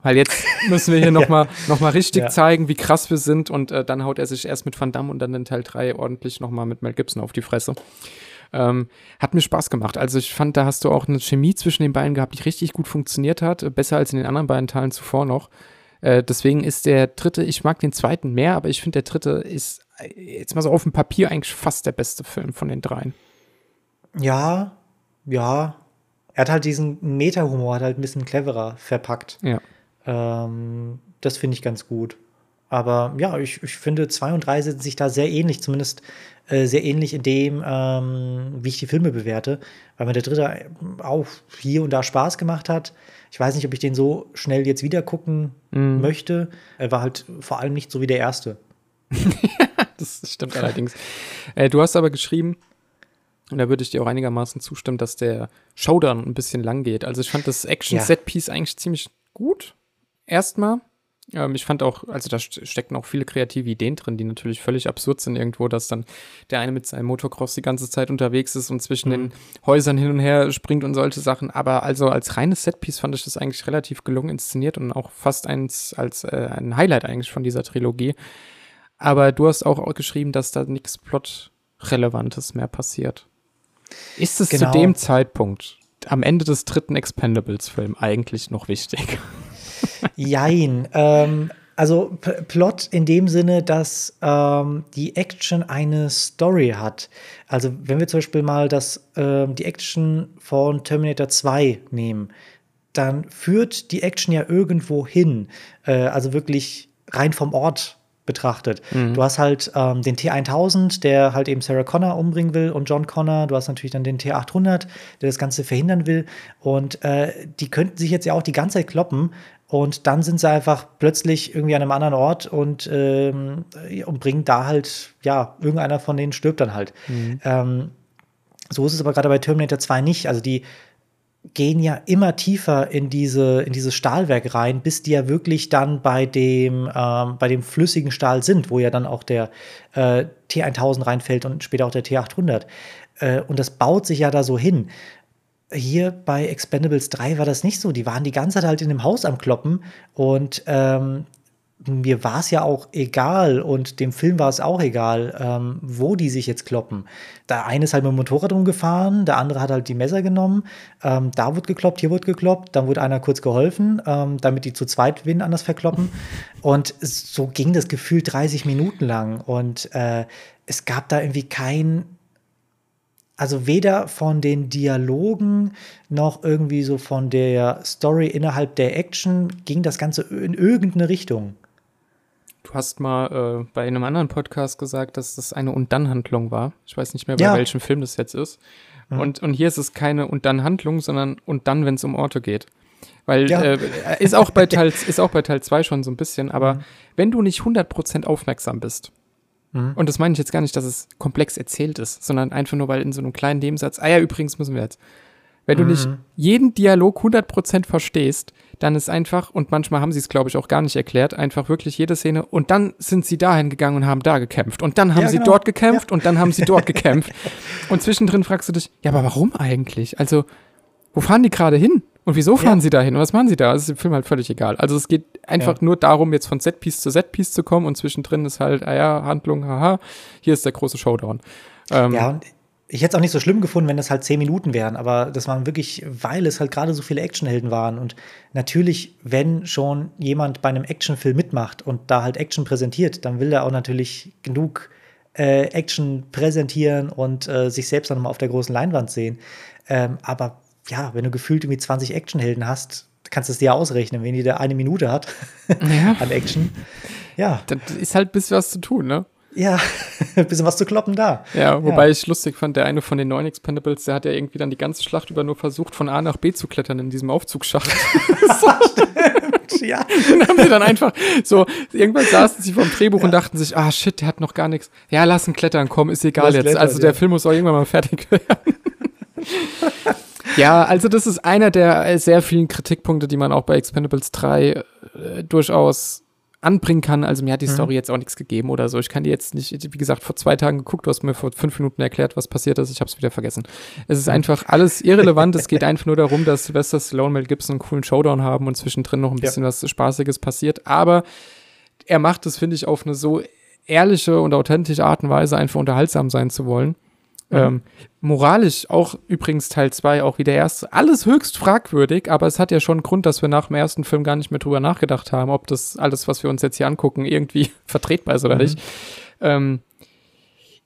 Weil jetzt müssen wir hier nochmal ja. noch mal richtig ja. zeigen, wie krass wir sind und äh, dann haut er sich erst mit Van Damme und dann in Teil 3 ordentlich nochmal mit Mel Gibson auf die Fresse. Ähm, hat mir Spaß gemacht. Also ich fand, da hast du auch eine Chemie zwischen den beiden gehabt, die richtig gut funktioniert hat. Besser als in den anderen beiden Teilen zuvor noch. Äh, deswegen ist der dritte, ich mag den zweiten mehr, aber ich finde, der dritte ist äh, jetzt mal so auf dem Papier eigentlich fast der beste Film von den dreien. Ja, ja. Er hat halt diesen Meta-Humor, hat halt ein bisschen cleverer verpackt. Ja. Ähm, das finde ich ganz gut. Aber ja, ich, ich finde, zwei und drei sind sich da sehr ähnlich, zumindest äh, sehr ähnlich in dem, ähm, wie ich die Filme bewerte, weil mir der dritte auch hier und da Spaß gemacht hat. Ich weiß nicht, ob ich den so schnell jetzt wieder gucken mm. möchte. Er war halt vor allem nicht so wie der erste. das stimmt allerdings. Äh, du hast aber geschrieben, und da würde ich dir auch einigermaßen zustimmen, dass der Showdown ein bisschen lang geht. Also ich fand das Action-Set-Piece ja. eigentlich ziemlich gut. Erstmal. Ähm, ich fand auch, also da stecken auch viele kreative Ideen drin, die natürlich völlig absurd sind irgendwo, dass dann der eine mit seinem Motocross die ganze Zeit unterwegs ist und zwischen mhm. den Häusern hin und her springt und solche Sachen. Aber also als reines Setpiece fand ich das eigentlich relativ gelungen inszeniert und auch fast eins als äh, ein Highlight eigentlich von dieser Trilogie. Aber du hast auch geschrieben, dass da nichts Plot-Relevantes mehr passiert. Ist es genau. zu dem Zeitpunkt am Ende des dritten Expendables-Film eigentlich noch wichtig? Jein. Ähm, also P Plot in dem Sinne, dass ähm, die Action eine Story hat. Also wenn wir zum Beispiel mal das, ähm, die Action von Terminator 2 nehmen, dann führt die Action ja irgendwo hin. Äh, also wirklich rein vom Ort betrachtet. Mhm. Du hast halt ähm, den T1000, der halt eben Sarah Connor umbringen will und John Connor. Du hast natürlich dann den T800, der das Ganze verhindern will. Und äh, die könnten sich jetzt ja auch die ganze Zeit kloppen. Und dann sind sie einfach plötzlich irgendwie an einem anderen Ort und, ähm, und bringen da halt, ja, irgendeiner von denen stirbt dann halt. Mhm. Ähm, so ist es aber gerade bei Terminator 2 nicht. Also die gehen ja immer tiefer in diese in dieses Stahlwerk rein, bis die ja wirklich dann bei dem ähm, bei dem flüssigen Stahl sind, wo ja dann auch der äh, T1000 reinfällt und später auch der T800. Äh, und das baut sich ja da so hin. Hier bei Expendables 3 war das nicht so. Die waren die ganze Zeit halt in dem Haus am Kloppen und ähm, mir war es ja auch egal und dem Film war es auch egal, ähm, wo die sich jetzt kloppen. Der eine ist halt mit dem Motorrad rumgefahren, der andere hat halt die Messer genommen. Ähm, da wird gekloppt, hier wird gekloppt, dann wurde einer kurz geholfen, ähm, damit die zu zweit wen anders verkloppen. Und so ging das Gefühl 30 Minuten lang. Und äh, es gab da irgendwie kein also weder von den Dialogen noch irgendwie so von der Story innerhalb der Action ging das Ganze in irgendeine Richtung. Du hast mal äh, bei einem anderen Podcast gesagt, dass das eine Und-Dann-Handlung war. Ich weiß nicht mehr, bei ja. welchem Film das jetzt ist. Mhm. Und, und hier ist es keine Und-Dann-Handlung, sondern Und dann, wenn es um Orte geht. Weil ja. äh, ist auch bei Teil ist auch bei Teil 2 schon so ein bisschen, aber mhm. wenn du nicht 100% aufmerksam bist, mhm. und das meine ich jetzt gar nicht, dass es komplex erzählt ist, sondern einfach nur, weil in so einem kleinen Nebensatz, ah ja, übrigens müssen wir jetzt. Wenn du nicht jeden Dialog 100% verstehst, dann ist einfach, und manchmal haben sie es, glaube ich, auch gar nicht erklärt, einfach wirklich jede Szene und dann sind sie dahin gegangen und haben da gekämpft und dann haben Ja, sie genau. dort gekämpft und dann haben sie dort gekämpft. Und zwischendrin fragst du dich, ja, aber warum eigentlich? Also, wo fahren die gerade hin? Und wieso fahren Ja. sie dahin? Und was machen sie da? Das ist im Film halt völlig egal. Also es geht einfach Ja. nur darum, jetzt von Setpiece zu Setpiece zu kommen und zwischendrin ist halt, ah ja, Handlung, haha, hier ist der große Showdown. Ähm, Ja, und ich hätte es auch nicht so schlimm gefunden, wenn das halt zehn Minuten wären, aber das waren wirklich, weil es halt gerade so viele Actionhelden waren. Und natürlich, wenn schon jemand bei einem Actionfilm mitmacht und da halt Action präsentiert, dann will er auch natürlich genug äh, Action präsentieren und äh, sich selbst dann mal auf der großen Leinwand sehen. Ähm, aber ja, wenn du gefühlt irgendwie 20 Actionhelden hast, kannst du es dir ausrechnen, wenn jeder eine Minute hat Ja. an Action. Ja, Das ist halt ein bisschen was zu tun, ne? ja, ein bisschen was zu kloppen da. Ja, wobei ich lustig fand, der eine von den neuen Expendables, der hat ja irgendwie dann die ganze Schlacht über nur versucht, von A nach B zu klettern in diesem Aufzugsschacht. Ja, Und haben sie dann einfach so, irgendwann saßen sie vom Drehbuch und dachten sich, ah shit, der hat noch gar nichts. Ja, lass ihn klettern, komm, ist egal Lass jetzt. klettern, also der ja. Film muss auch irgendwann mal fertig werden. Ja, also das ist einer der äh, sehr vielen Kritikpunkte, die man auch bei Expendables 3 äh, durchaus anbringen kann. Also mir hat die Mhm. Story jetzt auch nichts gegeben oder so. Ich kann die jetzt nicht, wie gesagt, vor zwei Tagen geguckt, du hast mir vor fünf Minuten erklärt, was passiert ist. Ich habe es wieder vergessen. Es Mhm. ist einfach alles irrelevant. es geht einfach nur darum, dass Sylvester Stallone Mel Gibson einen coolen Showdown haben und zwischendrin noch ein Ja. bisschen was Spaßiges passiert. Aber er macht es, finde ich, auf eine so ehrliche und authentische Art und Weise, einfach unterhaltsam sein zu wollen. Ähm, moralisch auch übrigens Teil 2, auch wie der erste, alles höchst fragwürdig, aber es hat ja schon einen Grund, dass wir nach dem ersten Film gar nicht mehr drüber nachgedacht haben, ob das alles, was wir uns jetzt hier angucken, irgendwie vertretbar ist oder Mhm. nicht. Ähm,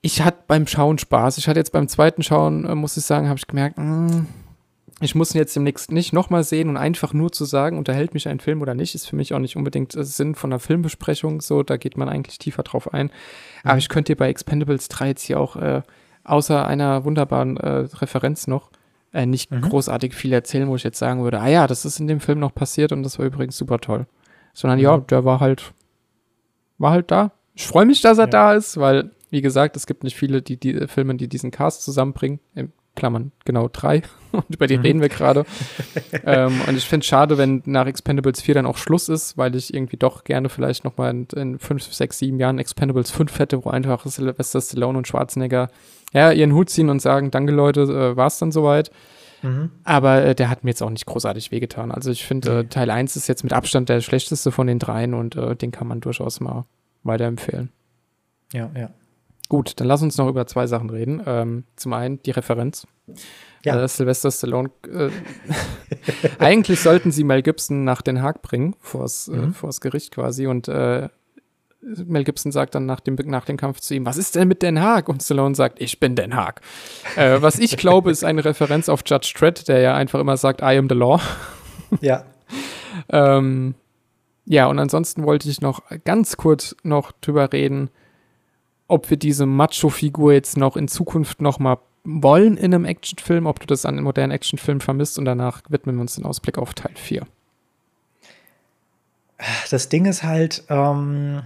ich hatte beim Schauen Spaß. Ich hatte jetzt beim zweiten Schauen, äh, muss ich sagen, habe ich gemerkt, mh, ich muss ihn jetzt demnächst nicht nochmal sehen und einfach nur zu sagen, unterhält mich ein Film oder nicht, ist für mich auch nicht unbedingt äh, Sinn von einer Filmbesprechung. So, da geht man eigentlich tiefer drauf ein. Aber ich könnte dir bei Expendables 3 jetzt hier auch äh, außer einer wunderbaren äh, Referenz noch äh, nicht großartig viel erzählen, wo ich jetzt sagen würde, ah ja, das ist in dem Film noch passiert und das war übrigens super toll. Sondern ja, der war halt, war halt da. Ich freue mich, dass er Ja. da ist, weil, wie gesagt, es gibt nicht viele, die, die Filme, die diesen Cast zusammenbringen. In Klammern, genau drei. Und über die reden wir gerade. ähm, und ich finde es schade, wenn nach Expendables 4 dann auch Schluss ist, weil ich irgendwie doch gerne vielleicht noch mal in, in 5, 6, 7 Jahren Expendables 5 hätte, wo einfach Sylvester Stallone und Schwarzenegger ja, ihren Hut ziehen und sagen, danke Leute, äh, war es dann soweit. Mhm. Aber äh, der hat mir jetzt auch nicht großartig wehgetan. Also ich finde, äh. Teil 1 ist jetzt mit Abstand der schlechteste von den dreien und äh, den kann man durchaus mal weiterempfehlen. ja, ja. Gut, dann lass uns noch über zwei Sachen reden. Ähm, zum einen die Referenz. Ja. Äh, Sylvester Stallone. Äh, eigentlich sollten sie Mel Gibson nach Den Haag bringen, vors, äh, Mhm. vors Gericht quasi. Und äh, Mel Gibson sagt dann nach dem, nach dem Kampf zu ihm, was ist denn mit Den Haag? Und Stallone sagt, ich bin Den Haag. äh, was ich glaube, ist eine Referenz auf Judge Dredd, der ja einfach immer sagt, I am the law. Ja, Ähm, ja, und ansonsten wollte ich noch ganz kurz noch drüber reden, ob wir diese Macho-Figur jetzt noch in Zukunft noch mal wollen in einem Actionfilm, ob du das an modernen Actionfilm vermisst und danach widmen wir uns den Ausblick auf Teil 4. das Ding ist halt, ähm,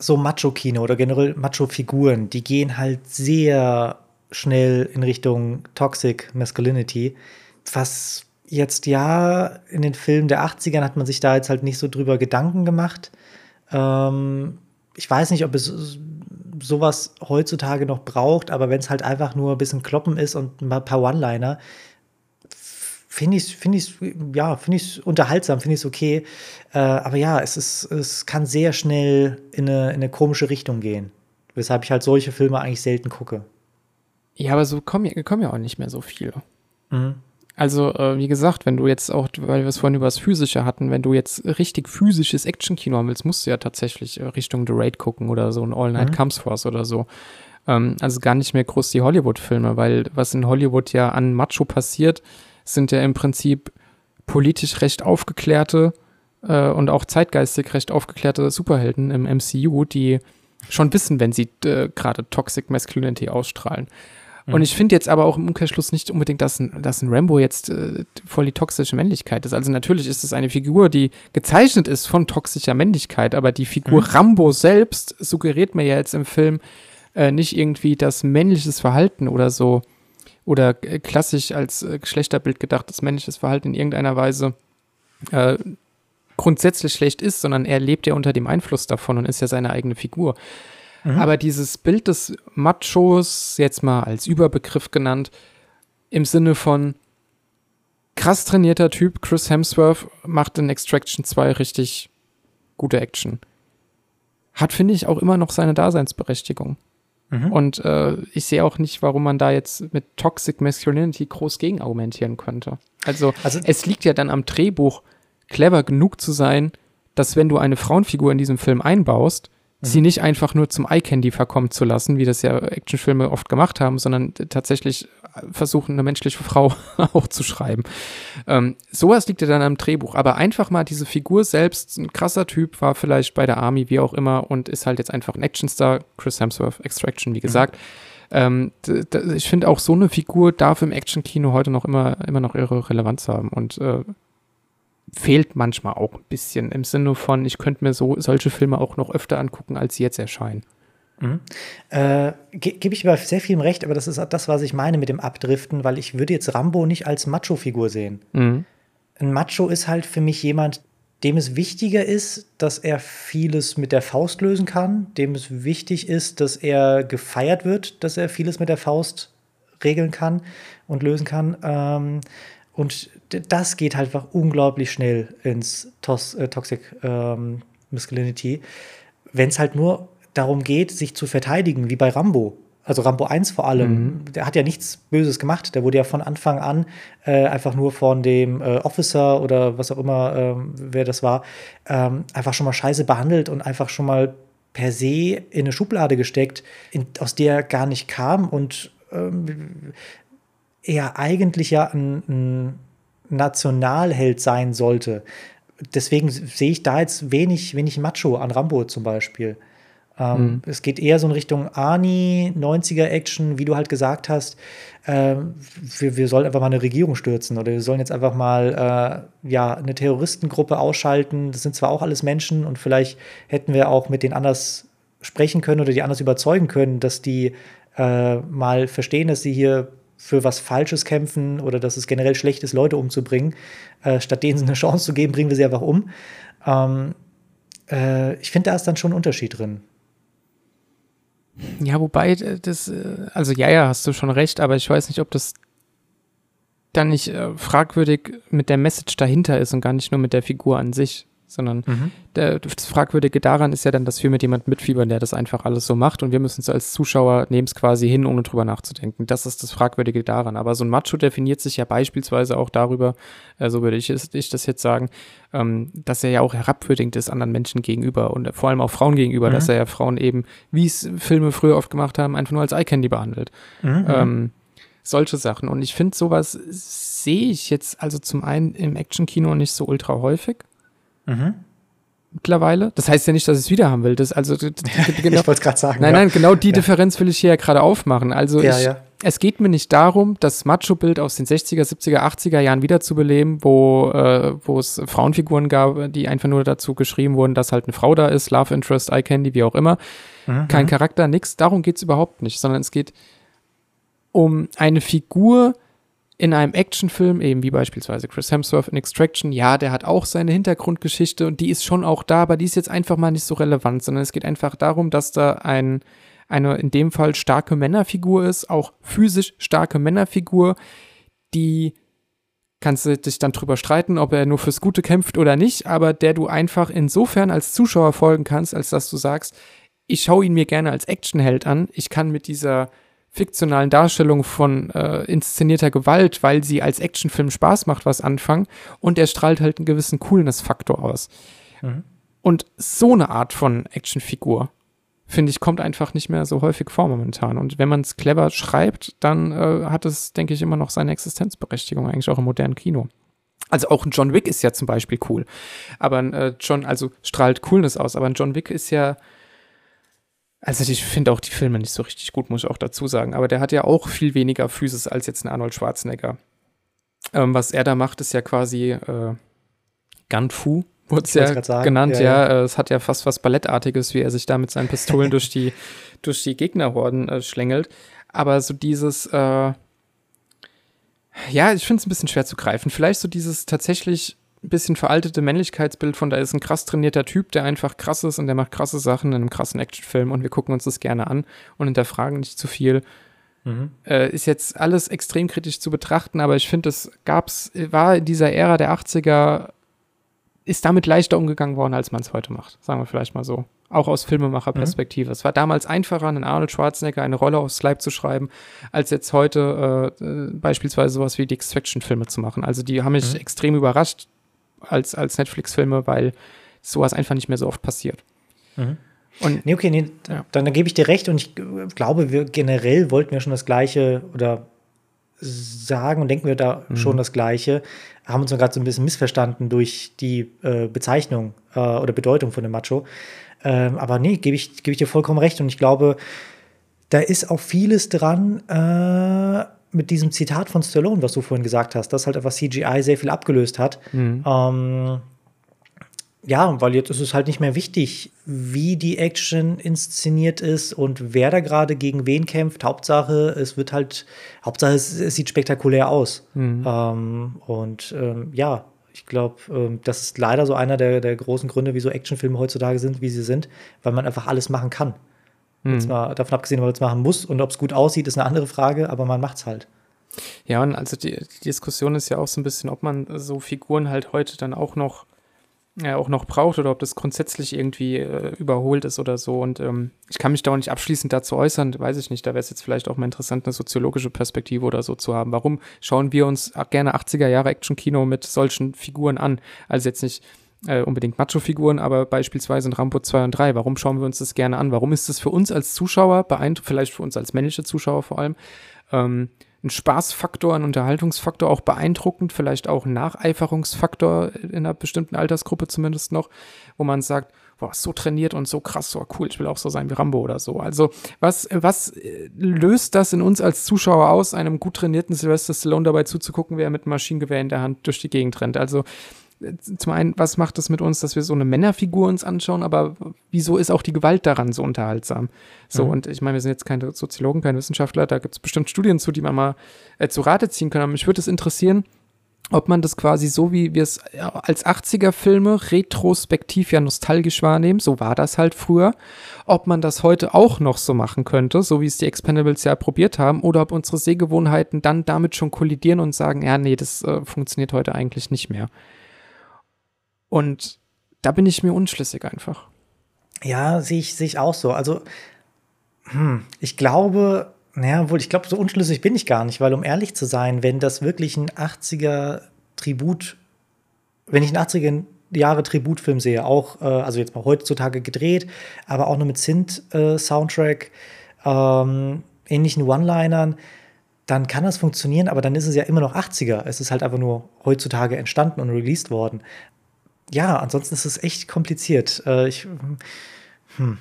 so Macho-Kino oder generell Macho-Figuren, die gehen halt sehr schnell in Richtung Toxic Masculinity, was jetzt ja in den Filmen der 80ern hat man sich da jetzt halt nicht so drüber Gedanken gemacht. Ähm, ich weiß nicht, ob es sowas heutzutage noch braucht, aber wenn es halt einfach nur ein bisschen Kloppen ist und ein paar One-Liner, finde ich finde ich ja finde ich unterhaltsam finde ich okay äh, aber ja es ist es kann sehr schnell in eine, in eine komische Richtung gehen weshalb ich halt solche Filme eigentlich selten gucke Ja, aber so kommen ja, kommen ja auch nicht mehr so viele. Mhm. Also, äh, wie gesagt, wenn du jetzt auch, weil wir es vorhin über das Physische hatten, wenn du jetzt richtig physisches Actionkino haben willst, musst du ja tatsächlich äh, Richtung The Raid gucken oder so ein All Night Mhm. Comes Force oder so. Ähm, also gar nicht mehr groß die Hollywood-Filme, weil was in Hollywood ja an Macho passiert, sind ja im Prinzip politisch recht aufgeklärte äh, und auch zeitgeistig recht aufgeklärte Superhelden im MCU, die schon wissen, wenn sie äh, gerade Toxic Masculinity ausstrahlen. Und ich finde jetzt aber auch im Umkehrschluss nicht unbedingt, dass ein, dass ein Rambo jetzt äh, voll die toxische Männlichkeit ist. Also natürlich ist es eine Figur, die gezeichnet ist von toxischer Männlichkeit, aber die Figur Rambo selbst suggeriert mir ja jetzt im Film äh, nicht irgendwie das männliches Verhalten oder so oder äh, klassisch als äh, Geschlechterbild gedachtes männliches Verhalten in irgendeiner Weise äh, grundsätzlich schlecht ist, sondern er lebt ja unter dem Einfluss davon und ist ja seine eigene Figur. Mhm. Aber dieses Bild des Machos, jetzt mal als Überbegriff genannt, im Sinne von krass trainierter Typ, Chris Hemsworth, macht in Extraction 2 richtig gute Action. Hat, finde ich, auch immer noch seine Daseinsberechtigung. Mhm. Und äh, ich sehe auch nicht, warum man da jetzt mit Toxic Masculinity groß gegen argumentieren könnte. Also, also es liegt ja dann am Drehbuch, clever genug zu sein, dass wenn du eine Frauenfigur in diesem Film einbaust, sie mhm. nicht einfach nur zum Eye-Candy verkommen zu lassen, wie das ja Actionfilme oft gemacht haben, sondern tatsächlich versuchen, eine menschliche Frau auch zu schreiben. Ähm, sowas liegt ja dann am Drehbuch. Aber einfach mal diese Figur selbst, ein krasser Typ, war vielleicht bei der Army, wie auch immer, und ist halt jetzt einfach ein Actionstar. Chris Hemsworth, Extraction, wie gesagt. Mhm. Ähm, ich finde auch so eine Figur darf im Actionkino heute noch immer, immer noch ihre Relevanz haben. Und äh, fehlt manchmal auch ein bisschen im Sinne von, ich könnte mir so solche Filme auch noch öfter angucken, als sie jetzt erscheinen. Mhm. Äh, ge Gebe ich über sehr vielem recht, aber das ist das, was ich meine mit dem Abdriften, weil ich würde jetzt Rambo nicht als Macho-Figur sehen. Mhm. Ein Macho ist halt für mich jemand, dem es wichtiger ist, dass er vieles mit der Faust lösen kann, dem es wichtig ist, dass er gefeiert wird, dass er vieles mit der Faust regeln kann und lösen kann. Ähm, und das geht halt einfach unglaublich schnell ins Tos äh, Toxic ähm, Masculinity, wenn es halt nur darum geht, sich zu verteidigen, wie bei Rambo. Also Rambo 1 vor allem, mhm. der hat ja nichts Böses gemacht. Der wurde ja von Anfang an äh, einfach nur von dem äh, Officer oder was auch immer, äh, wer das war, ähm, einfach schon mal scheiße behandelt und einfach schon mal per se in eine Schublade gesteckt, in, aus der er gar nicht kam und ähm, er eigentlich ja ein, ein Nationalheld sein sollte. Deswegen sehe ich da jetzt wenig, wenig Macho an Rambo zum Beispiel. Ähm, mhm. Es geht eher so in Richtung Ani, 90er-Action, wie du halt gesagt hast. Äh, wir, wir sollen einfach mal eine Regierung stürzen oder wir sollen jetzt einfach mal äh, ja, eine Terroristengruppe ausschalten. Das sind zwar auch alles Menschen und vielleicht hätten wir auch mit denen anders sprechen können oder die anders überzeugen können, dass die äh, mal verstehen, dass sie hier für was Falsches kämpfen oder dass es generell schlecht ist, Leute umzubringen. Äh, statt denen eine Chance zu geben, bringen wir sie einfach um. Ähm, äh, ich finde, da ist dann schon ein Unterschied drin. Ja, wobei das, äh, also ja, ja, hast du schon recht, aber ich weiß nicht, ob das dann nicht äh, fragwürdig mit der Message dahinter ist und gar nicht nur mit der Figur an sich sondern mhm. der, das Fragwürdige daran ist ja dann, dass wir mit jemandem mitfiebern, der das einfach alles so macht und wir müssen es als Zuschauer nehmen es quasi hin, ohne drüber nachzudenken. Das ist das Fragwürdige daran. Aber so ein Macho definiert sich ja beispielsweise auch darüber, so würde ich, ich das jetzt sagen, ähm, dass er ja auch herabwürdigend ist anderen Menschen gegenüber und vor allem auch Frauen gegenüber, mhm. dass er ja Frauen eben, wie es Filme früher oft gemacht haben, einfach nur als Eye-Candy behandelt. Mhm. Ähm, solche Sachen. Und ich finde, sowas sehe ich jetzt also zum einen im Action-Kino nicht so ultra häufig. Mhm. Mittlerweile. Das heißt ja nicht, dass ich es wieder haben will. Das, also, genau, ich wollte es gerade sagen. Nein, ja. nein, genau die ja. Differenz will ich hier ja gerade aufmachen. Also ja, ich, es geht mir nicht darum, das Macho-Bild aus den 60er, 70er, 80er Jahren wiederzubeleben, wo, äh, wo es Frauenfiguren gab, die einfach nur dazu geschrieben wurden, dass halt eine Frau da ist, Love Interest, Eye Candy, wie auch immer. Mhm. Kein Charakter, nix. Darum geht es überhaupt nicht, sondern es geht um eine Figur, in einem Actionfilm, eben wie beispielsweise Chris Hemsworth in Extraction, ja, der hat auch seine Hintergrundgeschichte und die ist schon auch da, aber die ist jetzt einfach mal nicht so relevant, sondern es geht einfach darum, dass da ein, eine in dem Fall starke Männerfigur ist, auch physisch starke Männerfigur, die kannst du dich dann drüber streiten, ob er nur fürs Gute kämpft oder nicht, aber der du einfach insofern als Zuschauer folgen kannst, als dass du sagst, ich schaue ihn mir gerne als Actionheld an, ich kann mit dieser fiktionalen Darstellung von äh, inszenierter Gewalt, weil sie als Actionfilm Spaß macht, was anfangen. Und er strahlt halt einen gewissen Coolness-Faktor aus. Mhm. Und so eine Art von Actionfigur, finde ich, kommt einfach nicht mehr so häufig vor momentan. Und wenn man es clever schreibt, dann äh, hat es, denke ich, immer noch seine Existenzberechtigung, eigentlich auch im modernen Kino. Also auch ein John Wick ist ja zum Beispiel cool. Aber ein äh, John, also strahlt Coolness aus, aber ein John Wick ist ja also ich finde auch die Filme nicht so richtig gut, muss ich auch dazu sagen. Aber der hat ja auch viel weniger Physis als jetzt ein Arnold Schwarzenegger. Ähm, was er da macht, ist ja quasi äh, Gunfu, wurde es ja genannt. Ja, ja. ja, es hat ja fast was Ballettartiges, wie er sich da mit seinen Pistolen durch die, durch die Gegnerhorden äh, schlängelt. Aber so dieses, äh, Ja, ich finde es ein bisschen schwer zu greifen. Vielleicht so dieses tatsächlich ein bisschen veraltete Männlichkeitsbild von da ist ein krass trainierter Typ, der einfach krass ist und der macht krasse Sachen in einem krassen Actionfilm und wir gucken uns das gerne an und hinterfragen nicht zu viel. Mhm. Äh, ist jetzt alles extrem kritisch zu betrachten, aber ich finde, es gab's, war in dieser Ära der 80er, ist damit leichter umgegangen worden, als man es heute macht. Sagen wir vielleicht mal so. Auch aus Filmemacherperspektive. Mhm. Es war damals einfacher, einen Arnold Schwarzenegger eine Rolle aufs Leib zu schreiben, als jetzt heute äh, äh beispielsweise sowas wie die Extraction-Filme zu machen. Also die haben mich mhm. extrem überrascht als, als Netflix-Filme, weil sowas einfach nicht mehr so oft passiert. Mhm. Und, nee, okay, nee, ja. dann, dann gebe ich dir recht und ich glaube, wir generell wollten wir schon das Gleiche oder sagen und denken wir da mhm. schon das Gleiche, haben uns gerade so ein bisschen missverstanden durch die äh, Bezeichnung äh, oder Bedeutung von dem Macho. Ähm, aber nee, gebe ich, geb ich dir vollkommen recht und ich glaube, da ist auch vieles dran äh, mit diesem Zitat von Stallone, was du vorhin gesagt hast, dass halt einfach CGI sehr viel abgelöst hat. Mhm. Ähm, ja, weil jetzt ist es halt nicht mehr wichtig, wie die Action inszeniert ist und wer da gerade gegen wen kämpft. Hauptsache, es wird halt, Hauptsache, es, es sieht spektakulär aus. Mhm. Ähm, und ähm, ja, ich glaube, ähm, das ist leider so einer der, der großen Gründe, wieso Actionfilme heutzutage sind, wie sie sind, weil man einfach alles machen kann. Jetzt mal davon abgesehen, ob man es machen muss und ob es gut aussieht, ist eine andere Frage, aber man macht es halt. Ja, und also die, die Diskussion ist ja auch so ein bisschen, ob man so Figuren halt heute dann auch noch ja, auch noch braucht oder ob das grundsätzlich irgendwie äh, überholt ist oder so. Und ähm, ich kann mich da auch nicht abschließend dazu äußern, weiß ich nicht. Da wäre es jetzt vielleicht auch mal interessant, eine soziologische Perspektive oder so zu haben. Warum schauen wir uns gerne 80er Jahre Action-Kino mit solchen Figuren an? Also jetzt nicht äh, unbedingt Macho-Figuren, aber beispielsweise in Rambo 2 und 3. Warum schauen wir uns das gerne an? Warum ist das für uns als Zuschauer vielleicht für uns als männliche Zuschauer vor allem, ähm, ein Spaßfaktor, ein Unterhaltungsfaktor, auch beeindruckend, vielleicht auch ein Nacheiferungsfaktor in einer bestimmten Altersgruppe zumindest noch, wo man sagt, boah, so trainiert und so krass, so cool, ich will auch so sein wie Rambo oder so. Also, was, was äh, löst das in uns als Zuschauer aus, einem gut trainierten Sylvester Stallone dabei zuzugucken, wer mit einem Maschinengewehr in der Hand durch die Gegend rennt? Also, zum einen, was macht das mit uns, dass wir so eine Männerfigur uns anschauen, aber wieso ist auch die Gewalt daran so unterhaltsam? So, mhm. und ich meine, wir sind jetzt keine Soziologen, keine Wissenschaftler, da gibt es bestimmt Studien zu, die man mal äh, zu Rate ziehen kann. Aber mich würde es interessieren, ob man das quasi so, wie wir es als 80er-Filme retrospektiv ja nostalgisch wahrnehmen, so war das halt früher, ob man das heute auch noch so machen könnte, so wie es die Expendables ja probiert haben, oder ob unsere Sehgewohnheiten dann damit schon kollidieren und sagen, ja, nee, das äh, funktioniert heute eigentlich nicht mehr. Und da bin ich mir unschlüssig einfach. Ja, sehe ich, sehe ich auch so. Also, hm, ich glaube, naja, wohl, ich glaube, so unschlüssig bin ich gar nicht, weil um ehrlich zu sein, wenn das wirklich ein 80er Tribut, wenn ich einen 80er Jahre Tributfilm sehe, auch, äh, also jetzt mal heutzutage gedreht, aber auch nur mit Synth-Soundtrack, äh, ähm, ähnlichen One-Linern, dann kann das funktionieren, aber dann ist es ja immer noch 80er. Es ist halt einfach nur heutzutage entstanden und released worden ja, ansonsten ist es echt kompliziert. Äh, ich, hm.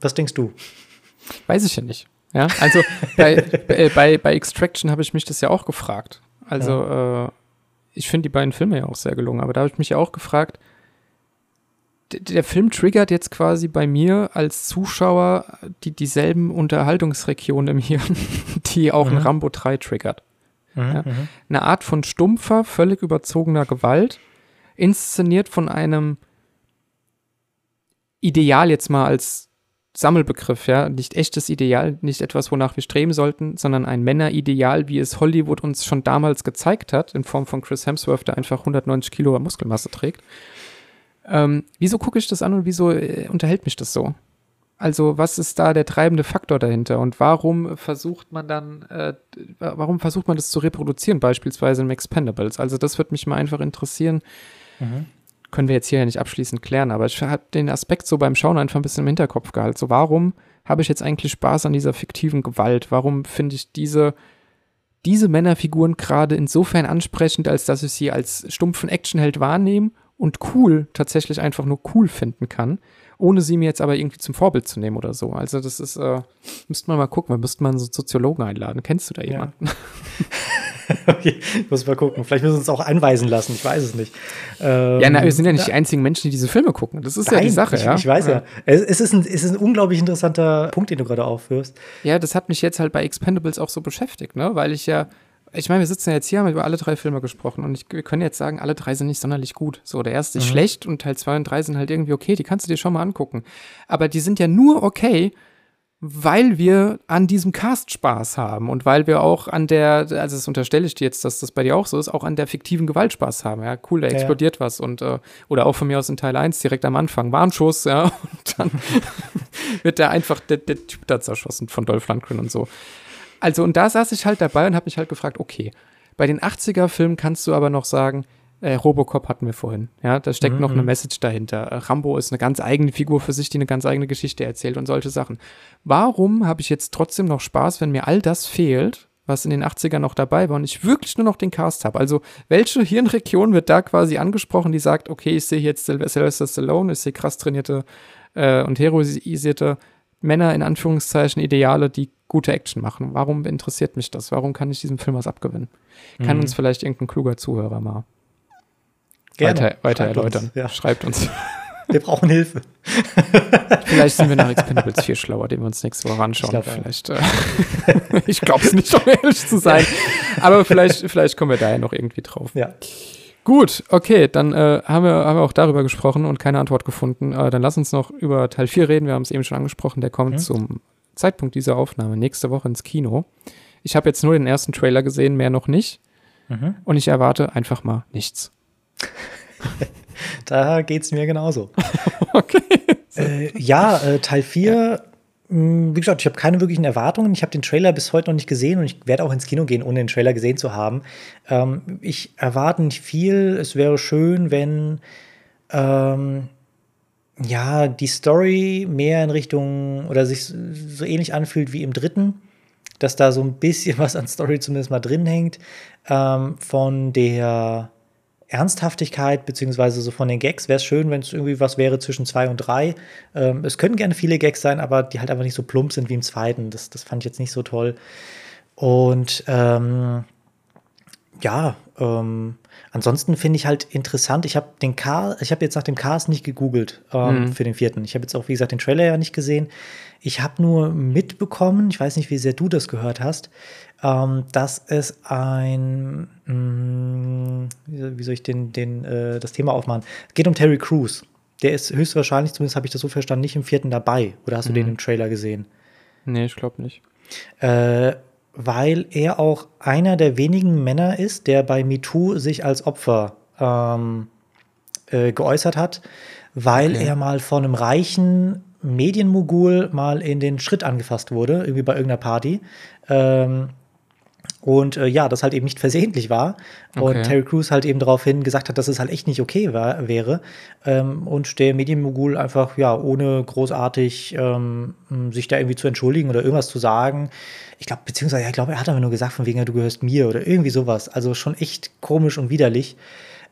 Was denkst du? Weiß ich ja nicht. Ja, also bei, bei, bei Extraction habe ich mich das ja auch gefragt. Also ja. äh, ich finde die beiden Filme ja auch sehr gelungen, aber da habe ich mich ja auch gefragt, der Film triggert jetzt quasi bei mir als Zuschauer die dieselben Unterhaltungsregionen im Hirn, die auch mhm. ein Rambo 3 triggert. Mhm, ja? Mhm. Eine Art von stumpfer, völlig überzogener Gewalt, inszeniert von einem Ideal jetzt mal als Sammelbegriff, ja, nicht echtes Ideal, nicht etwas, wonach wir streben sollten, sondern ein Männerideal, wie es Hollywood uns schon damals gezeigt hat, in Form von Chris Hemsworth, der einfach 190 Kilo Muskelmasse trägt. Ähm, wieso gucke ich das an und wieso äh, unterhält mich das so? Also, was ist da der treibende Faktor dahinter und warum versucht man dann, äh, warum versucht man das zu reproduzieren, beispielsweise im Expendables? Also, das würde mich mal einfach interessieren, Mhm. Können wir jetzt hier ja nicht abschließend klären, aber ich habe den Aspekt so beim Schauen einfach ein bisschen im Hinterkopf gehalten. So, warum habe ich jetzt eigentlich Spaß an dieser fiktiven Gewalt? Warum finde ich diese, diese Männerfiguren gerade insofern ansprechend, als dass ich sie als stumpfen Actionheld wahrnehme und cool, tatsächlich einfach nur cool finden kann, ohne sie mir jetzt aber irgendwie zum Vorbild zu nehmen oder so. Also das ist, äh, müsste man mal gucken, wir müssten mal so Soziologen einladen. Kennst du da jemanden? Ja. okay, muss mal gucken. Vielleicht müssen wir uns auch einweisen lassen, ich weiß es nicht. Ähm, ja, na, wir sind ja nicht die einzigen Menschen, die diese Filme gucken. Das ist nein, ja die Sache, ich, ja. Ich weiß ja. ja. Es, es, ist ein, es ist ein unglaublich interessanter Punkt, den du gerade aufführst. Ja, das hat mich jetzt halt bei Expendables auch so beschäftigt, ne? Weil ich ja ich meine, wir sitzen ja jetzt hier, haben über alle drei Filme gesprochen und ich, wir können jetzt sagen, alle drei sind nicht sonderlich gut. So, der erste ist Mhm. schlecht und Teil zwei und drei sind halt irgendwie okay, die kannst du dir schon mal angucken. Aber die sind ja nur okay, weil wir an diesem Cast Spaß haben und weil wir auch an der, also das unterstelle ich dir jetzt, dass das bei dir auch so ist, auch an der fiktiven Gewalt Spaß haben. Ja, cool, da Ja, ja. explodiert was und äh, oder auch von mir aus in Teil 1 direkt am Anfang, Warnschuss, ja, und dann wird der einfach der, der Typ da zerschossen von Dolph Lundgren und so. Also, und da saß ich halt dabei und habe mich halt gefragt, okay, bei den 80er-Filmen kannst du aber noch sagen, äh, Robocop hatten wir vorhin, ja, da steckt noch eine Message dahinter. Äh, Rambo ist eine ganz eigene Figur für sich, die eine ganz eigene Geschichte erzählt und solche Sachen. Warum habe ich jetzt trotzdem noch Spaß, wenn mir all das fehlt, was in den 80ern noch dabei war und ich wirklich nur noch den Cast habe? Also, welche Hirnregion wird da quasi angesprochen, die sagt, okay, ich sehe jetzt Syl- Sylvester Stallone, ich sehe krass trainierte äh, und heroisierte Männer in Anführungszeichen Ideale, die gute Action machen. Warum interessiert mich das? Warum kann ich diesem Film was abgewinnen? Kann Mhm. uns vielleicht irgendein kluger Zuhörer mal Gerne. weiter, weiter Schreibt erläutern? Uns. Ja, Schreibt uns. wir brauchen Hilfe. Vielleicht sind wir nach Expendables 4 schlauer, den wir uns nächste Woche anschauen. Ich glaub vielleicht. Äh, ich glaube es nicht, um ehrlich zu sein. Aber vielleicht, vielleicht kommen wir da ja noch irgendwie drauf. Ja. Gut, okay, dann äh, haben, wir, haben wir auch darüber gesprochen und keine Antwort gefunden. Äh, dann lass uns noch über Teil 4 reden. Wir haben es eben schon angesprochen. Der kommt Mhm. zum Zeitpunkt dieser Aufnahme nächste Woche ins Kino. Ich habe jetzt nur den ersten Trailer gesehen, mehr noch nicht. Mhm. Und ich erwarte einfach mal nichts. Da geht es mir genauso. Okay. Äh, ja, äh, Teil 4, mh, wie gesagt, ich habe keine wirklichen Erwartungen. Ich habe den Trailer bis heute noch nicht gesehen und ich werde auch ins Kino gehen, ohne den Trailer gesehen zu haben. Ähm, ich erwarte nicht viel. Es wäre schön, wenn ähm, ja, die Story mehr in Richtung oder sich so ähnlich anfühlt wie im dritten, dass da so ein bisschen was an Story zumindest mal drin hängt. Ähm, von der Ernsthaftigkeit, beziehungsweise so von den Gags, wäre es schön, wenn es irgendwie was wäre zwischen zwei und drei. Ähm, es können gerne viele Gags sein, aber die halt einfach nicht so plump sind wie im zweiten. Das, das fand ich jetzt nicht so toll. Und ähm, ja, ähm, ansonsten finde ich halt interessant. Ich habe den Cast, ich habe jetzt nach dem Cast nicht gegoogelt ähm, Mhm. für den vierten. Ich habe jetzt auch, wie gesagt, den Trailer ja nicht gesehen. Ich habe nur mitbekommen, ich weiß nicht, wie sehr du das gehört hast, ähm, dass es ein, mh, wie wie soll ich den, den, äh, das Thema aufmachen? Es geht um Terry Crews. Der ist höchstwahrscheinlich, zumindest habe ich das so verstanden, nicht im vierten dabei. Oder hast du den im Trailer gesehen? Nee, ich glaube nicht. äh, weil er auch einer der wenigen Männer ist, der bei MeToo sich als Opfer ähm, äh, geäußert hat, weil Okay. er mal von einem reichen Medienmogul mal in den Schritt angefasst wurde, irgendwie bei irgendeiner Party. Ähm, und äh, ja, das halt eben nicht versehentlich war. Okay. Und Terry Crews halt eben daraufhin gesagt hat, dass es halt echt nicht okay war, wäre. Ähm, und der Medienmogul einfach, ja, ohne großartig ähm, sich da irgendwie zu entschuldigen oder irgendwas zu sagen. Ich glaube, beziehungsweise, ich glaube, er hat aber nur gesagt, von wegen, ja, du gehörst mir oder irgendwie sowas. Also schon echt komisch und widerlich.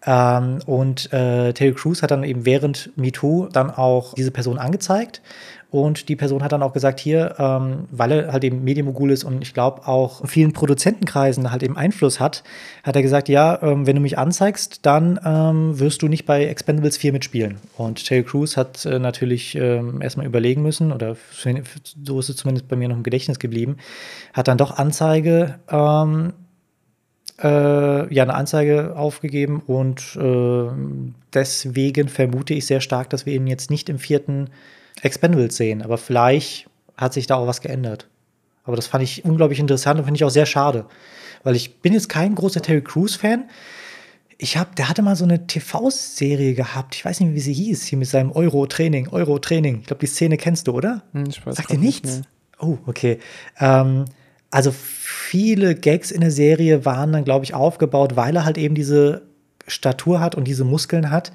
Ähm, und äh, Terry Crews hat dann eben während MeToo dann auch diese Person angezeigt. Und die Person hat dann auch gesagt, hier, ähm, weil er halt eben Medienmogul ist und ich glaube auch vielen Produzentenkreisen halt eben Einfluss hat, hat er gesagt, ja, ähm, wenn du mich anzeigst, dann ähm, wirst du nicht bei Expendables 4 mitspielen. Und Terry Crews hat äh, natürlich ähm, erstmal überlegen müssen, oder so ist es zumindest bei mir noch im Gedächtnis geblieben, hat dann doch Anzeige ähm, äh, ja, eine Anzeige aufgegeben und äh, deswegen vermute ich sehr stark, dass wir ihn jetzt nicht im vierten Expendables sehen. Aber vielleicht hat sich da auch was geändert. Aber das fand ich unglaublich interessant und finde ich auch sehr schade. Weil ich bin jetzt kein großer Terry Crews-Fan. Ich hab, der hatte mal so eine TV-Serie gehabt. Ich weiß nicht, wie sie hieß, hier mit seinem Euro-Training. Euro-Training. Ich glaube, die Szene kennst du, oder? Hm, ich weiß Sagt dir nichts? nee. Oh, okay. Ähm, also viele Gags in der Serie waren dann, glaube ich, aufgebaut, weil er halt eben diese Statur hat und diese Muskeln hat,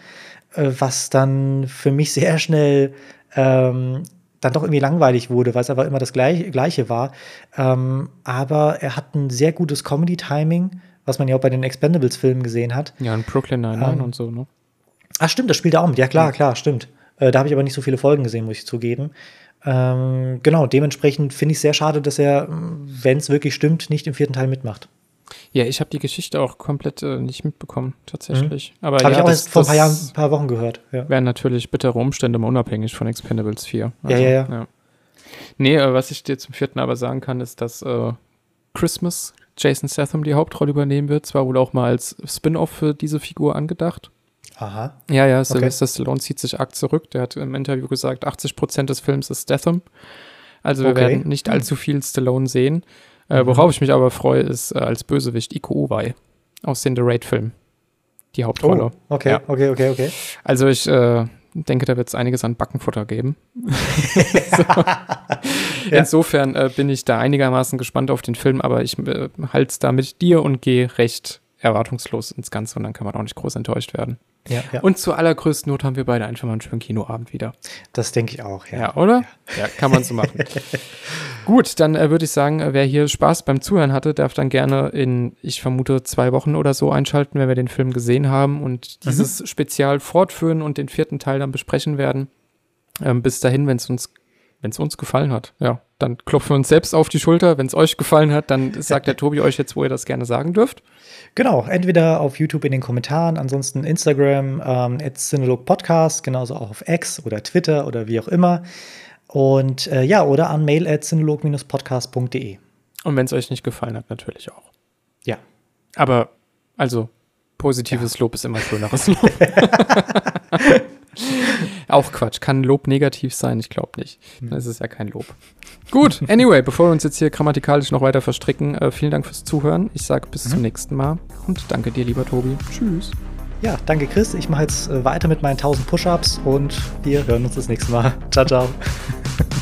äh, was dann für mich sehr schnell ähm, dann doch irgendwie langweilig wurde, weil es aber immer das Gleiche, Gleiche war. Ähm, aber er hat ein sehr gutes Comedy-Timing, was man ja auch bei den Expendables-Filmen gesehen hat. Ja, in Brooklyn Nine-Nine Ähm, und so, ne? Ach, stimmt, das spielt er auch mit. Ja, klar, klar, stimmt. Äh, da habe ich aber nicht so viele Folgen gesehen, muss ich zugeben. Ähm, genau, dementsprechend finde ich es sehr schade, dass er, wenn es wirklich stimmt, nicht im vierten Teil mitmacht. Ja, ich habe die Geschichte auch komplett äh, nicht mitbekommen, tatsächlich. Aber Habe ja, ich auch das, erst vor ein paar Jahren, ein paar Wochen gehört. Ja. wären natürlich bittere Umstände, mal unabhängig von Expendables 4. Ja, ja, ja. Nee, äh, was ich dir zum vierten aber sagen kann, ist, dass äh, Christmas Jason Statham die Hauptrolle übernehmen wird. Zwar wohl auch mal als Spin-off für diese Figur angedacht. Aha. Ja, ja, Sylvester okay. Stallone zieht sich arg zurück. Der hat im Interview gesagt, 80 Prozent des Films ist Statham. Also wir okay. werden nicht allzu viel Stallone sehen. Äh, mhm. worauf ich mich aber freue, ist äh, als Bösewicht Iko Uwei aus den The Raid-Filmen. Die Hauptrolle. Oh, okay, ja. okay, okay, okay. Also ich äh, denke, da wird es einiges an Backenfutter geben. ja. Insofern äh, bin ich da einigermaßen gespannt auf den Film, aber ich äh, halte es da mit dir und gehe recht erwartungslos ins Ganze und dann kann man auch nicht groß enttäuscht werden. Ja, ja. Und zur allergrößten Not haben wir beide einfach mal einen schönen Kinoabend wieder. Das denke ich auch, ja. Ja, oder? Ja, ja kann man so machen. Gut, dann äh, würde ich sagen, äh, wer hier Spaß beim Zuhören hatte, darf dann gerne in, ich vermute, zwei Wochen oder so einschalten, wenn wir den Film gesehen haben und dieses mhm. Spezial fortführen und den vierten Teil dann besprechen werden. Ähm, bis dahin, wenn es uns wenn es uns gefallen hat, ja, dann klopfen wir uns selbst auf die Schulter. Wenn es euch gefallen hat, dann sagt der Tobi euch jetzt, wo ihr das gerne sagen dürft. Genau, entweder auf YouTube in den Kommentaren, ansonsten Instagram, ähm, Podcast, genauso auch auf X oder Twitter oder wie auch immer. Und äh, ja, oder an mail at podcastde Und wenn es euch nicht gefallen hat, natürlich auch. Ja. Aber, also, positives ja. Lob ist immer schöneres Lob. Auch Quatsch. Kann Lob negativ sein? Ich glaube nicht. Hm. Dann ist es ja kein Lob. Gut, anyway, bevor wir uns jetzt hier grammatikalisch noch weiter verstricken, äh, vielen Dank fürs Zuhören. Ich sage bis mhm. zum nächsten Mal und danke dir, lieber Tobi. Tschüss. Ja, danke Chris. Ich mache jetzt äh, weiter mit meinen 1000 Push-Ups und wir hören uns das nächste Mal. Ciao, ciao.